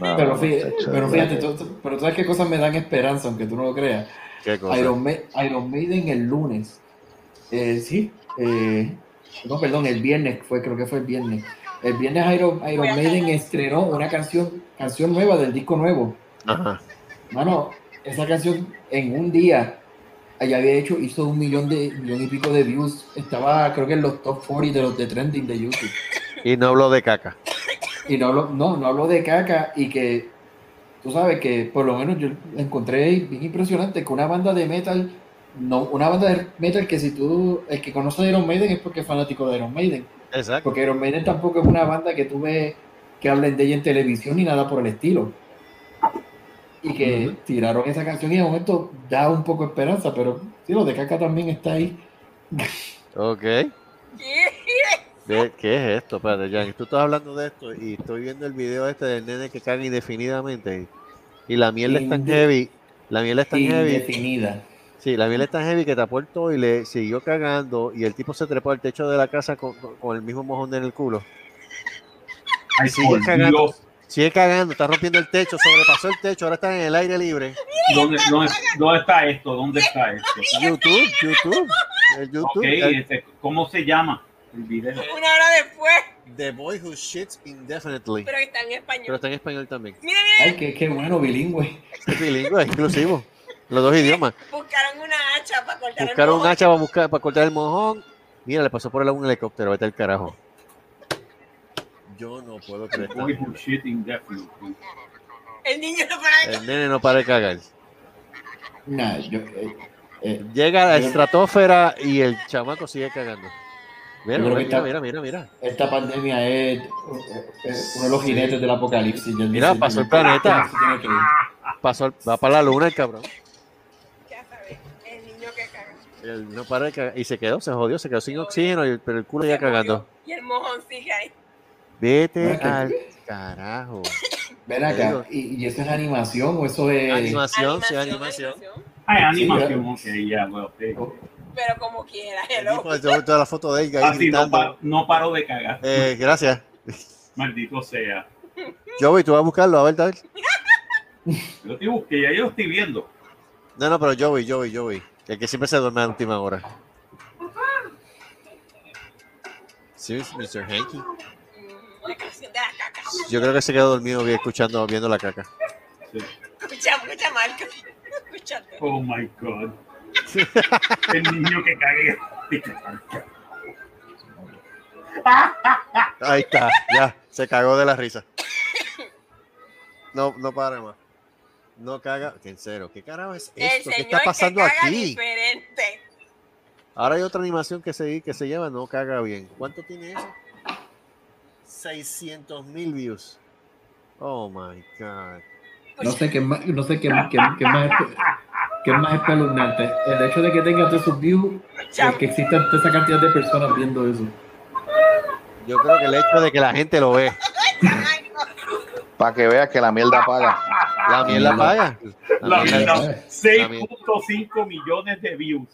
Speaker 3: No,
Speaker 6: Pero fíjate, pero fíjate tú- tú- pero tú sabes qué cosas me dan esperanza, aunque tú no lo creas.
Speaker 2: ¿Qué cosa?
Speaker 6: Iron, Ma- Iron Maiden el lunes. Eh, sí, eh, no, perdón, el viernes fue, creo que fue el viernes. El viernes Iron, Maiden estrenó una canción, canción nueva del disco nuevo.
Speaker 2: Ajá.
Speaker 6: Mano, esa canción en un día ya había hecho, hizo un millón de millón y pico de views. Estaba, creo que en los top 40 de los de trending de YouTube.
Speaker 2: Y no hablo de caca.
Speaker 6: Y no hablo, no, no hablo de caca y que tú sabes que por lo menos yo encontré bien impresionante que una banda de metal, no, una banda de metal que si tú, el que conoce de Iron Maiden es porque es fanático de Iron Maiden.
Speaker 2: Exacto.
Speaker 6: Porque Iron Maiden tampoco es una banda que tú ves que hablen de ella en televisión ni nada por el estilo. Y que tiraron esa canción y de momento da un poco de esperanza, pero sí, lo de caca también está ahí.
Speaker 2: Ok. ¿Qué es esto? Espérate, Jan, tú estás hablando de esto y estoy viendo el video este del nene que caga indefinidamente y, la mierda es tan heavy. La mierda es tan heavy.
Speaker 6: Indefinida.
Speaker 2: Sí, la mierda es tan heavy que tapó el todo y le siguió cagando y el tipo se trepó al techo de la casa con, con- con el mismo mojón en el culo.
Speaker 4: Ay,
Speaker 2: Sigue cagando.
Speaker 4: Dios.
Speaker 2: Sigue cagando, está rompiendo el techo, sobrepasó el techo, ahora está en el aire libre.
Speaker 4: ¿Dónde, dónde, dónde está esto? ¿Dónde está esto?
Speaker 2: YouTube, YouTube, el YouTube. El-
Speaker 4: este, ¿cómo se llama el video?
Speaker 5: Una hora después,
Speaker 2: The Boy Who Shits Indefinitely.
Speaker 5: pero está en español.
Speaker 2: Pero está en español también.
Speaker 5: Mira, mira,
Speaker 6: Ay, qué, qué bueno, bilingüe.
Speaker 2: Es bilingüe, es inclusivo. Los dos idiomas.
Speaker 5: buscaron una hacha para cortar
Speaker 2: Buscaron
Speaker 5: el
Speaker 2: un hacha para, buscar, para cortar el mojón. Mira, le pasó por el lado un helicóptero, vete al carajo. Yo no puedo creer
Speaker 4: Boy
Speaker 2: esto.
Speaker 4: who shit indefinitely.
Speaker 5: El niño no para
Speaker 2: El nene no para de cagar.
Speaker 6: Nah, yo, eh, eh,
Speaker 2: Llega a la estratosfera y el chamaco sigue cagando. Mira, mira, mira, mira, mira.
Speaker 6: esta pandemia es uno de los jinetes del apocalipsis. Yo
Speaker 2: Mira,
Speaker 6: dice-
Speaker 2: pasó el planeta. Pasó, va para la luna el cabrón.
Speaker 5: Ya sabes, el niño que caga.
Speaker 2: Él no para de cagar. Y se quedó, se jodió, se quedó sin oxígeno, y- pero el culo ya cagando.
Speaker 5: Y el mojón sigue ahí.
Speaker 2: Vete
Speaker 6: Bueno,
Speaker 2: al carajo.
Speaker 6: Ven acá, ¿y, y eso es animación o eso es...?
Speaker 2: Animación, sí, animación.
Speaker 4: Ay,
Speaker 6: Sí,
Speaker 4: animación, ok, ya, well, sí.
Speaker 5: Pero como quiera,
Speaker 2: El
Speaker 5: hello.
Speaker 2: tipo, yo toda la foto de él ahí
Speaker 4: Así no, pa- no paro de cagar.
Speaker 2: Eh, gracias.
Speaker 4: Maldito sea.
Speaker 2: Joey, tú vas a buscarlo, a ver, a ver.
Speaker 4: Yo estoy busqué, ya yo lo estoy viendo.
Speaker 2: No, no, pero Joey, Joey, Joey. El que siempre se duerme a la última hora. Sí, Mr. Hanky.
Speaker 5: La canción de la caca.
Speaker 2: Yo creo que se quedó dormido vi- escuchando, viendo la caca.
Speaker 4: Sí.
Speaker 5: Escucha, escucha, Marco. Escúchate.
Speaker 4: Oh my god. El niño que cague.
Speaker 2: Ahí está, ya, se cagó de la risa. No, no para más. No caga. En serio, ¿qué carajo es
Speaker 5: El
Speaker 2: esto? ¿Qué está pasando
Speaker 5: que caga
Speaker 2: aquí?
Speaker 5: diferente.
Speaker 2: Ahora hay otra animación que se, que se llama No caga bien. ¿Cuánto tiene eso? 600 mil views. Oh my god.
Speaker 6: No sé qué más, no sé qué, qué, qué más, qué más espeluznante. El hecho de que tenga todos esos views, o que existan toda esa cantidad de personas viendo eso.
Speaker 2: Yo creo que el hecho de que la gente lo ve,
Speaker 3: Para que veas que la mierda paga.
Speaker 2: la miel la paga.
Speaker 4: La mierda, 6.5 millones de views.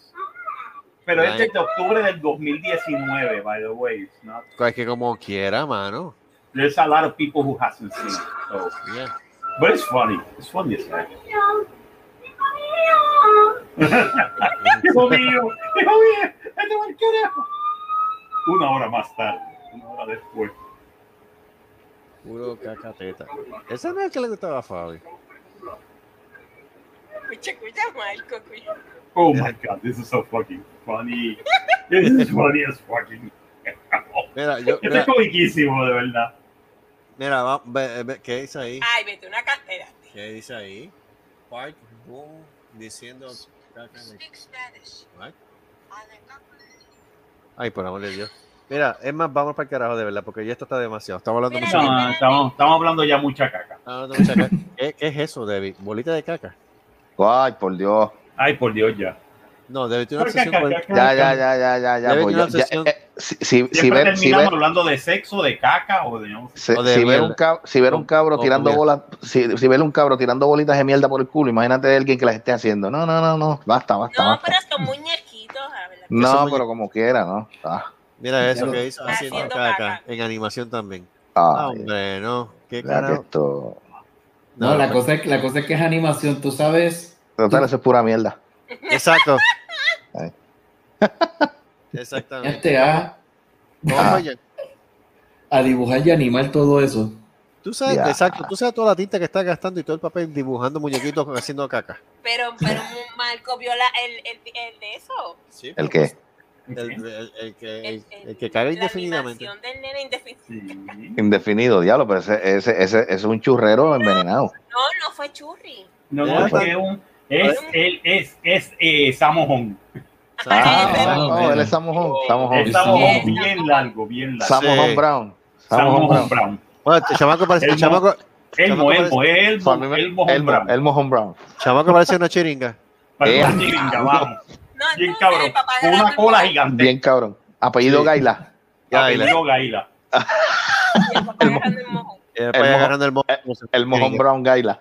Speaker 4: Pero este es de octubre del 2019, by the way. It's not,
Speaker 2: Es que como quiera, mano.
Speaker 4: there's a lot of people who hasn't seen it. So,
Speaker 2: Yeah.
Speaker 4: but it's funny. It's funny as heck. Hijo mío, hijo mío, este va al carajo. Una hora más tarde, una hora después.
Speaker 2: Puro cacateta. Ese no es el que le gustaba a Fabi.
Speaker 4: Oh my god, this is so fucking funny. This is funny as fucking.
Speaker 2: Mira, yo,
Speaker 4: Este
Speaker 2: mira,
Speaker 4: es comiquísimo, de verdad.
Speaker 2: mira, va- ve- ve- ¿qué dice ahí?
Speaker 5: Ay, vete una cartera.
Speaker 2: ¿Qué dice ahí? Park Boom diciendo caca de- What? Ay, por amor de Dios. Mira, es más, vamos para el carajo de verdad, porque ya esto está demasiado. Estamos hablando
Speaker 5: Mira,
Speaker 2: mucho.
Speaker 4: No, estamos, estamos hablando ya mucha caca.
Speaker 2: estamos hablando mucha caca. ¿Qué, qué es eso, David? ¿Bolita de caca?
Speaker 3: Ay, por Dios.
Speaker 4: Ay, por Dios, ya.
Speaker 2: No, David tiene una obsesión con
Speaker 3: Ya, ya, ya, ya, ya, ya.
Speaker 2: Debe tener
Speaker 3: ya- ya,
Speaker 2: obsesión.
Speaker 3: eh, si, si, si ver, si ver,
Speaker 4: hablando de sexo, de caca o de... no sé.
Speaker 3: si,
Speaker 2: o de
Speaker 3: si ver un cabro, si ver un cabro
Speaker 2: O- o
Speaker 3: tirando
Speaker 2: mierda.
Speaker 3: bolas, si, si ver un cabro tirando bolitas de mierda por el culo, imagínate alguien que las esté haciendo. No, no, no, no. Basta, basta,
Speaker 5: No,
Speaker 3: basta.
Speaker 5: pero son muñequitos.
Speaker 3: No, pero como quiera, ¿no? Ah,
Speaker 2: Mira eso que hizo haciendo
Speaker 5: Haciendo
Speaker 2: caca.
Speaker 5: caca.
Speaker 2: En animación también. Ah, hombre, no. ¿Qué carajo?
Speaker 3: esto.
Speaker 6: No, la,
Speaker 2: pues,
Speaker 6: cosa es, la cosa es que es animación, tú sabes.
Speaker 3: Total, eso es pura mierda.
Speaker 2: Exacto. Exactamente.
Speaker 6: Este a,
Speaker 2: ¿Cómo
Speaker 3: Ah.
Speaker 2: Jan?
Speaker 6: a dibujar y animar todo eso.
Speaker 2: Tú sabes, exacto, tú sabes toda la tinta que está gastando y todo el papel dibujando muñequitos haciendo caca.
Speaker 5: Pero, pero Marco vio la, el, el, el de eso.
Speaker 2: Sí,
Speaker 3: ¿El qué?
Speaker 2: El, el- el que, el,
Speaker 5: El, el-
Speaker 2: el que caga
Speaker 5: la
Speaker 2: indefinidamente.
Speaker 5: del nene indefinido.
Speaker 4: Sí.
Speaker 3: Indefinido, diablo, pero ese, ese, ese, es un churrero envenenado.
Speaker 5: No, no fue churri.
Speaker 4: No, no, es
Speaker 2: pues.
Speaker 4: que es un... Es, él es, es eh, Samojón.
Speaker 3: Ah, él es
Speaker 4: bien largo, bien largo.
Speaker 2: Sí.
Speaker 3: Brown.
Speaker 2: Bueno, chamaco parece, el
Speaker 4: El
Speaker 2: chamaco,
Speaker 4: Elmo, Elmo, Elmo, Elmo Brown.
Speaker 3: Elmo Brown.
Speaker 2: chamaco parece una chiringa.
Speaker 4: Para
Speaker 3: Eh,
Speaker 4: una chiringa, vamos. Bien cabrón. Con una
Speaker 5: el
Speaker 4: cola gigante.
Speaker 3: Bien cabrón. Apellido. Gaila.
Speaker 4: Apellido Gaila.
Speaker 5: el papá agarrando el mojo.
Speaker 2: Y después
Speaker 3: El mojo-
Speaker 2: agarrando el mojo.
Speaker 3: El mojón Brown Gaila.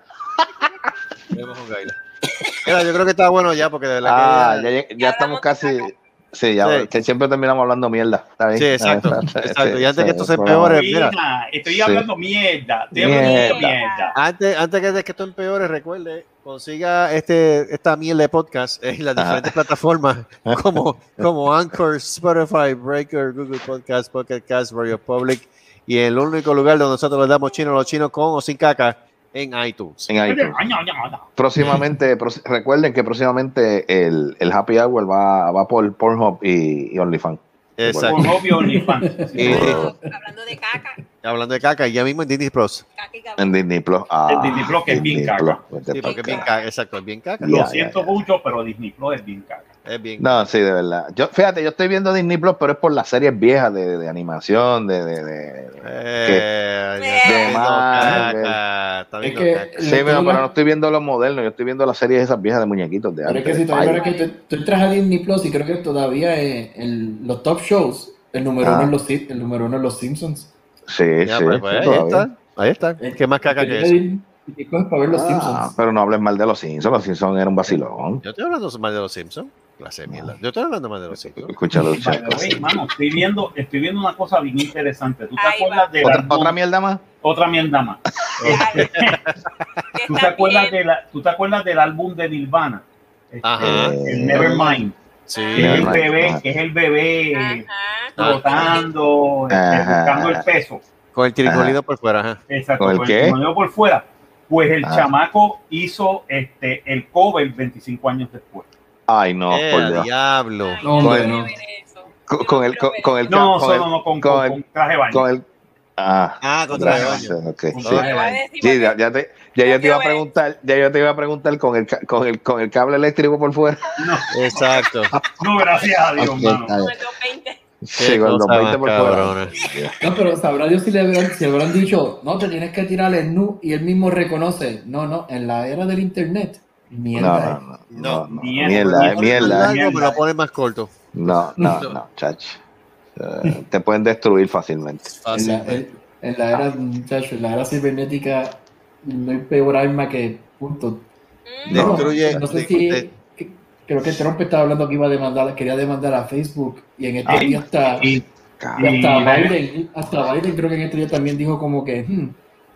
Speaker 2: El mojo Gaila. Mira, yo creo que está bueno ya, porque de verdad
Speaker 3: Ah,
Speaker 2: que
Speaker 3: ya, ya- ya estamos casi. Sí, ya,
Speaker 2: Sí.
Speaker 3: que siempre terminamos hablando mierda. ¿Está bien?
Speaker 2: Sí, exacto,
Speaker 3: Sí,
Speaker 2: exacto. Y antes
Speaker 3: sí,
Speaker 2: que esto se
Speaker 3: sí,
Speaker 2: empeore,
Speaker 3: sí.
Speaker 2: mira.
Speaker 4: Mira, estoy
Speaker 3: Sí.
Speaker 4: hablando mierda. Estoy hablando
Speaker 3: Mierda.
Speaker 4: mierda.
Speaker 2: Antes, antes que, de que esto empeore, recuerde, consiga este, esta miel de podcast en las diferentes plataformas como, como Anchor, Spotify, Breaker, Google Podcast, Pocket Cast, Radio Public y el único lugar donde nosotros les damos chino a los chinos con o sin caca en iTunes.
Speaker 3: En iTunes. Próximamente, recuerden que próximamente el, el Happy Hour va, va por Pornhub y, y OnlyFans.
Speaker 2: Exacto.
Speaker 4: Por obvio, OnlyFans.
Speaker 2: Y-
Speaker 5: Hablando de caca.
Speaker 2: Hablando de caca, ya mismo en Disney Plus.
Speaker 3: En Disney Plus. Ah,
Speaker 4: En Disney Plus, que es bien caca.
Speaker 3: Plus,
Speaker 2: Sí, porque es bien caca. Exacto, es bien caca.
Speaker 4: Lo
Speaker 3: Ya,
Speaker 4: siento
Speaker 3: ya, ya.
Speaker 4: mucho, pero Disney Plus es bien caca.
Speaker 2: Es bien
Speaker 3: No, sí, de verdad. Yo, fíjate, yo estoy viendo Disney Plus, pero es por las series viejas de, de animación, de, de, de-
Speaker 2: Eh, ya
Speaker 5: De
Speaker 2: está viendo
Speaker 3: Marvel.
Speaker 2: caca, está
Speaker 6: Es
Speaker 2: viendo
Speaker 6: que-
Speaker 2: caca.
Speaker 3: Sí, pero,
Speaker 6: tengo
Speaker 3: pero
Speaker 6: la-
Speaker 3: no estoy viendo los modernos, yo estoy viendo las series esas viejas de muñequitos de
Speaker 6: Pero es que si todavía que tú, tú entras a Disney Plus y creo que todavía es en los top shows, el número
Speaker 3: Ah.
Speaker 6: uno es los, Si- el número uno es los Simpsons.
Speaker 3: Sí,
Speaker 2: Ya,
Speaker 3: sí,
Speaker 2: pues, pues, ahí está. Ahí está. ¿Qué más caca que eso?
Speaker 6: Para ver los
Speaker 3: Ah,
Speaker 6: Simpsons.
Speaker 3: pero no hables mal de los Simpsons, los Simpsons eran un vacilón.
Speaker 2: Yo estoy hablando más de los Simpsons. Clase de mierda. Yo estoy hablando más de los.
Speaker 3: Escúchalo,
Speaker 4: mano, estoy viendo, estoy viendo una cosa bien interesante. ¿Tú te
Speaker 5: Ahí
Speaker 4: acuerdas
Speaker 5: va.
Speaker 4: de
Speaker 3: ¿Otra, otra mierda más?
Speaker 4: otra mierda más? ¿Tú te acuerdas,
Speaker 5: bien.
Speaker 4: de la- ¿Tú te acuerdas del álbum de Nirvana? Este,
Speaker 2: Ajá.
Speaker 4: El Nevermind.
Speaker 2: Sí.
Speaker 4: Que es el bebé, que es el bebé
Speaker 5: Ajá.
Speaker 4: flotando,
Speaker 3: Ajá.
Speaker 4: buscando el peso.
Speaker 2: Con el tricolino por fuera. Ajá.
Speaker 4: Exacto,
Speaker 3: ¿Con el
Speaker 4: trimonio por fuera. Pues el
Speaker 3: Ah.
Speaker 4: chamaco hizo este el cover 25 años después.
Speaker 3: Ay, no,
Speaker 2: Eh,
Speaker 3: por Dios.
Speaker 2: diablo.
Speaker 5: Ay,
Speaker 6: No, hombre, no.
Speaker 3: Con, con el, con, con el.
Speaker 4: No,
Speaker 3: con
Speaker 4: no,
Speaker 3: el,
Speaker 4: no, con,
Speaker 3: con
Speaker 4: con,
Speaker 3: el-
Speaker 4: con traje de baño.
Speaker 3: con el, ah,
Speaker 2: Ah, el
Speaker 4: Con
Speaker 3: sí.
Speaker 4: traje baño.
Speaker 3: Sí, ya, ya te, ya yo te iba a preguntar, ya yo te iba a preguntar con el, con el, con el cable eléctrico por fuera.
Speaker 4: No,
Speaker 2: Exacto.
Speaker 4: no, gracias a Dios,
Speaker 3: Ok,
Speaker 4: mano.
Speaker 3: está bien.
Speaker 5: número 20.
Speaker 3: Sí, con los
Speaker 2: cosa
Speaker 3: 20
Speaker 2: más
Speaker 3: por fuera.
Speaker 6: No, pero sabrá Dios si le habrán, si habrán dicho, no, te tienes que tirar el nu y él mismo reconoce. No, no, en la era del internet.
Speaker 3: No,
Speaker 6: Mierda.
Speaker 3: no, no, no, no,
Speaker 4: Mierda,
Speaker 3: mierda,
Speaker 2: me lo pones más corto.
Speaker 3: No, no, no, chacho. Eh, te pueden destruir fácilmente.
Speaker 6: En
Speaker 2: Fácil.
Speaker 6: la, en, la era, muchacho, en la era cibernética no hay peor arma que punto.
Speaker 5: Mm.
Speaker 6: No,
Speaker 2: Destruye-
Speaker 6: no sé si
Speaker 2: de-
Speaker 6: que- creo que Trump estaba hablando que iba a demandar, quería demandar a Facebook y en estos
Speaker 4: Ay,
Speaker 6: días hasta,
Speaker 4: Y,
Speaker 6: hasta Biden, hasta Biden creo que en estos días también dijo como que hmm,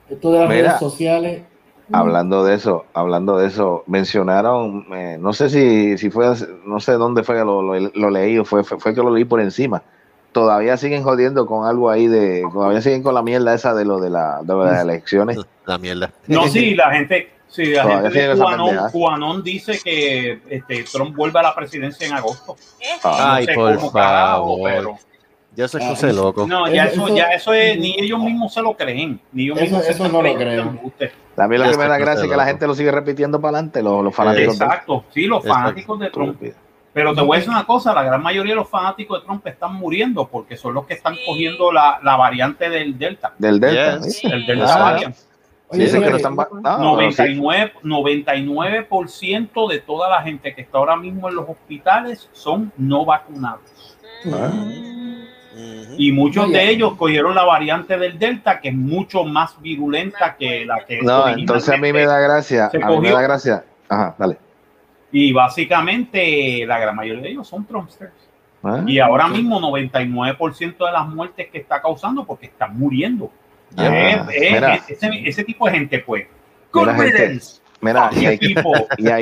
Speaker 6: esto de las
Speaker 3: Mira.
Speaker 6: redes sociales
Speaker 3: Hablando de eso, hablando de eso, mencionaron, eh, no sé si, si fue, no sé dónde fue que lo, lo, lo leí o fue, fue, fue que lo leí por encima. Todavía siguen jodiendo con algo ahí de, todavía siguen con la mierda esa de lo de, la, de las elecciones.
Speaker 2: La mierda.
Speaker 4: no, sí, la gente, sí, la
Speaker 3: Todavía
Speaker 4: gente de. Cubanón dice que este, Trump vuelve a la presidencia en agosto.
Speaker 5: Eh,
Speaker 3: Ah,
Speaker 2: Ay,
Speaker 4: no sé
Speaker 2: por
Speaker 4: cómo carajo, pero
Speaker 2: Ya se
Speaker 6: Ah,
Speaker 2: escucha loco.
Speaker 4: no, ya
Speaker 6: Eso-
Speaker 4: eso,
Speaker 6: eso-
Speaker 4: ya eso es, ni ellos mismos se lo creen, ni ellos
Speaker 6: Eso-
Speaker 4: mismos se
Speaker 6: eso no lo.
Speaker 3: A mí lo que me da gracia es que la gente lo sigue repitiendo para adelante, los, los fanáticos de
Speaker 4: Exacto, sí, los fanáticos de Trump. Pero te voy a decir una cosa, la gran mayoría de los fanáticos de Trump están muriendo porque son los que están cogiendo la, la variante del Delta,
Speaker 3: Del Delta.
Speaker 2: Yes.
Speaker 3: ¿sí?
Speaker 4: el Delta
Speaker 3: Ah.
Speaker 6: Oye,
Speaker 3: Dicen que no están no, pero sí.
Speaker 4: 99, 99% de toda la gente que está ahora mismo en los hospitales son no vacunados.
Speaker 3: Ah.
Speaker 4: Y muchos
Speaker 6: No,
Speaker 4: de ellos cogieron la variante del Delta, que es mucho más virulenta que la que
Speaker 3: No, entonces a mí me da gracia, a mí me da gracia. Ajá, dale.
Speaker 4: Y básicamente la gran mayoría de ellos son Trumpsters.
Speaker 3: Ah,
Speaker 4: Y ahora mismo 99% de las muertes que está causando porque están muriendo.
Speaker 3: Ah,
Speaker 4: Es- es-
Speaker 3: mira.
Speaker 4: ese, ese tipo de gente, pues.
Speaker 3: Mira,
Speaker 4: Good
Speaker 3: gente,
Speaker 4: riddance,
Speaker 3: Mira, y hay, y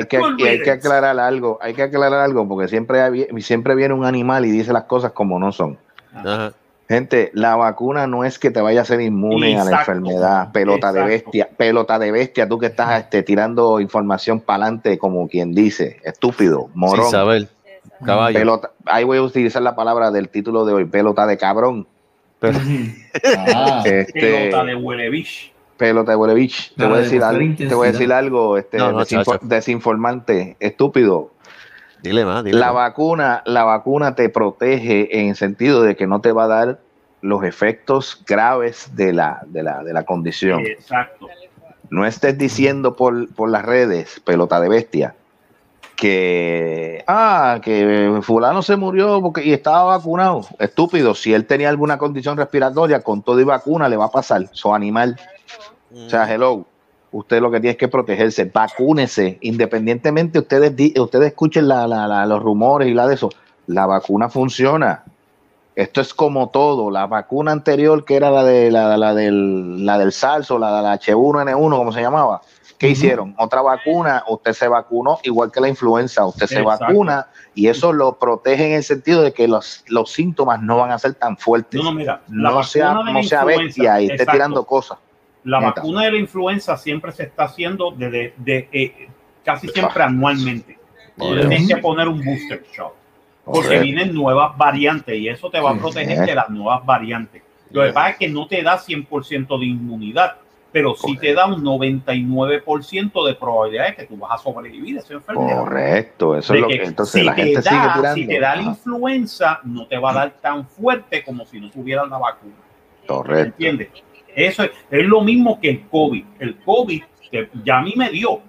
Speaker 3: que, y hay que aclarar algo, hay que aclarar algo, porque siempre, hay- siempre viene un animal y dice las cosas como no son.
Speaker 2: Ajá.
Speaker 3: Gente, la vacuna no es que te vaya a ser inmune a la enfermedad, pelota de bestia, pelota de bestia, tú que estás este, tirando información para adelante como quien dice, estúpido, morón.
Speaker 5: Exacto.
Speaker 2: Caballo.
Speaker 3: pelota, ahí voy a utilizar la palabra del título de hoy, pelota de cabrón,
Speaker 2: Pero-
Speaker 6: Ah,
Speaker 3: este,
Speaker 4: Pelota de huele bicho.
Speaker 3: pelota de huele bitch. Te voy a decir algo, te voy a decir algo, este,
Speaker 2: No, no,
Speaker 3: desinfo-
Speaker 2: chacho.
Speaker 3: desinformante, estúpido.
Speaker 2: Dile más, dile
Speaker 3: La
Speaker 2: más.
Speaker 3: vacuna, la vacuna te protege en el sentido de que no te va a dar los efectos graves de la, de la, de la condición.
Speaker 4: Exacto.
Speaker 3: No estés diciendo por, por las redes, pelota de bestia, que ah, que fulano se murió porque y estaba vacunado. Estúpido, si él tenía alguna condición respiratoria, con todo y vacuna le va a pasar. So animal. O sea, hello. Usted lo que tiene es que protegerse, vacúnese, independientemente ustedes ustedes escuchen la- la- la- los rumores y la de eso. La vacuna funciona. Esto es como todo. La vacuna anterior, que era la de la, la del, la del SARS o la, la H1N1, como se llamaba, ¿qué hicieron? Otra vacuna, usted se vacunó, igual que la influenza, usted se
Speaker 4: Exacto.
Speaker 3: vacuna y eso lo protege en el sentido de que los, los síntomas no van a ser tan fuertes.
Speaker 4: No, no, mira. La
Speaker 3: no sea,
Speaker 4: de
Speaker 3: no sea bestia y esté tirando cosas.
Speaker 4: La
Speaker 3: Neta.
Speaker 4: vacuna de la influenza siempre se está haciendo desde de, eh, casi siempre anualmente. Tienes que poner un booster shot. Porque vienen nuevas variantes y eso te va a proteger de las nuevas variantes. Lo que pasa es que no te da 100% de inmunidad, pero sí te da un 99% de probabilidad de que tú vas a sobrevivir a esa enfermedad.
Speaker 3: Correcto, eso
Speaker 4: De
Speaker 3: es lo
Speaker 4: que
Speaker 3: que entonces
Speaker 4: si
Speaker 3: la
Speaker 4: te
Speaker 3: sigue
Speaker 4: da-
Speaker 3: tirando.
Speaker 4: Si te da la influenza, no te va a dar tan fuerte como si no tuvieras la vacuna.
Speaker 3: Correcto.
Speaker 4: ¿Entiendes? Eso es, es lo mismo que el COVID. El COVID, que ya a mí me dio.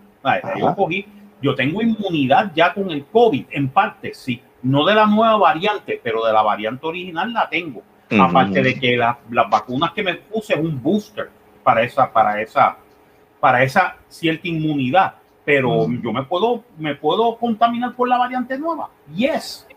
Speaker 4: Yo cogí, yo tengo inmunidad ya con el COVID, en parte, sí. No de la nueva variante, pero de la variante original la tengo. Aparte de que la- las vacunas que me puse es un booster para esa, para esa, para esa cierta inmunidad. Pero yo me puedo, me puedo contaminar por la variante nueva. Yes.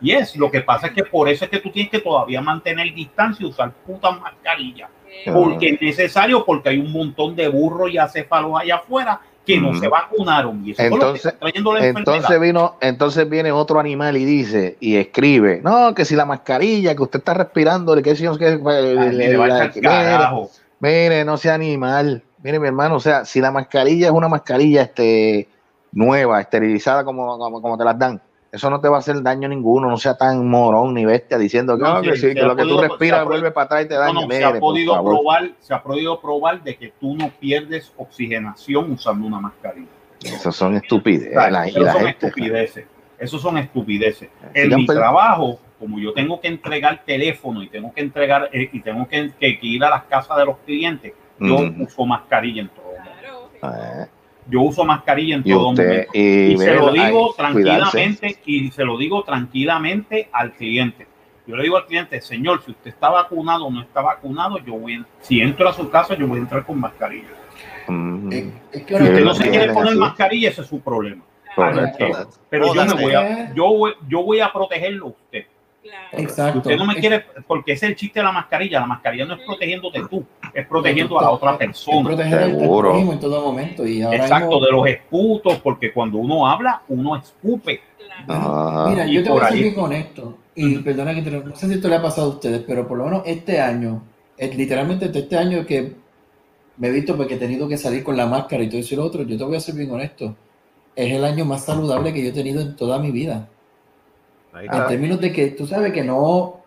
Speaker 4: Yes, lo que pasa es que por eso es que tú tienes que todavía mantener distancia y usar puta mascarilla. Porque es necesario, porque hay un montón de burros y acéfalos allá afuera que no se vacunaron. Y eso
Speaker 3: Entonces-
Speaker 4: la
Speaker 3: vino, entonces viene otro animal y dice y escribe, no, que si la mascarilla que usted está respirando, que si no que mire, no sea animal, mire mi hermano, o sea, si la mascarilla es una mascarilla este nueva, esterilizada como, como, como te las dan, eso no te va a hacer daño ninguno, no sea tan morón ni bestia diciendo que,
Speaker 4: No,
Speaker 3: no, que
Speaker 4: sí, se
Speaker 3: lo que tú
Speaker 4: podido- se
Speaker 3: respiras vuelve para atrás y te
Speaker 4: No,
Speaker 3: daña.
Speaker 4: no, se
Speaker 3: Mire,
Speaker 4: ha podido probar, se ha podido probar de que tú no pierdes oxigenación usando una mascarilla.
Speaker 3: Eso son estupideces. La- y
Speaker 4: Eso
Speaker 3: la
Speaker 4: son
Speaker 3: gente.
Speaker 4: estupideces. Eso son estupideces. En mi trabajo, como yo tengo que entregar teléfono y tengo que entregar eh, y tengo que, ir a las casas de los clientes, yo uso mascarilla en todo.
Speaker 5: Claro.
Speaker 3: Eh,
Speaker 4: Yo uso mascarilla en
Speaker 3: y
Speaker 4: todo
Speaker 3: usted,
Speaker 4: momento.
Speaker 3: y,
Speaker 4: Y se lo digo tranquilamente y se lo digo tranquilamente al cliente. Yo le digo al cliente, señor, si usted está vacunado o no está vacunado, yo voy, a- si entro a su casa, yo voy a entrar con mascarilla.
Speaker 3: Mm,
Speaker 6: Es, es que
Speaker 4: Si usted no se quiere poner
Speaker 3: así.
Speaker 4: mascarilla, ese es su problema.
Speaker 3: correcto.
Speaker 4: Pero yo me voy a, yo voy, yo voy a protegerlo a usted.
Speaker 5: Claro.
Speaker 4: Si
Speaker 6: Exacto.
Speaker 4: usted no me
Speaker 6: Es-
Speaker 4: quiere, porque ese es el chiste de la mascarilla. La mascarilla no es protegiéndote tú, es protegiendo a la otra
Speaker 6: Es
Speaker 4: persona.
Speaker 6: proteger al
Speaker 3: Seguro.
Speaker 6: en todo momento. Y ahora
Speaker 4: Exacto,
Speaker 6: mismo-
Speaker 4: de los esputos, porque cuando uno habla, uno escupe.
Speaker 5: Claro.
Speaker 6: Mira,
Speaker 4: Y
Speaker 6: yo te voy a ser
Speaker 4: ahí-
Speaker 6: bien honesto. Y perdona que te no sé si esto le ha pasado a ustedes, pero por lo menos este año, es literalmente desde este año que me he visto porque he tenido que salir con la máscara y todo eso y lo otro, yo te voy a ser bien honesto. Es el año más saludable que yo he tenido en toda mi vida.
Speaker 2: Ahí
Speaker 6: En términos de que tú sabes que no,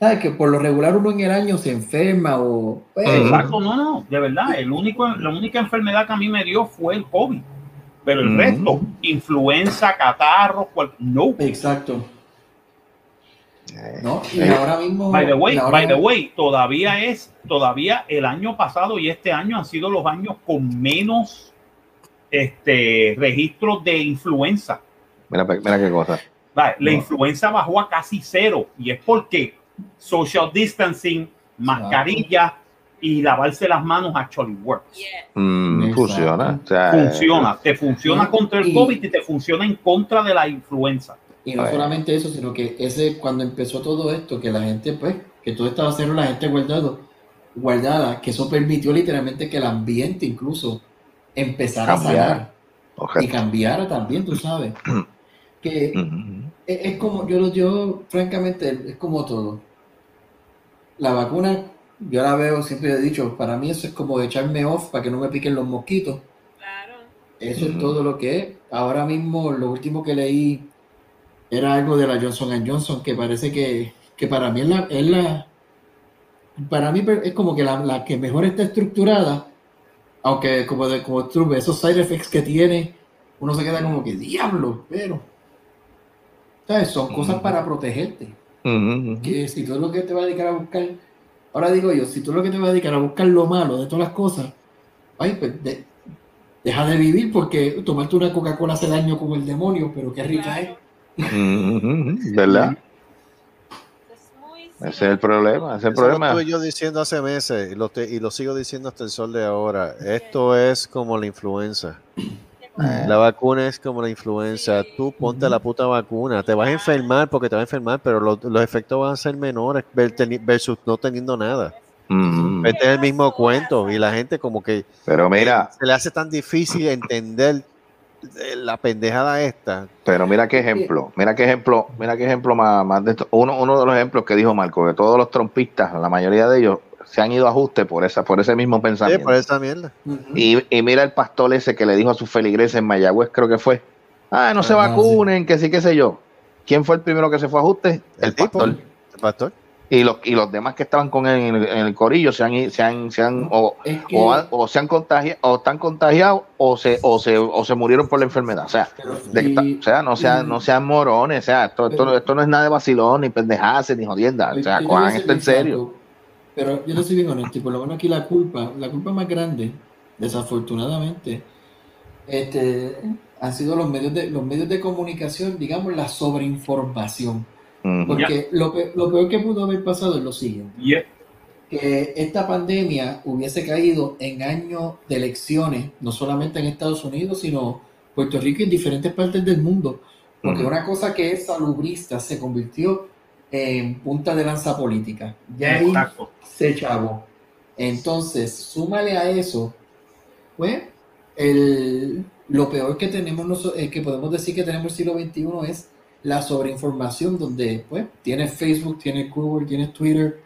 Speaker 6: sabes que por lo regular uno en el año se enferma o pues.
Speaker 4: Exacto, no, no, de verdad. El único, la única enfermedad que a mí me dio fue el COVID. Pero el resto, influenza, catarro, cual, no.
Speaker 6: exacto.
Speaker 3: eh,
Speaker 6: ¿no? Y
Speaker 3: Eh,
Speaker 6: ahora mismo.
Speaker 4: By the way, by the way, todavía es, todavía el año pasado y este año han sido los años con menos este, registros de influenza.
Speaker 3: Mira, mira qué cosa.
Speaker 4: La
Speaker 6: No.
Speaker 4: influenza bajó a casi cero y es porque social distancing, mascarilla y lavarse las manos actually works.
Speaker 5: Yeah.
Speaker 3: Mm, funciona. o sea, eh,
Speaker 4: Funciona, te funciona contra el
Speaker 6: y-
Speaker 4: COVID y te funciona en contra de la influenza.
Speaker 6: Y no solamente eso, sino que ese cuando empezó todo esto, que la gente, pues, que todo estaba cero, la gente guardado, guardada, que eso permitió literalmente que el ambiente incluso empezara a sanar y
Speaker 3: Correcto.
Speaker 6: cambiara también, tú sabes. que
Speaker 3: Ujú.
Speaker 6: es, es como, yo, lo- yo, francamente, es como todo. La vacuna, yo la veo, siempre he dicho, para mí eso es como echarme off para que no me piquen los mosquitos.
Speaker 5: Claro.
Speaker 6: Eso es todo lo que es. Ahora mismo, lo último que leí era algo de la Johnson Johnson, que parece que, que para mí es la, es la- para mí es como que la, la que mejor está estructurada, aunque como, de, como tú ves, esos side effects que tiene, uno se queda como que diablo, pero ¿sabes? son cosas
Speaker 3: Ujú.
Speaker 6: para protegerte.
Speaker 3: Ujú, ujú.
Speaker 6: Que si tú lo que te vas a dedicar a buscar, ahora digo yo, si tú lo que te vas a dedicar a buscar lo malo de todas las cosas, ay, pues de- deja de vivir porque tomarte una Coca-Cola hace daño como el demonio, pero qué rica es.
Speaker 3: Ujú, ujú, ¿Verdad?
Speaker 5: Es
Speaker 3: Ese es el problema. Ese es el
Speaker 2: Eso lo
Speaker 3: problema.
Speaker 2: estuve yo diciendo hace meses y lo, te- y lo sigo diciendo hasta el sol de ahora. Esto es como la influenza.
Speaker 3: Eh,
Speaker 2: La vacuna es como la influenza. Tú ponte la puta vacuna. Te vas a enfermar porque te vas a enfermar, pero lo- los efectos van a ser menores versus no teniendo nada. Este es el mismo cuento y la gente como que
Speaker 3: Pero mira,
Speaker 2: se le hace tan difícil entender eh, la pendejada esta.
Speaker 3: pero mira qué ejemplo, mira qué ejemplo, mira qué ejemplo más, más de esto. Uno, uno de los ejemplos que dijo Marco, que todos los trompistas, la mayoría de ellos, se han ido a ajuste por esa, por ese mismo
Speaker 2: Sí,
Speaker 3: pensamiento.
Speaker 2: por esa mierda.
Speaker 3: Y, y mira el pastor ese que le dijo a sus feligreses en Mayagüez, creo que fue, ah, no se
Speaker 6: Ajá,
Speaker 3: vacunen, que sí, qué sé yo. ¿Quién fue el primero que se fue a ajuste? El, pastor.
Speaker 2: el pastor.
Speaker 3: y los, y los demás que estaban con él en el, en el corillo se han, se han, se han o,
Speaker 6: Es que-
Speaker 3: o, se han contagiado o están contagiados o se, o se, o se murieron por la enfermedad. O sea,
Speaker 6: pero-
Speaker 3: de-
Speaker 6: y-
Speaker 3: o sea no sean,
Speaker 6: y-
Speaker 3: no sean morones, o sea, esto, esto, esto no es nada de vacilón, ni pendejadas, ni jodienda. O sea, cojan esto en serio.
Speaker 6: Pero yo no soy bien honesto, y por lo menos aquí la culpa, la culpa más grande, desafortunadamente, este, han sido los medios de, los medios de comunicación, digamos, la sobreinformación. Porque lo, pe- lo peor que pudo haber pasado es lo siguiente.
Speaker 4: Y es-
Speaker 6: que esta pandemia hubiese caído en años de elecciones, no solamente en Estados Unidos, sino Puerto Rico y en diferentes partes del mundo. Porque
Speaker 3: Ujú.
Speaker 6: una cosa que es salubrista se convirtió en punta de lanza política. Ya ahí se chavó. Entonces, súmale a eso, pues, el, lo peor que tenemos, eh, que podemos decir que tenemos el siglo XXI es la sobreinformación, donde, pues, tienes Facebook, tienes Google, tienes Twitter,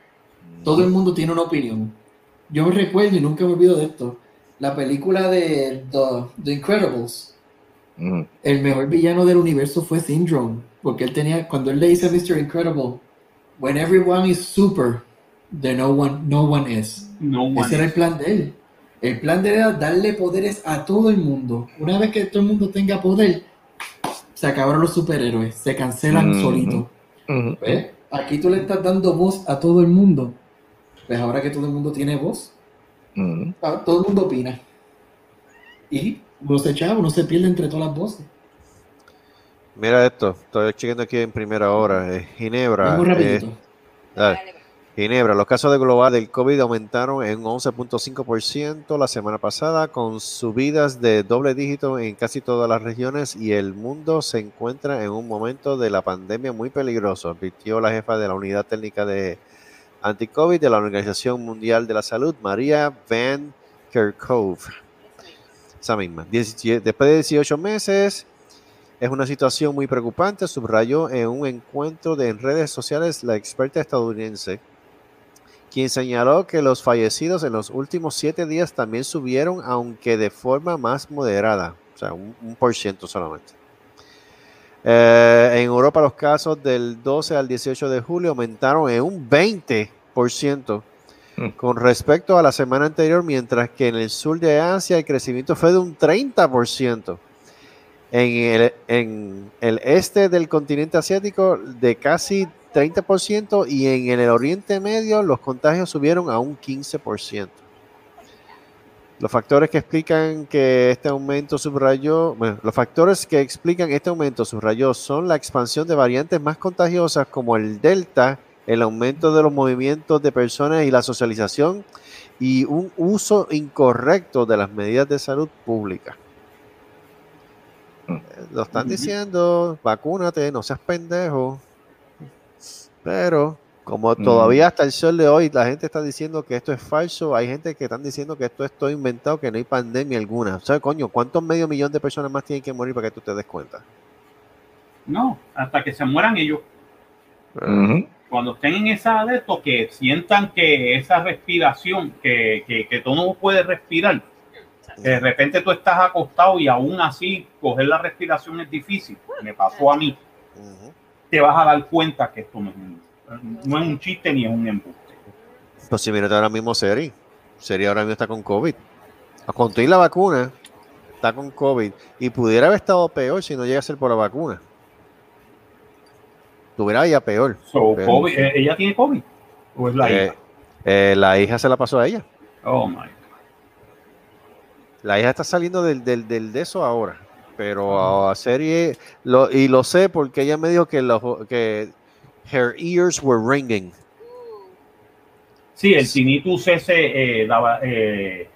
Speaker 6: todo el mundo tiene una opinión. Yo me recuerdo y nunca me olvido de esto, la película de The, The Incredibles, El mejor villano del universo fue Syndrome, porque él tenía, cuando él le dice a Mr. Incredible, when everyone is super, then no one, no one is.
Speaker 4: No one.
Speaker 6: Ese era el plan de él. El plan de él era darle poderes a todo el mundo. Una vez que todo el mundo tenga poder, se acabaron los superhéroes, se cancelan solitos.
Speaker 3: Ujú.
Speaker 6: ¿Ves? Aquí tú le estás dando voz a todo el mundo. Pues ahora que todo el mundo tiene voz, ah, todo el mundo opina. Y uno se echaba, uno se pierde entre todas las voces.
Speaker 2: Mira esto, estoy chequeando aquí en primera hora. eh, Ginebra. Eh, dale. Ginebra, los casos de global del COVID aumentaron en 11.5% la semana pasada, con subidas de doble dígito en casi todas las regiones y el mundo se encuentra en un momento de la pandemia muy peligroso, advirtió la jefa de la unidad técnica de anti-COVID de la Organización Mundial de la Salud, María Van Kerkhove. Esa misma. Después de 18 meses, es una situación muy preocupante, subrayó en un encuentro de en redes sociales la experta estadounidense, quien señaló que los fallecidos en los últimos siete días también subieron, aunque de forma más moderada, o sea, un, por ciento solamente. Eh, en Europa los casos del 12 al 18 de julio aumentaron en un 20%
Speaker 3: Mm.
Speaker 2: con respecto a la semana anterior, mientras que en el sur de Asia el crecimiento fue de un 30%. En el, en el este del continente asiático de casi 30% y en el Oriente Medio los contagios subieron a un 15%. Los factores que explican que este aumento subrayó, bueno, los factores que explican este aumento subrayó son la expansión de variantes más contagiosas como el Delta, el aumento de los movimientos de personas y la socialización y un uso incorrecto de las medidas de salud pública. Eh, Lo están
Speaker 4: Ujú.
Speaker 2: diciendo, vacúnate, no seas pendejo. Pero como todavía hasta el sol de hoy la gente está diciendo que esto es falso, hay gente que están diciendo que esto es todo inventado, que no hay pandemia alguna. O sea, coño, ¿cuántos medio millón de personas más tienen que morir para que tú te des cuenta?
Speaker 4: No, hasta que se mueran ellos.
Speaker 3: Ujú.
Speaker 4: Cuando estén en esa de esto, que sientan que esa respiración, que, que, que tú no puedes respirar, que de repente tú estás acostado y aún así coger la respiración es difícil. Me pasó a mí. Te vas a dar cuenta que esto no es un, no es un chiste ni es un embuste.
Speaker 2: Pues si mírate ahora mismo Seri. Seri ahora mismo está con COVID. Con la vacuna, está con COVID. Y pudiera haber estado peor si no llega a ser por la vacuna. Tuviera ya peor.
Speaker 4: So, eh, ¿Ella tiene COVID? ¿O es la
Speaker 2: Eh,
Speaker 4: hija?
Speaker 2: eh, la hija se la pasó a ella.
Speaker 4: Oh my.
Speaker 2: La hija está saliendo del, del, del de eso ahora. Pero a serie, lo, y lo sé porque ella me dijo que, los, que her ears were ringing.
Speaker 4: Sí, el tinnitus ese eh, daba, eh,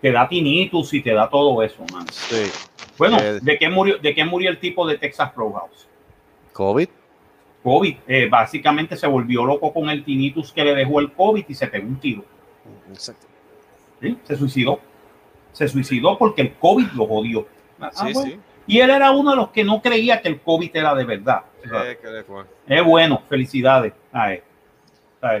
Speaker 4: te da tinnitus y te da todo eso, man.
Speaker 2: Sí.
Speaker 4: Bueno,
Speaker 2: Eh,
Speaker 4: ¿de qué murió, de qué murió el tipo de Texas Roadhouse?
Speaker 2: COVID.
Speaker 4: COVID. Eh, básicamente se volvió loco con el tinnitus que le dejó el COVID y se pegó un tiro.
Speaker 2: Exacto.
Speaker 4: ¿sí? Se suicidó. Se suicidó porque el COVID lo jodió. Ah,
Speaker 2: Sí,
Speaker 4: bueno.
Speaker 2: sí.
Speaker 4: Y él era uno de los que no creía que el COVID era de verdad.
Speaker 2: Eh.
Speaker 4: Es bueno, felicidades a.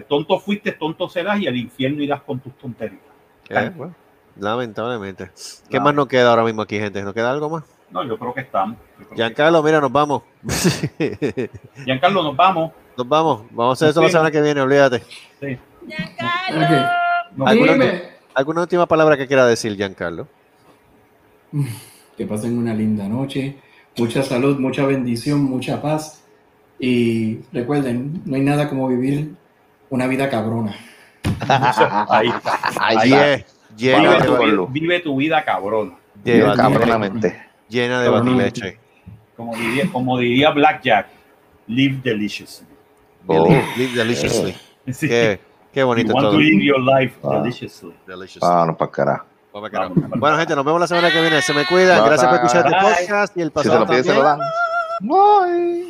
Speaker 4: Tonto fuiste, tonto serás y al infierno irás con tus tonterías.
Speaker 2: Eh, bueno, lamentablemente. ¿Qué más nos queda ahora mismo aquí, gente? ¿Nos queda algo más?
Speaker 4: No, yo creo que estamos. Que-
Speaker 2: Giancarlo, mira, nos vamos.
Speaker 4: Giancarlo, nos vamos.
Speaker 2: Nos vamos. Vamos a hacer eso la semana que viene, olvídate.
Speaker 5: Giancarlo.
Speaker 4: Nos
Speaker 2: ¿Alguna,
Speaker 4: vemos.
Speaker 6: Dime.
Speaker 2: alguna última palabra que quiera decir, Giancarlo?
Speaker 6: Que pasen una linda noche, mucha salud, mucha bendición, mucha paz. Y recuerden, no hay nada como vivir una vida cabrona.
Speaker 4: Ahí,
Speaker 3: Ahí
Speaker 4: Ahí
Speaker 3: está.
Speaker 2: Yeah,
Speaker 4: vive, tu, vida- vive tu vida cabrona.
Speaker 3: cabronamente.
Speaker 2: Llena de batileche.
Speaker 4: Como diría, como diría Blackjack, live deliciously.
Speaker 3: Oh.
Speaker 2: Live deliciously.
Speaker 4: Sí.
Speaker 2: Qué, qué
Speaker 4: You
Speaker 2: bonito
Speaker 4: want
Speaker 2: todo.
Speaker 4: to live your life
Speaker 3: Ah.
Speaker 4: deliciously.
Speaker 2: Deliciously.
Speaker 3: Vámonos para carajo.
Speaker 2: Bueno, gente, nos vemos la semana que viene. Se me cuidan.
Speaker 3: Bye,
Speaker 2: Gracias por escuchar este podcast y el
Speaker 3: Si se
Speaker 2: pasado
Speaker 3: lo pide, se lo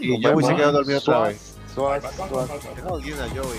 Speaker 2: Y Joey se quedó dormido otra
Speaker 3: Suave,
Speaker 2: vez.
Speaker 3: suave, suave.
Speaker 2: You Joey.